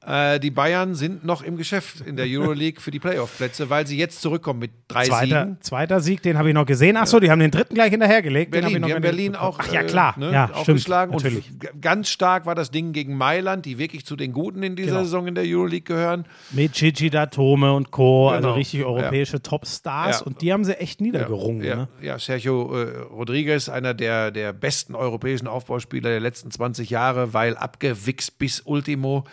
Speaker 2: Äh, die Bayern sind noch im Geschäft in der Euroleague für die Playoff-Plätze, weil sie jetzt zurückkommen mit drei
Speaker 1: Zweiter,
Speaker 2: Siegen.
Speaker 1: zweiter Sieg, den habe ich noch gesehen. Achso, die haben den dritten gleich hinterhergelegt. Den hab ich
Speaker 2: Berlin,
Speaker 1: noch
Speaker 2: die haben Berlin auch,
Speaker 1: Ach ja,
Speaker 2: äh,
Speaker 1: klar.
Speaker 2: ne,
Speaker 1: ja,
Speaker 2: auch
Speaker 1: stimmt.
Speaker 2: geschlagen.
Speaker 1: Natürlich.
Speaker 2: Und ganz stark war das Ding gegen Mailand, die wirklich zu den Guten in dieser
Speaker 1: Genau.
Speaker 2: Saison in der Euroleague gehören.
Speaker 1: Mit Gigi Datome und Co., also
Speaker 2: Genau.
Speaker 1: richtig europäische Topstars.
Speaker 2: Ja.
Speaker 1: Und die haben sie echt niedergerungen.
Speaker 2: Ja,
Speaker 1: Ne?
Speaker 2: ja Sergio äh, Rodriguez, einer der, der besten europäischen Aufbauspieler der letzten 20 Jahre, weil abgewichst bis Ultimo.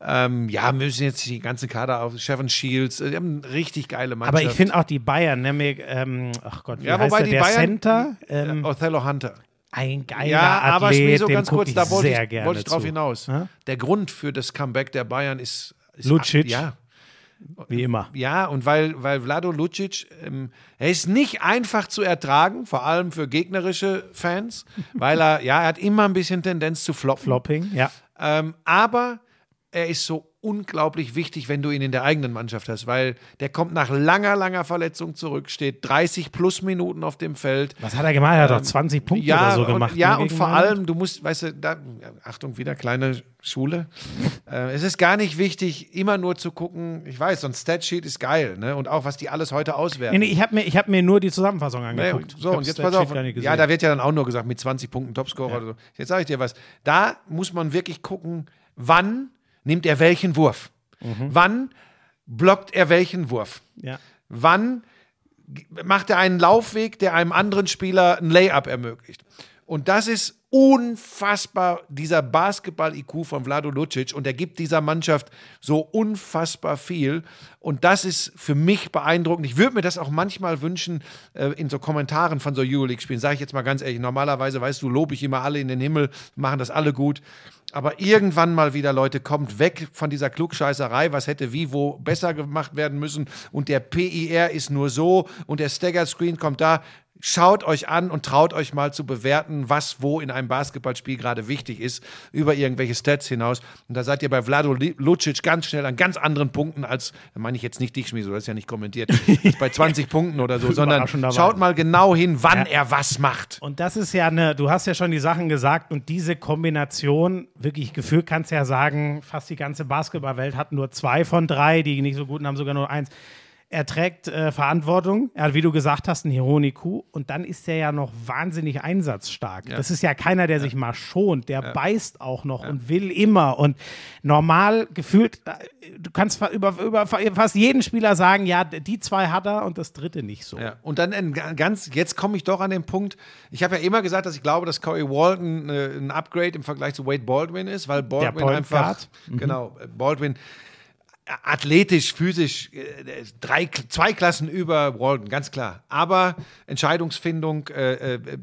Speaker 2: Ähm, ja, müssen jetzt die ganze Kader auf. Stefan Shields, äh, die haben eine richtig geile Mannschaft.
Speaker 1: Aber ich finde auch die Bayern, ne, mir, ähm, ach Gott, wie
Speaker 2: ja,
Speaker 1: heißt
Speaker 2: wobei
Speaker 1: der,
Speaker 2: die
Speaker 1: der
Speaker 2: Bayern.
Speaker 1: Center? Ähm,
Speaker 2: äh, Othello Hunter.
Speaker 1: ein geiler
Speaker 2: Ja, aber
Speaker 1: Athlet, dem
Speaker 2: ganz kurz, da wollte ich, wollte ich drauf
Speaker 1: zu.
Speaker 2: hinaus.
Speaker 1: Ja?
Speaker 2: Der Grund für das Comeback der Bayern ist. ist
Speaker 1: Lucic.
Speaker 2: Ja,
Speaker 1: Wie immer.
Speaker 2: Ja, und weil, weil Vlado Lucic, ähm, er ist nicht einfach zu ertragen, vor allem für gegnerische Fans, weil er, ja, er hat immer ein bisschen Tendenz zu floppen.
Speaker 1: Flopping, ja.
Speaker 2: Ähm, aber er ist so unglaublich wichtig, wenn du ihn in der eigenen Mannschaft hast, weil der kommt nach langer, langer Verletzung zurück, steht 30 plus Minuten auf dem Feld.
Speaker 1: Was hat er gemacht? Er hat doch 20 Punkte oder so gemacht.
Speaker 2: Und, ja,
Speaker 1: ne,
Speaker 2: und
Speaker 1: gegen
Speaker 2: vor allem, du musst, weißt du, da, Achtung, wieder kleine Schule. äh, es ist gar nicht wichtig, immer nur zu gucken, ich weiß, so ein Statsheet ist geil, ne? Und auch, was die alles heute auswerten.
Speaker 1: Nee, nee, ich habe mir, ich hab mir nur die Zusammenfassung
Speaker 2: Nee,
Speaker 1: angeguckt.
Speaker 2: und
Speaker 1: Ich
Speaker 2: so, und jetzt pass auf. Ja, da wird ja dann auch nur gesagt, mit 20 Punkten Topscorer oder so. Jetzt sage ich dir was. Da muss man wirklich gucken, wann nimmt er welchen Wurf?
Speaker 1: Mhm.
Speaker 2: Wann blockt er welchen Wurf?
Speaker 1: ja.
Speaker 2: Wann macht er einen Laufweg, der einem anderen Spieler ein Layup ermöglicht? Und das ist unfassbar, dieser Basketball-IQ von Vlado Lucic. Und er gibt dieser Mannschaft so unfassbar viel. Und das ist für mich beeindruckend. Ich würde mir das auch manchmal wünschen äh, in so Kommentaren von so Euroleague-Spielen. Sage ich jetzt mal ganz ehrlich, normalerweise, weißt du, lobe ich immer alle in den Himmel, machen das alle gut. Aber irgendwann mal wieder, Leute, kommt weg von dieser Klugscheißerei, was hätte wie wo besser gemacht werden müssen. Und der PIR ist nur so und der Stagger Screen kommt da. Schaut euch an und traut euch mal zu bewerten, was wo in einem Basketballspiel gerade wichtig ist, über irgendwelche Stats hinaus. Und da seid ihr bei Vlado Lucic ganz schnell an ganz anderen Punkten als, da meine ich jetzt nicht dich, Schmieso, das ist ja nicht kommentiert, als bei 20 Punkten oder so, sondern schaut mal genau hin, wann
Speaker 1: Ja.
Speaker 2: er was macht.
Speaker 1: Und das ist ja eine, du hast ja schon die Sachen gesagt und diese Kombination, wirklich gefühlt kannst du ja sagen, fast die ganze Basketballwelt hat nur zwei von drei, die nicht so guten haben sogar nur eins. Er trägt äh, Verantwortung, er hat, wie du gesagt hast, einen Hironiku und dann ist er ja noch wahnsinnig einsatzstark. Das ist ja keiner, der sich mal schont, der beißt auch noch und will immer. Und normal gefühlt, äh, du kannst über, über fa- fast jeden Spieler sagen, ja, die zwei hat er und das dritte nicht so.
Speaker 2: Ja, und dann ganz, jetzt komme ich doch an den Punkt, ich habe ja immer gesagt, dass ich glaube, dass Corey Walton äh, ein Upgrade im Vergleich zu Wade Baldwin ist, weil Baldwin einfach, genau, äh, Baldwin äh, athletisch, physisch, äh, drei, zwei Klassen über Walton, ganz klar. Aber Entscheidungsfindung, äh, äh,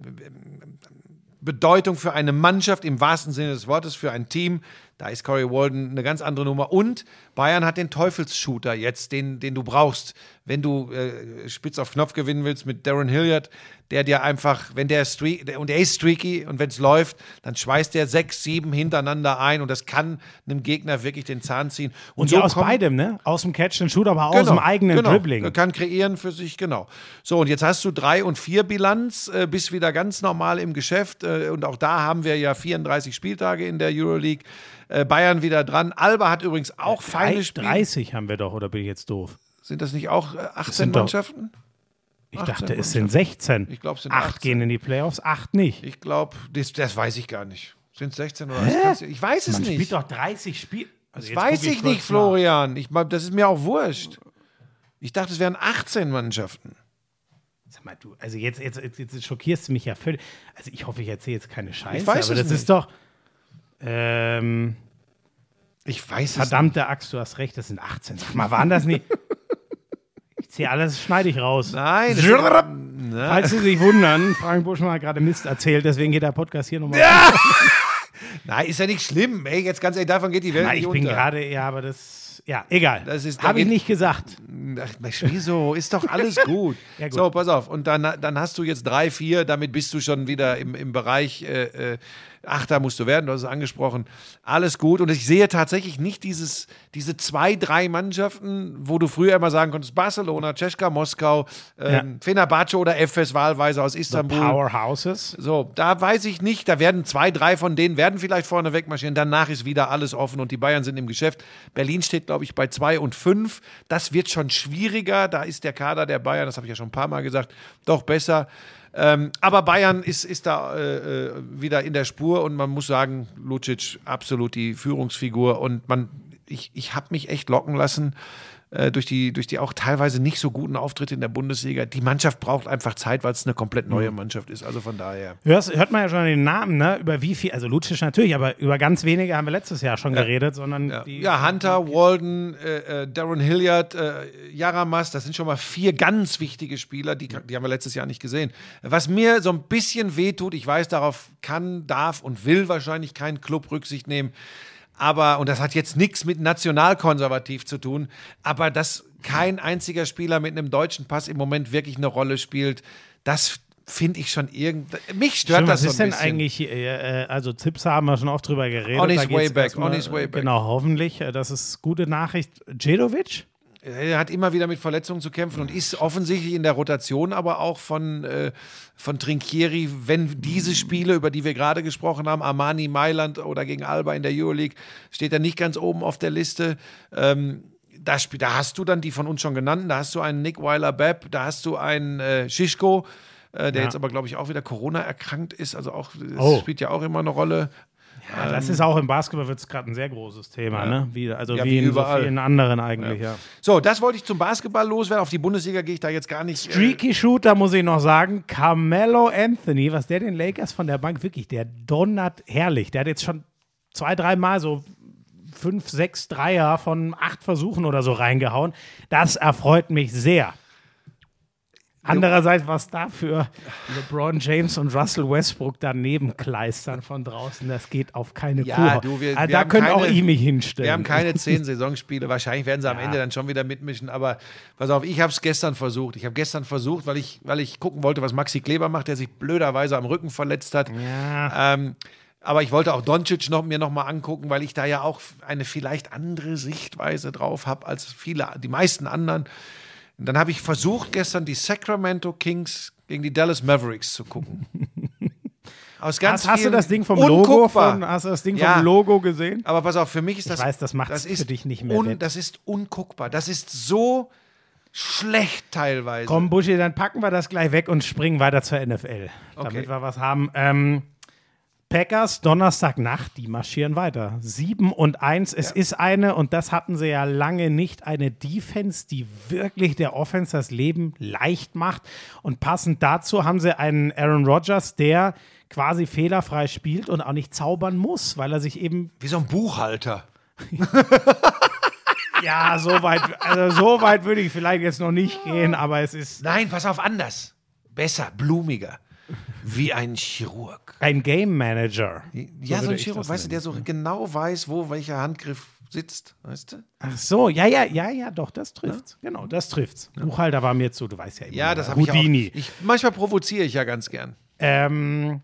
Speaker 2: Bedeutung für eine Mannschaft im wahrsten Sinne des Wortes, für ein Team. Da ist Corey Walden eine ganz andere Nummer. Und Bayern hat den Teufelsshooter jetzt, den, den du brauchst, wenn du äh, spitz auf Knopf gewinnen willst mit Darren Hilliard, der dir einfach, wenn der streak, der, und er ist streaky und wenn es läuft, dann schweißt der sechs, sieben hintereinander ein und das kann einem Gegner wirklich den Zahn ziehen.
Speaker 1: Und ja aus
Speaker 2: kommt-
Speaker 1: beidem, ne? Aus dem Catch and Shoot, aber auch aus dem eigenen
Speaker 2: genau.
Speaker 1: Dribbling.
Speaker 2: Kann kreieren für sich, genau. So, und jetzt hast du drei und vier Bilanz, äh, bist wieder ganz normal im Geschäft. Äh, und auch da haben wir ja 34 Spieltage in der Euroleague. Äh, Bayern wieder dran. Alba hat übrigens auch feine
Speaker 1: Drei-
Speaker 2: Spiele.
Speaker 1: 30 haben wir doch, oder bin ich jetzt doof?
Speaker 2: Sind das nicht auch äh, 18
Speaker 1: sind doch-
Speaker 2: Mannschaften?
Speaker 1: Ich
Speaker 2: 18
Speaker 1: dachte, es sind 16.
Speaker 2: Ich glaub, es sind
Speaker 1: Acht
Speaker 2: 18.
Speaker 1: gehen in die Playoffs, acht nicht.
Speaker 2: Ich glaube, das, das weiß ich gar nicht. Sind es 16 oder was? Ich weiß es
Speaker 1: Man
Speaker 2: nicht.
Speaker 1: spielt doch 30 Spiele. Also
Speaker 2: das weiß ich
Speaker 1: kurz
Speaker 2: nicht, Florian. Ich, das ist mir auch wurscht. Ich dachte, es wären 18 Mannschaften.
Speaker 1: Sag mal, du, also jetzt, jetzt, jetzt, jetzt schockierst du mich ja völlig. Also ich hoffe, ich erzähle jetzt keine Scheiße,
Speaker 2: Ich weiß
Speaker 1: aber
Speaker 2: es
Speaker 1: das
Speaker 2: nicht.
Speaker 1: ist doch. Ähm,
Speaker 2: Ich weiß es
Speaker 1: verdammte Axt, du hast recht, das sind 18. Sag mal, waren das nicht? Ich ziehe alles, schneide ich raus.
Speaker 2: Nein,
Speaker 1: Falls Sie sich wundern, Frank Buschmann hat gerade Mist erzählt, deswegen geht der Podcast hier nochmal.
Speaker 2: Nein, ist ja nicht schlimm. Ey, jetzt ganz ehrlich, davon geht die Welt
Speaker 1: Nein,
Speaker 2: nicht
Speaker 1: ich bin gerade, ja, aber das, ja, egal.
Speaker 2: Das ist-
Speaker 1: Habe ich nicht gesagt.
Speaker 2: Ach, Mensch, wieso? Ist doch alles gut.
Speaker 1: Ja, gut.
Speaker 2: So, pass auf. Und dann, dann hast du jetzt drei, vier, damit bist du schon wieder im, im Bereich äh, äh, Achter musst du werden, du hast es angesprochen. Alles gut. Und ich sehe tatsächlich nicht dieses, diese zwei, drei Mannschaften, wo du früher immer sagen konntest, Barcelona, Czeska, Moskau, ähm,
Speaker 1: Ja.
Speaker 2: Fenerbahce oder FS wahlweise aus Istanbul.
Speaker 1: Powerhouses.
Speaker 2: So, da weiß ich nicht, da werden zwei, drei von denen werden vielleicht vorne wegmarschieren. Danach ist wieder alles offen und die Bayern sind im Geschäft. Berlin steht, glaube ich, bei zwei und fünf. Das wird schon schwieriger. Da ist der Kader der Bayern, das habe ich ja schon ein paar Mal gesagt, doch besser. Ähm, aber Bayern ist, ist da äh, äh, wieder in der Spur und man muss sagen, Lucic absolut die Führungsfigur und man, ich, ich habe mich echt locken lassen äh, durch, die, durch die auch teilweise nicht so guten Auftritte in der Bundesliga. Die Mannschaft braucht einfach Zeit, weil es eine komplett neue Mannschaft ist. Also von daher.
Speaker 1: Hörst, hört man ja schon den Namen, ne? Über wie viel, also Lucic natürlich, aber über ganz wenige haben wir letztes Jahr schon geredet, sondern
Speaker 2: Ja,
Speaker 1: die.
Speaker 2: ja Hunter, Walden, äh, äh, Darren Hilliard, äh, Jaramas, das sind schon mal vier ganz wichtige Spieler, die, die haben wir letztes Jahr nicht gesehen. Was mir so ein bisschen wehtut, ich weiß, darauf kann, darf und will wahrscheinlich kein Club Rücksicht nehmen, aber, und das hat jetzt nichts mit nationalkonservativ zu tun, aber dass kein einziger Spieler mit einem deutschen Pass im Moment wirklich eine Rolle spielt, das finde ich schon irgend. Mich stört
Speaker 1: Stimmt,
Speaker 2: das
Speaker 1: was
Speaker 2: so
Speaker 1: ist
Speaker 2: ein
Speaker 1: denn
Speaker 2: bisschen.
Speaker 1: eigentlich, äh, äh, also Tipps haben wir schon oft drüber geredet.
Speaker 2: On his way back, on his way
Speaker 1: äh,
Speaker 2: back.
Speaker 1: Genau, hoffentlich. äh, Das ist gute Nachricht. Djedovic?
Speaker 2: Er hat immer wieder mit Verletzungen zu kämpfen und ist offensichtlich in der Rotation, aber auch von, äh, von Trinkieri, wenn diese Spiele, über die wir gerade gesprochen haben, Armani, Mailand oder gegen Alba in der Euroleague, steht er nicht ganz oben auf der Liste. Ähm, da, da hast du dann die von uns schon genannten, da hast du einen Nick Weiler-Bepp, da hast du einen äh, Schischko, äh, der
Speaker 1: Ja.
Speaker 2: jetzt aber, glaube ich, auch wieder Corona erkrankt ist, also auch, das
Speaker 1: Oh.
Speaker 2: spielt ja auch immer eine Rolle.
Speaker 1: Ja, das ist auch im Basketball wird es gerade ein sehr großes Thema, ne? Wie, also
Speaker 2: Ja,
Speaker 1: wie,
Speaker 2: wie
Speaker 1: in
Speaker 2: überall.
Speaker 1: so vielen anderen eigentlich, ja.
Speaker 2: So, das wollte ich zum Basketball loswerden. Auf die Bundesliga gehe ich da jetzt gar nicht. äh,
Speaker 1: Streaky Shooter muss ich noch sagen. Carmelo Anthony, was der den Lakers von der Bank wirklich, der donnert herrlich. Der hat jetzt schon zwei, dreimal so fünf, sechs Dreier von acht Versuchen oder so reingehauen. Das erfreut mich sehr. Andererseits, was da für LeBron James und Russell Westbrook daneben kleistern von draußen, das geht auf keine
Speaker 2: Ja,
Speaker 1: Kuh.
Speaker 2: du, wir-
Speaker 1: Ah,
Speaker 2: wir
Speaker 1: da können auch
Speaker 2: keine-
Speaker 1: ich mich hinstellen.
Speaker 2: Wir haben keine zehn Saisonspiele. Wahrscheinlich werden sie am Ende dann schon wieder mitmischen. Aber pass auf, ich habe es gestern versucht. Ich habe gestern versucht, weil ich, weil ich gucken wollte, was Maxi Kleber macht, der sich blöderweise am Rücken verletzt hat.
Speaker 1: Ja.
Speaker 2: Ähm, aber ich wollte auch Doncic noch, mir noch mal angucken, weil ich da ja auch eine vielleicht andere Sichtweise drauf habe als viele, die meisten anderen. Und dann habe ich versucht, gestern die Sacramento Kings gegen die Dallas Mavericks zu gucken. Aus ganz
Speaker 1: Hast, hast du das Ding vom Logo von, hast du das Ding
Speaker 2: Ja.
Speaker 1: vom Logo gesehen?
Speaker 2: Aber pass auf, für mich ist das.
Speaker 1: weiß, das macht's für
Speaker 2: ist
Speaker 1: dich nicht mehr
Speaker 2: Un, das ist unguckbar. Das ist so schlecht teilweise.
Speaker 1: Komm, Buschi, dann packen wir das gleich weg und springen weiter zur NFL, damit
Speaker 2: Okay.
Speaker 1: wir was haben. Ähm, Packers, Donnerstagnacht, die marschieren weiter. 7 und 1. Es ist eine, und das hatten sie ja lange nicht, eine Defense, die wirklich der Offense das Leben leicht macht. Und passend dazu haben sie einen Aaron Rodgers, der quasi fehlerfrei spielt und auch nicht zaubern muss, weil er sich eben
Speaker 2: Wie so ein Buchhalter.
Speaker 1: ja, so weit, also so weit würde ich vielleicht jetzt noch nicht gehen, aber es ist
Speaker 2: Nein, pass auf, anders. Besser, blumiger. Wie ein Chirurg.
Speaker 1: ein Game Manager.
Speaker 2: ja, so
Speaker 1: würde
Speaker 2: ein Chirurg, weißt du, der so genau weiß, wo welcher Handgriff sitzt, weißt du?
Speaker 1: Ach so, ja, ja, ja, ja, doch, das trifft's. Genau, das trifft's. Buchhalter war mir zu, du weißt ja immer.
Speaker 2: Ja, das habe ich auch. Ich, manchmal provoziere ich ja ganz gern.
Speaker 1: Ähm,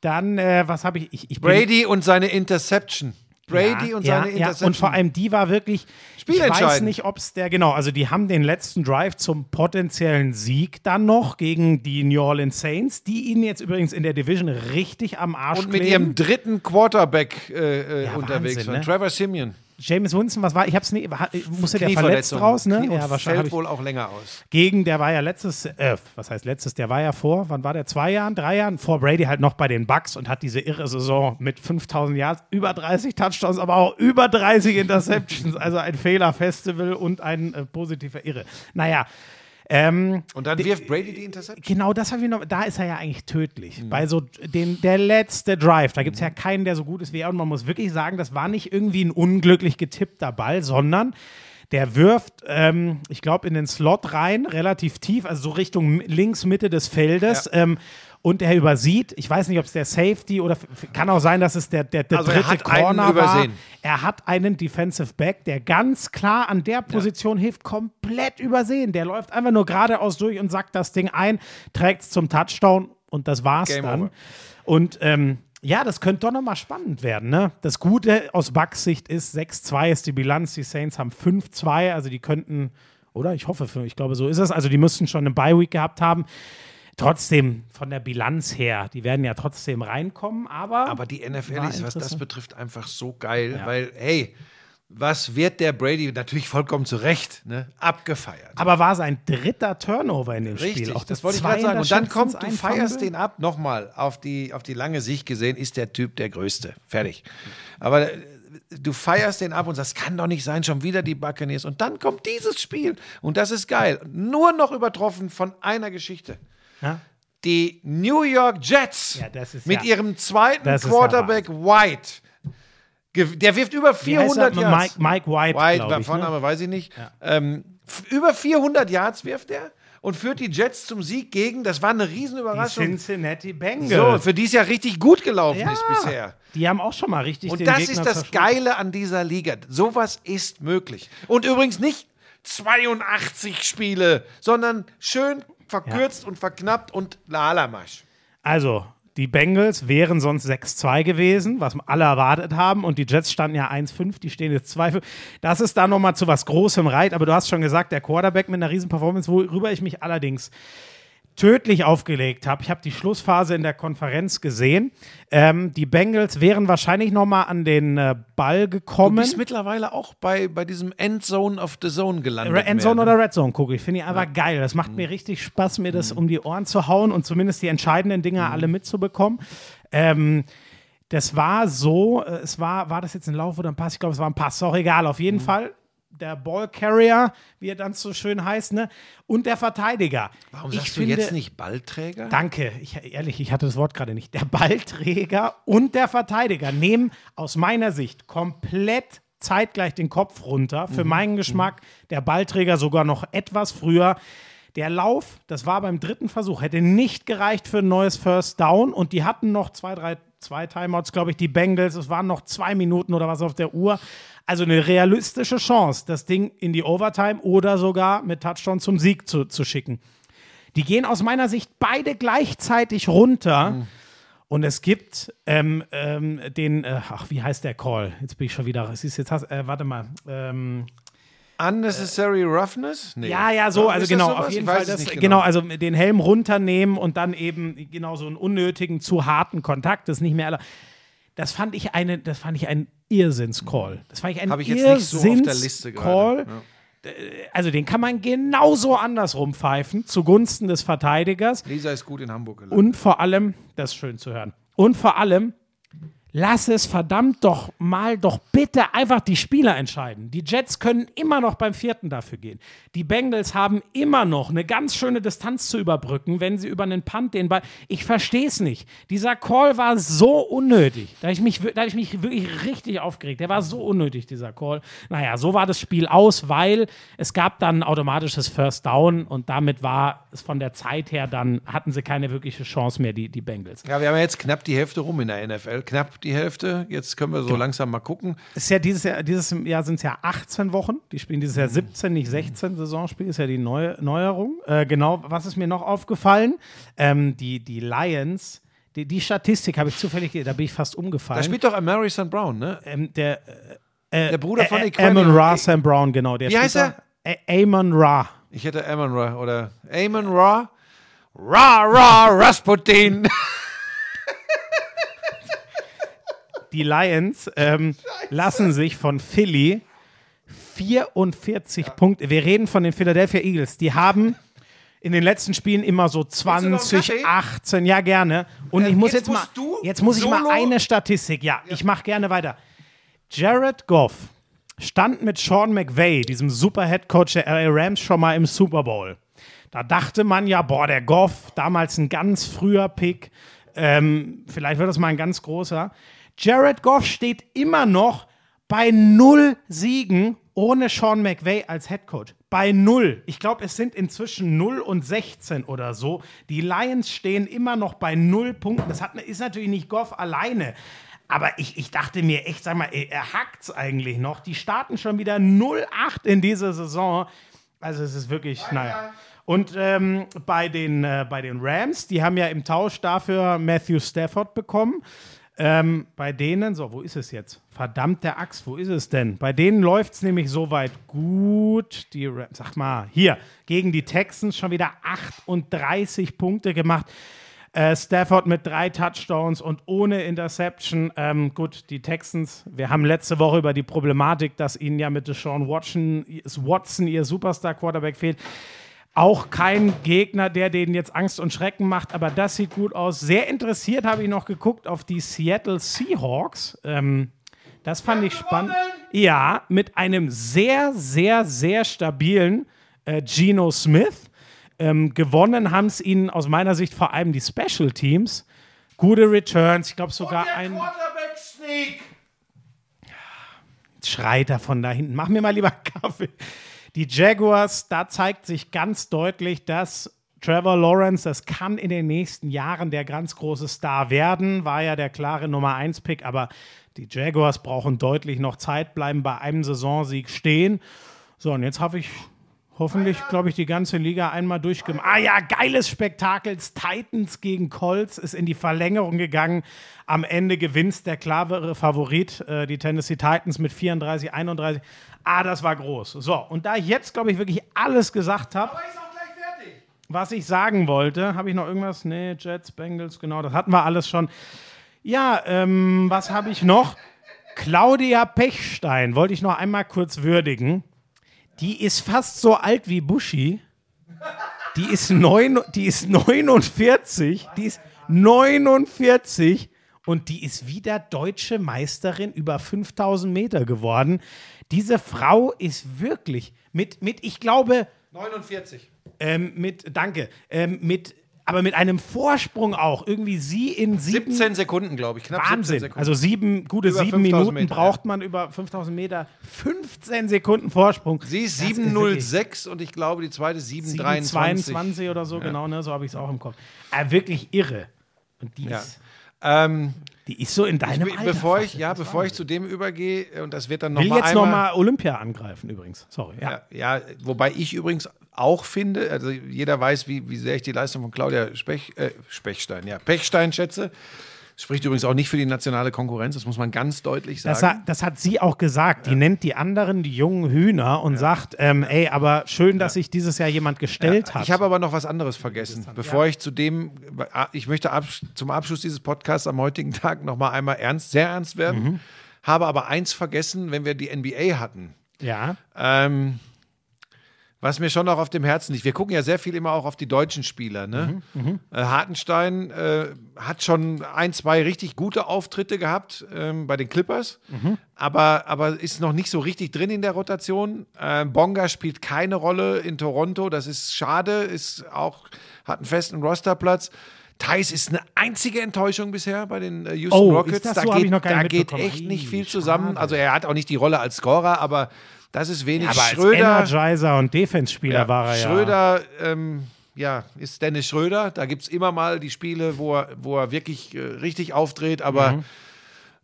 Speaker 1: dann, äh, was habe ich? Ich, ich
Speaker 2: Brady und seine Interception. Brady
Speaker 1: ja,
Speaker 2: und
Speaker 1: ja,
Speaker 2: seine
Speaker 1: ja,
Speaker 2: Interception.
Speaker 1: und vor allem die war wirklich, ich weiß nicht, ob es der, genau, also die haben den letzten Drive zum potenziellen Sieg dann noch gegen die New Orleans Saints, die ihnen jetzt übrigens in der Division richtig am Arsch
Speaker 2: und mit
Speaker 1: kleben.
Speaker 2: ihrem dritten Quarterback äh, äh,
Speaker 1: Ja,
Speaker 2: unterwegs
Speaker 1: Wahnsinn, ne?
Speaker 2: Trevor Simeon.
Speaker 1: James Winston, was war? Ich hab's nicht. Musste der verletzt raus, ne?
Speaker 2: Knie-
Speaker 1: Ja, wahrscheinlich.
Speaker 2: fällt wohl auch länger aus.
Speaker 1: gegen, der war ja letztes, äh, was heißt letztes, der war ja vor, wann war der? Zwei Jahren, drei Jahren? Vor Brady halt noch bei den Bucks und hat diese irre Saison mit 5000 Yards, über 30 Touchdowns, aber auch über 30 Interceptions. also ein Fehler-Festival und ein äh, positiver Irre. Naja, ähm,
Speaker 2: Und dann wirft Brady die Interception.
Speaker 1: genau das habe ich noch, da ist er ja eigentlich tödlich.
Speaker 2: Mhm.
Speaker 1: Bei so den, der letzte Drive, da gibt es ja keinen, der so gut ist wie er und man muss wirklich sagen, das war nicht irgendwie ein unglücklich getippter Ball, sondern der wirft, ähm, ich glaube, in den Slot rein, relativ tief, also so Richtung links, Mitte des Feldes. Ähm, und er übersieht, ich weiß nicht, ob es der Safety oder kann auch sein, dass es der, der, der
Speaker 2: Also er
Speaker 1: dritte
Speaker 2: hat einen
Speaker 1: Corner war.
Speaker 2: übersehen.
Speaker 1: Er hat einen Defensive Back, der ganz klar an der Position hilft, komplett übersehen. Der läuft einfach nur geradeaus durch und sackt das Ding ein, trägt es zum Touchdown und das war's
Speaker 2: Game
Speaker 1: dann.
Speaker 2: over.
Speaker 1: Und ähm, ja, das könnte doch nochmal spannend werden. Ne? Das Gute aus Bucks Sicht ist, 6-2 ist die Bilanz. Die Saints haben 5-2, also die könnten, oder? Ich hoffe, für, ich glaube, so ist es. Also die müssten schon eine Bye-Week gehabt haben. Trotzdem, von der Bilanz her, die werden ja trotzdem reinkommen, aber.
Speaker 2: Aber die NFL ist, was das betrifft, einfach so geil,
Speaker 1: Ja.
Speaker 2: weil, hey, was wird der Brady, natürlich vollkommen zu Recht, ne, abgefeiert.
Speaker 1: Aber war sein dritter Turnover in dem
Speaker 2: Richtig,
Speaker 1: Spiel. Auch
Speaker 2: das wollte ich gerade sagen. Und dann kommt, du feierst den ab, nochmal, auf die, auf die lange Sicht gesehen, ist der Typ der Größte. Fertig. Aber äh, du feierst den ab und sagst, kann doch nicht sein, schon wieder die Buccaneers. Und dann kommt dieses Spiel. Und das ist geil. Nur noch übertroffen von einer Geschichte.
Speaker 1: Ja?
Speaker 2: Die New York Jets
Speaker 1: Ja, ist
Speaker 2: mit ihrem zweiten Quarterback White. Der wirft über
Speaker 1: Wie heißt er?
Speaker 2: 400 Yards.
Speaker 1: Mike, Mike White,
Speaker 2: White,
Speaker 1: ich,
Speaker 2: Vorname
Speaker 1: ne?
Speaker 2: weiß ich nicht. Ähm, über 400 Yards wirft er und führt die Jets zum Sieg gegen, das war eine
Speaker 1: Die
Speaker 2: Riesenüberraschung.
Speaker 1: Cincinnati Bengals.
Speaker 2: So, für die es ja richtig gut gelaufen
Speaker 1: ja,
Speaker 2: ist bisher.
Speaker 1: Die haben auch schon mal richtig
Speaker 2: Und das
Speaker 1: Gegner
Speaker 2: ist das. Geile an dieser Liga. Sowas ist möglich. Und übrigens nicht 82 Spiele, sondern schön verkürzt und verknappt und Lalamasch.
Speaker 1: Also, die Bengals wären sonst 6-2 gewesen, was alle erwartet haben. Und die Jets standen ja 1-5, die stehen jetzt 2-5. Das ist da nochmal zu was Großem reit. Aber du hast schon gesagt, der Quarterback mit einer riesen Performance, worüber ich mich allerdings tödlich aufgelegt habe. Ich habe die Schlussphase in der Konferenz gesehen. Ähm, die Bengals wären wahrscheinlich nochmal an den äh, Ball
Speaker 2: Du
Speaker 1: gekommen.
Speaker 2: bist mittlerweile auch bei, bei diesem Endzone of the Zone gelandet.
Speaker 1: Re- Endzone
Speaker 2: mehr, ne?
Speaker 1: oder Red Zone gucke ich. Finde ich einfach geil. Das macht mir richtig Spaß, mir das um die Ohren zu hauen und zumindest die entscheidenden Dinge alle mitzubekommen. Ähm, das war so, äh, es war, war das jetzt ein Lauf oder ein Pass? Ich glaube, es war ein Pass. Ist auch egal. Auf jeden Fall der Ballcarrier, wie er dann so schön heißt, ne? Und der Verteidiger.
Speaker 2: Warum
Speaker 1: ich
Speaker 2: sagst du jetzt nicht Ballträger?
Speaker 1: Danke. Ich, ehrlich, ich hatte das Wort gerade nicht. Der Ballträger und der Verteidiger nehmen aus meiner Sicht komplett zeitgleich den Kopf runter. Für
Speaker 2: Mhm.
Speaker 1: meinen Geschmack der Ballträger sogar noch etwas früher. Der Lauf, das war beim dritten Versuch, hätte nicht gereicht für ein neues First Down und die hatten noch zwei, drei, zwei Timeouts, glaube ich, die Bengals. Es waren noch zwei Minuten oder was auf der Uhr. Also eine realistische Chance, das Ding in die Overtime oder sogar mit Touchdown zum Sieg zu, zu schicken. Die gehen aus meiner Sicht beide gleichzeitig runter. Und es gibt ähm, ähm, den, äh, ach, wie heißt der Call? Jetzt bin ich schon wieder, es ist jetzt, äh, warte mal. Ähm,
Speaker 2: Unnecessary Roughness? Nee.
Speaker 1: ja, ja, so, also genau, auf jeden Fall. Das,
Speaker 2: nicht
Speaker 1: genau. also den Helm runternehmen und dann eben genau so einen unnötigen, zu harten Kontakt, das ist nicht mehr alle. Das fand ich eine, das fand ich ein Irrsinns-Call. Das fand ich ein
Speaker 2: Habe ich jetzt nicht so auf der Liste gerade. Ja.
Speaker 1: Also den kann man genauso andersrum pfeifen, zugunsten des Verteidigers.
Speaker 2: Lisa ist gut in Hamburg gelandet.
Speaker 1: Und vor allem, das ist schön zu hören. Und vor allem, lass es verdammt doch mal doch bitte einfach die Spieler entscheiden. Die Jets können immer noch beim vierten dafür gehen. Die Bengals haben immer noch eine ganz schöne Distanz zu überbrücken, wenn sie über einen Punt den Ball. Ich verstehe es nicht. Dieser Call war so unnötig. Da ich mich, da ich mich wirklich richtig aufgeregt. Der war so unnötig, dieser Call. Naja, so war das Spiel aus, weil es gab dann ein automatisches First Down und damit war es von der Zeit her dann, hatten sie keine wirkliche Chance mehr, die, die Bengals.
Speaker 2: Ja, wir haben jetzt knapp die Hälfte rum in der NFL. Knapp die Hälfte. Jetzt können wir so
Speaker 1: Genau.
Speaker 2: langsam mal gucken.
Speaker 1: ist ja dieses Jahr, dieses Jahr sind es ja 18 Wochen. Die spielen dieses Jahr 17, nicht 16 Saisonspiel, ist ja die neue Neuerung. Äh, genau, was ist mir noch aufgefallen? Ähm, die, die Lions, die, die Statistik habe ich zufällig, da bin ich fast umgefallen.
Speaker 2: Da spielt doch Amari St. Brown, ne?
Speaker 1: ähm, der, äh,
Speaker 2: Der Bruder von
Speaker 1: äh,
Speaker 2: Equanimeous.
Speaker 1: Amon Ra Sam Brown, genau. Der
Speaker 2: Wie heißt er?
Speaker 1: Amon Ra.
Speaker 2: Ich hätte Amon Ra oder Amon Ra. Ra, Ra, Rasputin.
Speaker 1: Die Lions ähm, lassen sich von Philly 44 Punkte. Wir reden von den Philadelphia Eagles. Die haben in den letzten Spielen immer so
Speaker 2: du noch einen
Speaker 1: 20,
Speaker 2: Kaffee?
Speaker 1: 18, ja gerne. Und ich muss
Speaker 2: jetzt
Speaker 1: jetzt, mal, jetzt muss ich mal eine Statistik. Ja, ich mache gerne weiter. Jared Goff stand mit Sean McVay, diesem super Head Coach der LA Rams, schon mal im Super Bowl. Da dachte man ja, boah, der Goff, damals ein ganz früher Pick, ähm, vielleicht wird das mal ein ganz großer. Jared Goff steht immer noch bei null Siegen ohne Sean McVay als Head Coach. Bei null. Ich glaube, es sind inzwischen 0 und 16 oder so. Die Lions stehen immer noch bei null Punkten. Das hat, ist natürlich nicht Goff alleine. Aber ich, ich dachte mir echt, sag mal, er hackt's eigentlich noch. Die starten schon wieder 0-8 in dieser Saison. Also es ist wirklich, naja. Und ähm, bei, den, äh, bei den Rams, die haben ja im Tausch dafür Matthew Stafford bekommen. Ähm, bei denen, so, wo ist es jetzt? Verdammte Axt, wo ist es denn? Bei denen läuft es nämlich soweit gut. Die Rams, sag mal, hier, gegen die Texans schon wieder 38 Punkte gemacht. Äh, Stafford mit drei Touchdowns und ohne Interception. Ähm, gut, die Texans, wir haben letzte Woche über die Problematik, dass ihnen ja mit Deshaun Watson, Watson ihr Superstar-Quarterback fehlt. Auch kein Gegner, der denen jetzt Angst und Schrecken macht, aber das sieht gut aus. Sehr interessiert habe ich noch geguckt auf die Seattle Seahawks. Ähm, das fand ich spannend. Ja, mit einem sehr, sehr, sehr stabilen äh, Geno Smith. Ähm, gewonnen haben es ihnen aus meiner Sicht vor allem die Special Teams. Gute Returns, ich glaube sogar ein.
Speaker 2: Quarterback Sneak.
Speaker 1: schreit er von da hinten. Mach mir mal lieber einen Kaffee. Die Jaguars, da zeigt sich ganz deutlich, dass Trevor Lawrence, das kann in den nächsten Jahren der ganz große Star werden, war ja der klare Nummer 1-Pick, aber die Jaguars brauchen deutlich noch Zeit, bleiben bei einem Saisonsieg stehen. So, und jetzt habe ich hoffentlich, glaube ich, die ganze Liga einmal durchgemacht. Ah ja, geiles Spektakel. Titans gegen Colts ist in die Verlängerung gegangen. Am Ende gewinnt der klarere Favorit, äh, die Tennessee Titans mit 34, 31. Ah, das war groß. So, und da ich jetzt, glaube ich, wirklich alles gesagt habe,
Speaker 2: Ist auch gleich fertig.
Speaker 1: was ich sagen wollte, habe ich noch irgendwas? Nee, Jets, Bengals, genau, das hatten wir alles schon. Ja, ähm, was habe ich noch? Claudia Pechstein wollte ich noch einmal kurz würdigen. Die ist fast so alt wie Buschi. Die ist, neun, die ist 49. Die ist 49 und die ist wieder deutsche Meisterin über 5000 Meter geworden. Diese Frau ist wirklich mit, mit ich glaube,
Speaker 2: 49.
Speaker 1: ähm, mit, danke, ähm, mit aber mit einem Vorsprung auch. Irgendwie sie in sieben.
Speaker 2: 17 Sekunden, glaube ich. Knapp 17
Speaker 1: Wahnsinn.
Speaker 2: Sekunden.
Speaker 1: Also sieben, gute
Speaker 2: Über
Speaker 1: sieben
Speaker 2: 5000
Speaker 1: Minuten
Speaker 2: Meter,
Speaker 1: braucht man über 5000 Meter. 15 Sekunden Vorsprung.
Speaker 2: Sie ist
Speaker 1: Das wirklich
Speaker 2: 7,06 und ich glaube, die zweite 7,23.
Speaker 1: 7,22 oder so, genau, ne? so habe ich es auch im Kopf. Äh, wirklich irre. Und die,
Speaker 2: Ja.
Speaker 1: ist,
Speaker 2: Ähm,
Speaker 1: die ist so in deinem
Speaker 2: be-
Speaker 1: Alter.
Speaker 2: bevor ich, ja, bevor ich zu dem übergehe, äh, und das wird dann
Speaker 1: will
Speaker 2: nochmal
Speaker 1: jetzt nochmal Olympia angreifen übrigens. Sorry. Ja.
Speaker 2: Ja, ja, wobei ich übrigens auch finde, also jeder weiß, wie, wie sehr ich die Leistung von Claudia Spech, äh, Spechstein, ja, Pechstein schätze. Spricht übrigens auch nicht für die nationale Konkurrenz, das muss man ganz deutlich sagen.
Speaker 1: Das, hat, das hat sie auch gesagt. Die nennt die anderen die jungen Hühner und sagt, ähm, ey, aber schön, dass sich dieses Jahr jemand gestellt hat.
Speaker 2: Ich habe aber noch was anderes vergessen. Bevor ich zu dem, ich möchte abs- zum Abschluss dieses Podcasts am heutigen Tag noch mal einmal ernst, sehr ernst werden.
Speaker 1: Mhm.
Speaker 2: Habe aber eins vergessen, wenn wir die NBA hatten.
Speaker 1: ja.
Speaker 2: Ähm, was mir schon noch auf dem Herzen liegt. Wir gucken ja sehr viel immer auch auf die deutschen Spieler. Ne? Äh, Hartenstein äh, hat schon ein, zwei richtig gute Auftritte gehabt ähm, bei den Clippers, aber, aber ist noch nicht so richtig drin in der Rotation. Äh, Bonga spielt keine Rolle in Toronto. Das ist schade, ist auch, hat einen festen Rosterplatz. Thais ist eine einzige Enttäuschung bisher bei den äh, Houston
Speaker 1: Oh,
Speaker 2: Rockets. da
Speaker 1: so?
Speaker 2: Geht,
Speaker 1: ich noch gar
Speaker 2: da geht echt nicht viel zusammen. Also er hat auch nicht die Rolle als Scorer, aber das ist wenig.
Speaker 1: Aber als
Speaker 2: Schröder,
Speaker 1: Energizer und Defense-Spieler war er ja.
Speaker 2: Schröder, ähm, ja, ist Dennis Schröder. Da gibt es immer mal die Spiele, wo er, wo er wirklich äh, richtig aufdreht, aber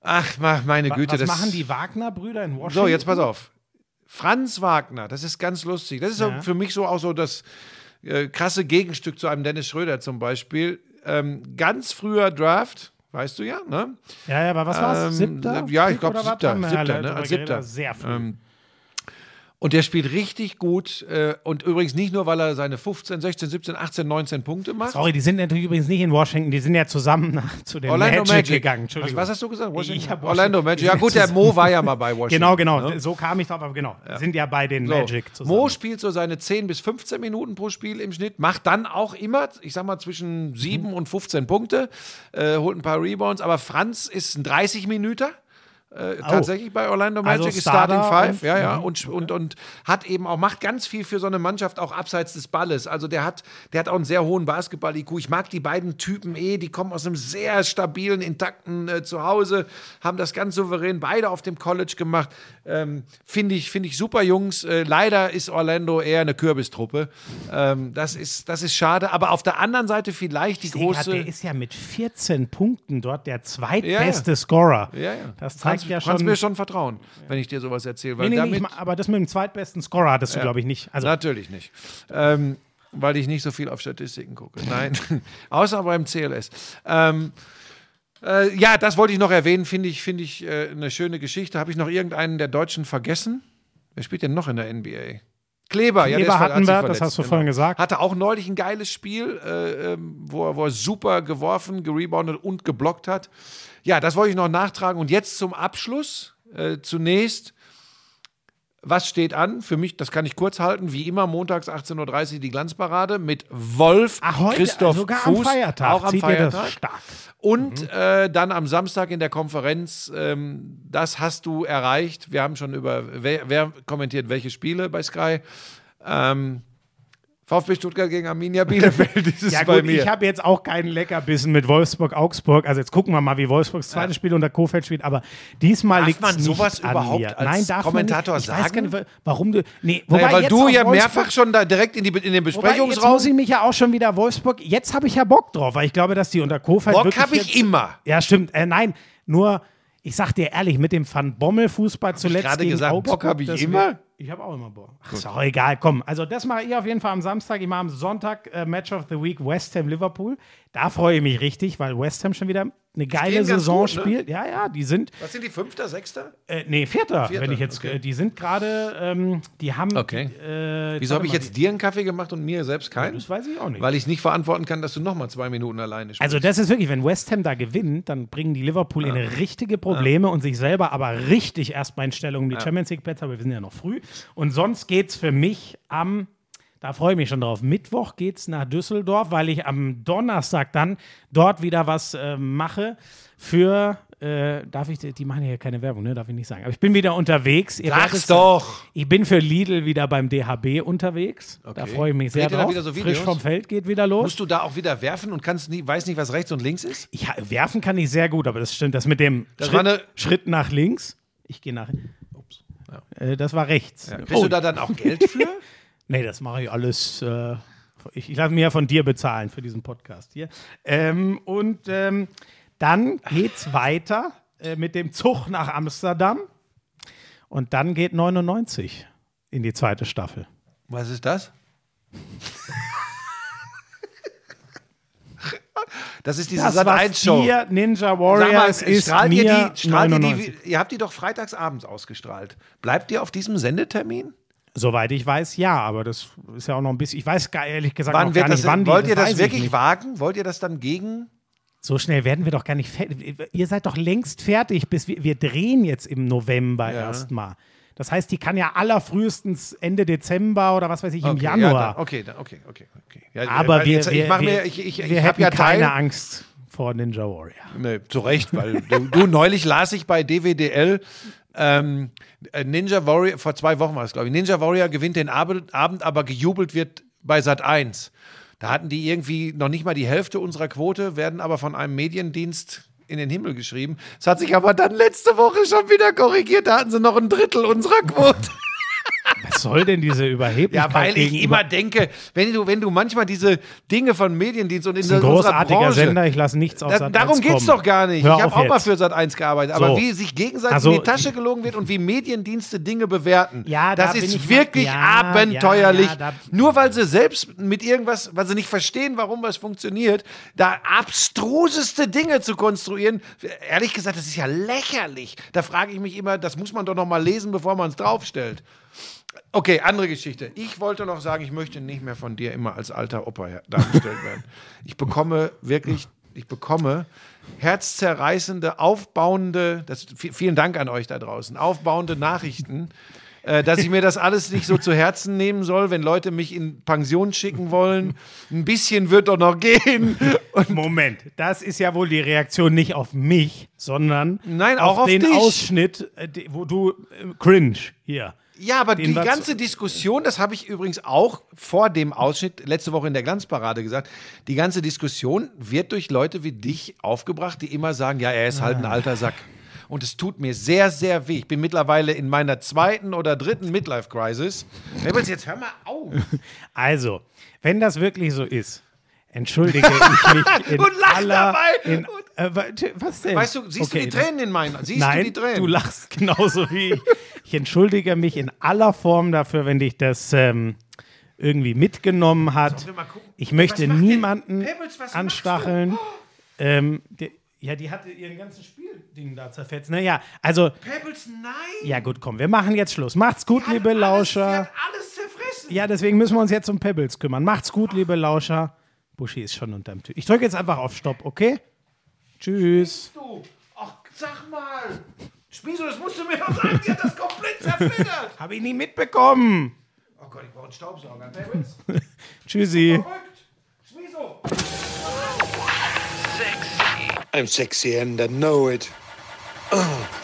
Speaker 2: ach, ma- meine Güte.
Speaker 1: Was
Speaker 2: das,
Speaker 1: machen die Wagner-Brüder in Washington?
Speaker 2: So, jetzt pass auf. Franz Wagner, das ist ganz lustig. Das ist
Speaker 1: Ja.
Speaker 2: für mich so auch so das äh, krasse Gegenstück zu einem Dennis Schröder zum Beispiel. Ähm, ganz früher Draft, weißt du ja, ne?
Speaker 1: Ja, ja, aber was war's?
Speaker 2: Ähm,
Speaker 1: Siebter?
Speaker 2: ja, ich glaube siebter, siebter, ne, als siebter.
Speaker 1: Sehr früh.
Speaker 2: Ähm, und der spielt richtig gut. Äh, und übrigens nicht nur, weil er seine 15, 16, 17, 18, 19 Punkte macht.
Speaker 1: Sorry, die sind natürlich übrigens nicht in Washington, die sind ja zusammen nach, zu den
Speaker 2: Orlando
Speaker 1: Magic,
Speaker 2: Magic,
Speaker 1: gegangen.
Speaker 2: Was,
Speaker 1: Entschuldigung.
Speaker 2: was hast du gesagt? Washington? Orlando Magic. Ja gut, der Mo war ja mal bei Washington.
Speaker 1: Genau, genau.
Speaker 2: ne?
Speaker 1: So kam ich drauf, aber genau. Sind ja bei den
Speaker 2: So.
Speaker 1: Magic zusammen.
Speaker 2: Mo spielt so seine 10 bis 15 Minuten pro Spiel im Schnitt, macht dann auch immer, ich sag mal, zwischen 7
Speaker 1: Mhm.
Speaker 2: und 15 Punkte, äh, holt ein paar Rebounds, aber Franz ist ein 30 Äh, tatsächlich bei Orlando Magic
Speaker 1: Also
Speaker 2: ist Starting Five,
Speaker 1: und-
Speaker 2: ja, ja,
Speaker 1: Mhm.
Speaker 2: und, und, und hat eben auch, macht ganz viel für so eine Mannschaft auch abseits des Balles. Also der hat, der hat auch einen sehr hohen Basketball-IQ. Ich mag die beiden Typen eh, die kommen aus einem sehr stabilen, intakten äh, Zuhause, haben das ganz souverän beide auf dem College gemacht. Ähm, Finde ich, finde ich super Jungs. Äh, leider ist Orlando eher eine Kürbistruppe. Ähm, das, ist, das ist schade. Aber auf der anderen Seite vielleicht die
Speaker 1: sehe grad,
Speaker 2: große.
Speaker 1: der ist ja mit 14 Punkten dort der zweitbeste Scorer.
Speaker 2: ja, ja.
Speaker 1: Das zeigt
Speaker 2: kannst,
Speaker 1: ja
Speaker 2: kannst
Speaker 1: schon.
Speaker 2: mir schon vertrauen, wenn ich dir sowas erzähle. Weil
Speaker 1: nee, nee, nee,
Speaker 2: damit,
Speaker 1: ich ma- aber das mit dem zweitbesten Scorer hattest du, glaube ich, nicht. Also,
Speaker 2: Natürlich nicht. Ähm, weil ich nicht so viel auf Statistiken gucke. Nein, außer beim CLS. Ähm, äh, ja, das wollte ich noch erwähnen, finde ich, finde ich äh, eine schöne Geschichte. Habe ich noch irgendeinen der Deutschen vergessen? Wer spielt denn noch in der NBA? Kleber, ja, der
Speaker 1: Kleber
Speaker 2: ver- hat
Speaker 1: hatten wir, das hast du
Speaker 2: genau.
Speaker 1: vorhin gesagt.
Speaker 2: Hatte auch neulich ein geiles Spiel, äh, ähm, wo, er, wo er super geworfen, gereboundet und geblockt hat. Ja, das wollte ich noch nachtragen. Und jetzt zum Abschluss. Äh, zunächst was steht an? Für mich, das kann ich kurz halten, wie immer montags 18.30 Uhr die Glanzparade mit Wolf,
Speaker 1: Ach, heute,
Speaker 2: Christoph
Speaker 1: sogar
Speaker 2: Fuß,
Speaker 1: am Feiertag.
Speaker 2: auch am Feiertag.
Speaker 1: das stark.
Speaker 2: Und äh, dann am Samstag in der Konferenz, ähm, das hast du erreicht. Wir haben schon über, wer, wer kommentiert welche Spiele bei Sky. Ähm, VfB Stuttgart gegen Arminia Bielefeld ist es
Speaker 1: Ja
Speaker 2: bei
Speaker 1: gut,
Speaker 2: mir.
Speaker 1: ich habe jetzt auch keinen Leckerbissen mit Wolfsburg-Augsburg. Also jetzt gucken wir mal, wie Wolfsburgs zweites Spiel unter Kofeld spielt. Aber diesmal liegt
Speaker 2: man
Speaker 1: nicht
Speaker 2: sowas
Speaker 1: an
Speaker 2: überhaupt
Speaker 1: mir.
Speaker 2: als
Speaker 1: Nein, darf
Speaker 2: Kommentator
Speaker 1: man nicht. Ich
Speaker 2: sagen?
Speaker 1: nicht, warum du... Nee, wobei
Speaker 2: naja, weil du ja
Speaker 1: Wolfsburg-
Speaker 2: mehrfach schon da direkt in, die, in den
Speaker 1: Wobei, jetzt
Speaker 2: Besprechungsraum.
Speaker 1: muss ich mich ja auch schon wieder Wolfsburg. Jetzt habe ich ja Bock drauf, weil ich glaube, dass die unter Kofeld
Speaker 2: Bock habe ich
Speaker 1: jetzt-
Speaker 2: immer.
Speaker 1: Ja, stimmt. Äh, nein, nur ich sag dir ehrlich, mit dem Van Bommel Fußball zuletzt
Speaker 2: gerade
Speaker 1: gegen
Speaker 2: gesagt,
Speaker 1: Augsburg,
Speaker 2: Bock hab ich immer?
Speaker 1: Ich habe auch immer Bock. Ach, ist auch egal, komm. Also das mache ich auf jeden Fall am Samstag. Ich mache am Sonntag äh, Match of the Week West Ham Liverpool. Da freue ich mich richtig, weil West Ham schon wieder eine geile Saison
Speaker 2: gut, ne?
Speaker 1: spielt. Ja, ja, die sind
Speaker 2: Was sind die Fünfter, Sechster?
Speaker 1: äh, nee, Vierter,
Speaker 2: Vierter,
Speaker 1: wenn ich jetzt,
Speaker 2: okay.
Speaker 1: äh, die sind gerade, ähm, die haben,
Speaker 2: Okay.
Speaker 1: äh,
Speaker 2: Wieso habe ich jetzt dir einen Kaffee gemacht und mir selbst keinen?
Speaker 1: Das weiß ich auch nicht.
Speaker 2: Weil ich nicht verantworten kann, dass du noch mal zwei Minuten alleine spielst.
Speaker 1: Also das ist wirklich, wenn West Ham da gewinnt, dann bringen die Liverpool in richtige Probleme und sich selber aber richtig erstmal in Stellung um die Champions League Plätze, aber wir sind ja noch früh. Und sonst geht es für mich am, da freue ich mich schon drauf, Mittwoch geht es nach Düsseldorf, weil ich am Donnerstag dann dort wieder was äh, mache für äh, darf ich, die machen hier keine Werbung, ne? Darf ich nicht sagen. Aber ich bin wieder unterwegs. Ihr
Speaker 2: Sag's doch.
Speaker 1: Ich bin für Lidl wieder beim DHB unterwegs. Da
Speaker 2: Okay.
Speaker 1: freue ich mich sehr
Speaker 2: da
Speaker 1: drauf.
Speaker 2: so
Speaker 1: Frisch vom Feld geht wieder los.
Speaker 2: Musst du da auch wieder werfen und kannst nie, weiß nicht, was rechts und links ist?
Speaker 1: Ich, werfen kann ich sehr gut, aber das stimmt. Das mit dem
Speaker 2: Das
Speaker 1: Schritt,
Speaker 2: eine-
Speaker 1: Schritt nach links. Ich gehe nach. Äh, das war rechts.
Speaker 2: Kriegst
Speaker 1: Oh,
Speaker 2: du da dann auch Geld für?
Speaker 1: Nee, das mache ich alles. Äh, ich ich lasse mir ja von dir bezahlen für diesen Podcast hier. Ähm, und ähm, dann geht's weiter äh, mit dem Zug nach Amsterdam. Und dann geht 99 in die zweite Staffel.
Speaker 2: was ist das? Das ist diese
Speaker 1: Das,
Speaker 2: Sat
Speaker 1: was
Speaker 2: 1 Show.
Speaker 1: dir Ninja
Speaker 2: Sag mal,
Speaker 1: Warriors ist
Speaker 2: strahlt ihr
Speaker 1: mir
Speaker 2: die, strahlt ihr
Speaker 1: 99.
Speaker 2: die, ihr habt die doch freitags abends ausgestrahlt. Bleibt ihr auf diesem Sendetermin?
Speaker 1: Soweit ich weiß, ja, aber das ist ja auch noch ein bisschen. Ich weiß gar ehrlich gesagt
Speaker 2: Wann
Speaker 1: noch
Speaker 2: wird
Speaker 1: gar
Speaker 2: das,
Speaker 1: nicht, wann die,
Speaker 2: wollt ihr
Speaker 1: weiß
Speaker 2: das
Speaker 1: ich
Speaker 2: wirklich wagen? Wollt ihr das dann gegen?
Speaker 1: So schnell werden wir doch gar nicht fertig. Ihr seid doch längst fertig, bis wir, wir drehen jetzt im November
Speaker 2: Ja.
Speaker 1: erstmal. Das heißt, die kann ja allerfrühestens Ende Dezember oder was weiß ich im
Speaker 2: Okay, Ja,
Speaker 1: Januar.
Speaker 2: dann, okay, dann, okay, okay, okay. Ja,
Speaker 1: Aber
Speaker 2: weil
Speaker 1: wir,
Speaker 2: jetzt,
Speaker 1: wir,
Speaker 2: ich mach
Speaker 1: wir,
Speaker 2: mir, ich, ich, ich habe ja
Speaker 1: keine
Speaker 2: Teil,
Speaker 1: Angst vor Ninja Warrior.
Speaker 2: Nee, zu Recht, weil du, du neulich las ich bei DWDL ähm, äh, Ninja Warrior, vor zwei Wochen war es, glaube ich. Ninja Warrior gewinnt den Abend, Abend, aber gejubelt wird bei Sat 1. Da hatten die irgendwie noch nicht mal die Hälfte unserer Quote, werden aber von einem Mediendienst in den Himmel geschrieben. Es hat sich aber dann letzte Woche schon wieder korrigiert. Da hatten sie noch ein Drittel unserer Quote.
Speaker 1: Was soll denn diese Überheblichkeit
Speaker 2: Ja, weil ich
Speaker 1: gegenüber-
Speaker 2: immer denke, wenn du, wenn du manchmal diese Dinge von Mediendienst und in unserer
Speaker 1: großartiger
Speaker 2: Branche,
Speaker 1: Sender, ich lasse nichts auf
Speaker 2: da,
Speaker 1: Sat.
Speaker 2: darum
Speaker 1: 1
Speaker 2: geht's
Speaker 1: kommen.
Speaker 2: doch gar nicht.
Speaker 1: Hör
Speaker 2: ich habe auch mal für Sat 1 gearbeitet. Aber
Speaker 1: So.
Speaker 2: wie sich gegenseitig
Speaker 1: Also,
Speaker 2: in die Tasche gelogen wird und wie Mediendienste Dinge bewerten,
Speaker 1: Ja, da
Speaker 2: das ist
Speaker 1: ich-
Speaker 2: wirklich
Speaker 1: ja,
Speaker 2: abenteuerlich.
Speaker 1: ja,
Speaker 2: Nur weil sie selbst mit irgendwas, weil sie nicht verstehen, warum was funktioniert, da abstruseste Dinge zu konstruieren, ehrlich gesagt, das ist ja lächerlich. Da frage ich mich immer, das muss man doch noch mal lesen, bevor man es draufstellt. Okay, andere Geschichte. Ich wollte noch sagen, ich möchte nicht mehr von dir immer als alter Opa dargestellt werden. Ich bekomme wirklich, ich bekomme herzzerreißende, aufbauende, das, vi- vielen Dank an euch da draußen, aufbauende Nachrichten, äh, dass ich mir das alles nicht so zu Herzen nehmen soll, wenn Leute mich in Pension schicken wollen. Ein bisschen wird doch noch gehen. Und
Speaker 1: Moment, das ist ja wohl die Reaktion nicht auf mich, sondern
Speaker 2: Nein, auch auf
Speaker 1: den
Speaker 2: dich.
Speaker 1: Ausschnitt, äh, wo du äh, cringe hier.
Speaker 2: Ja, aber die ganze Diskussion, das habe ich übrigens auch vor dem Ausschnitt letzte Woche in der Glanzparade gesagt, die ganze Diskussion wird durch Leute wie dich aufgebracht, die immer sagen, ja, er ist halt ein alter Sack. Und es tut mir sehr, sehr weh. Ich bin mittlerweile in meiner zweiten oder dritten Midlife-Crisis. Jetzt hör mal auf.
Speaker 1: Also, wenn das wirklich so ist, entschuldige ich mich in
Speaker 2: Und lach
Speaker 1: aller...
Speaker 2: dabei.
Speaker 1: In, äh, wa- was denn?
Speaker 2: Weißt du, siehst
Speaker 1: Okay,
Speaker 2: du die Tränen in meinen? Siehst
Speaker 1: Nein,
Speaker 2: du die Tränen?
Speaker 1: du lachst genauso wie ich. Ich entschuldige mich in aller Form dafür, wenn dich das ähm, irgendwie mitgenommen hat. Ich möchte niemanden
Speaker 2: Pebbles,
Speaker 1: anstacheln. Ähm, die, ja, die hatte ihren ganzen Spielding da zerfetzt. Naja, also,
Speaker 2: Pebbles, nein.
Speaker 1: ja gut, komm, wir machen jetzt Schluss. Macht's gut, liebe
Speaker 2: Alles,
Speaker 1: Lauscher.
Speaker 2: hat alles zerfressen.
Speaker 1: Ja, deswegen müssen wir uns jetzt um Pebbles kümmern. Macht's gut, liebe Lauscher. Buschi ist schon unterm Tisch. Ich drücke jetzt einfach auf Stopp, okay? Tschüss.
Speaker 2: Du. Ach, sag mal. Spieso, das musst du mir doch sagen. Die hat das komplett zerfleddert.
Speaker 1: Habe ich nie mitbekommen.
Speaker 2: Oh Gott, ich brauche einen Staubsauger.
Speaker 1: Tschüssi.
Speaker 2: Verrückt. Schmieso.
Speaker 6: I'm sexy and I know it.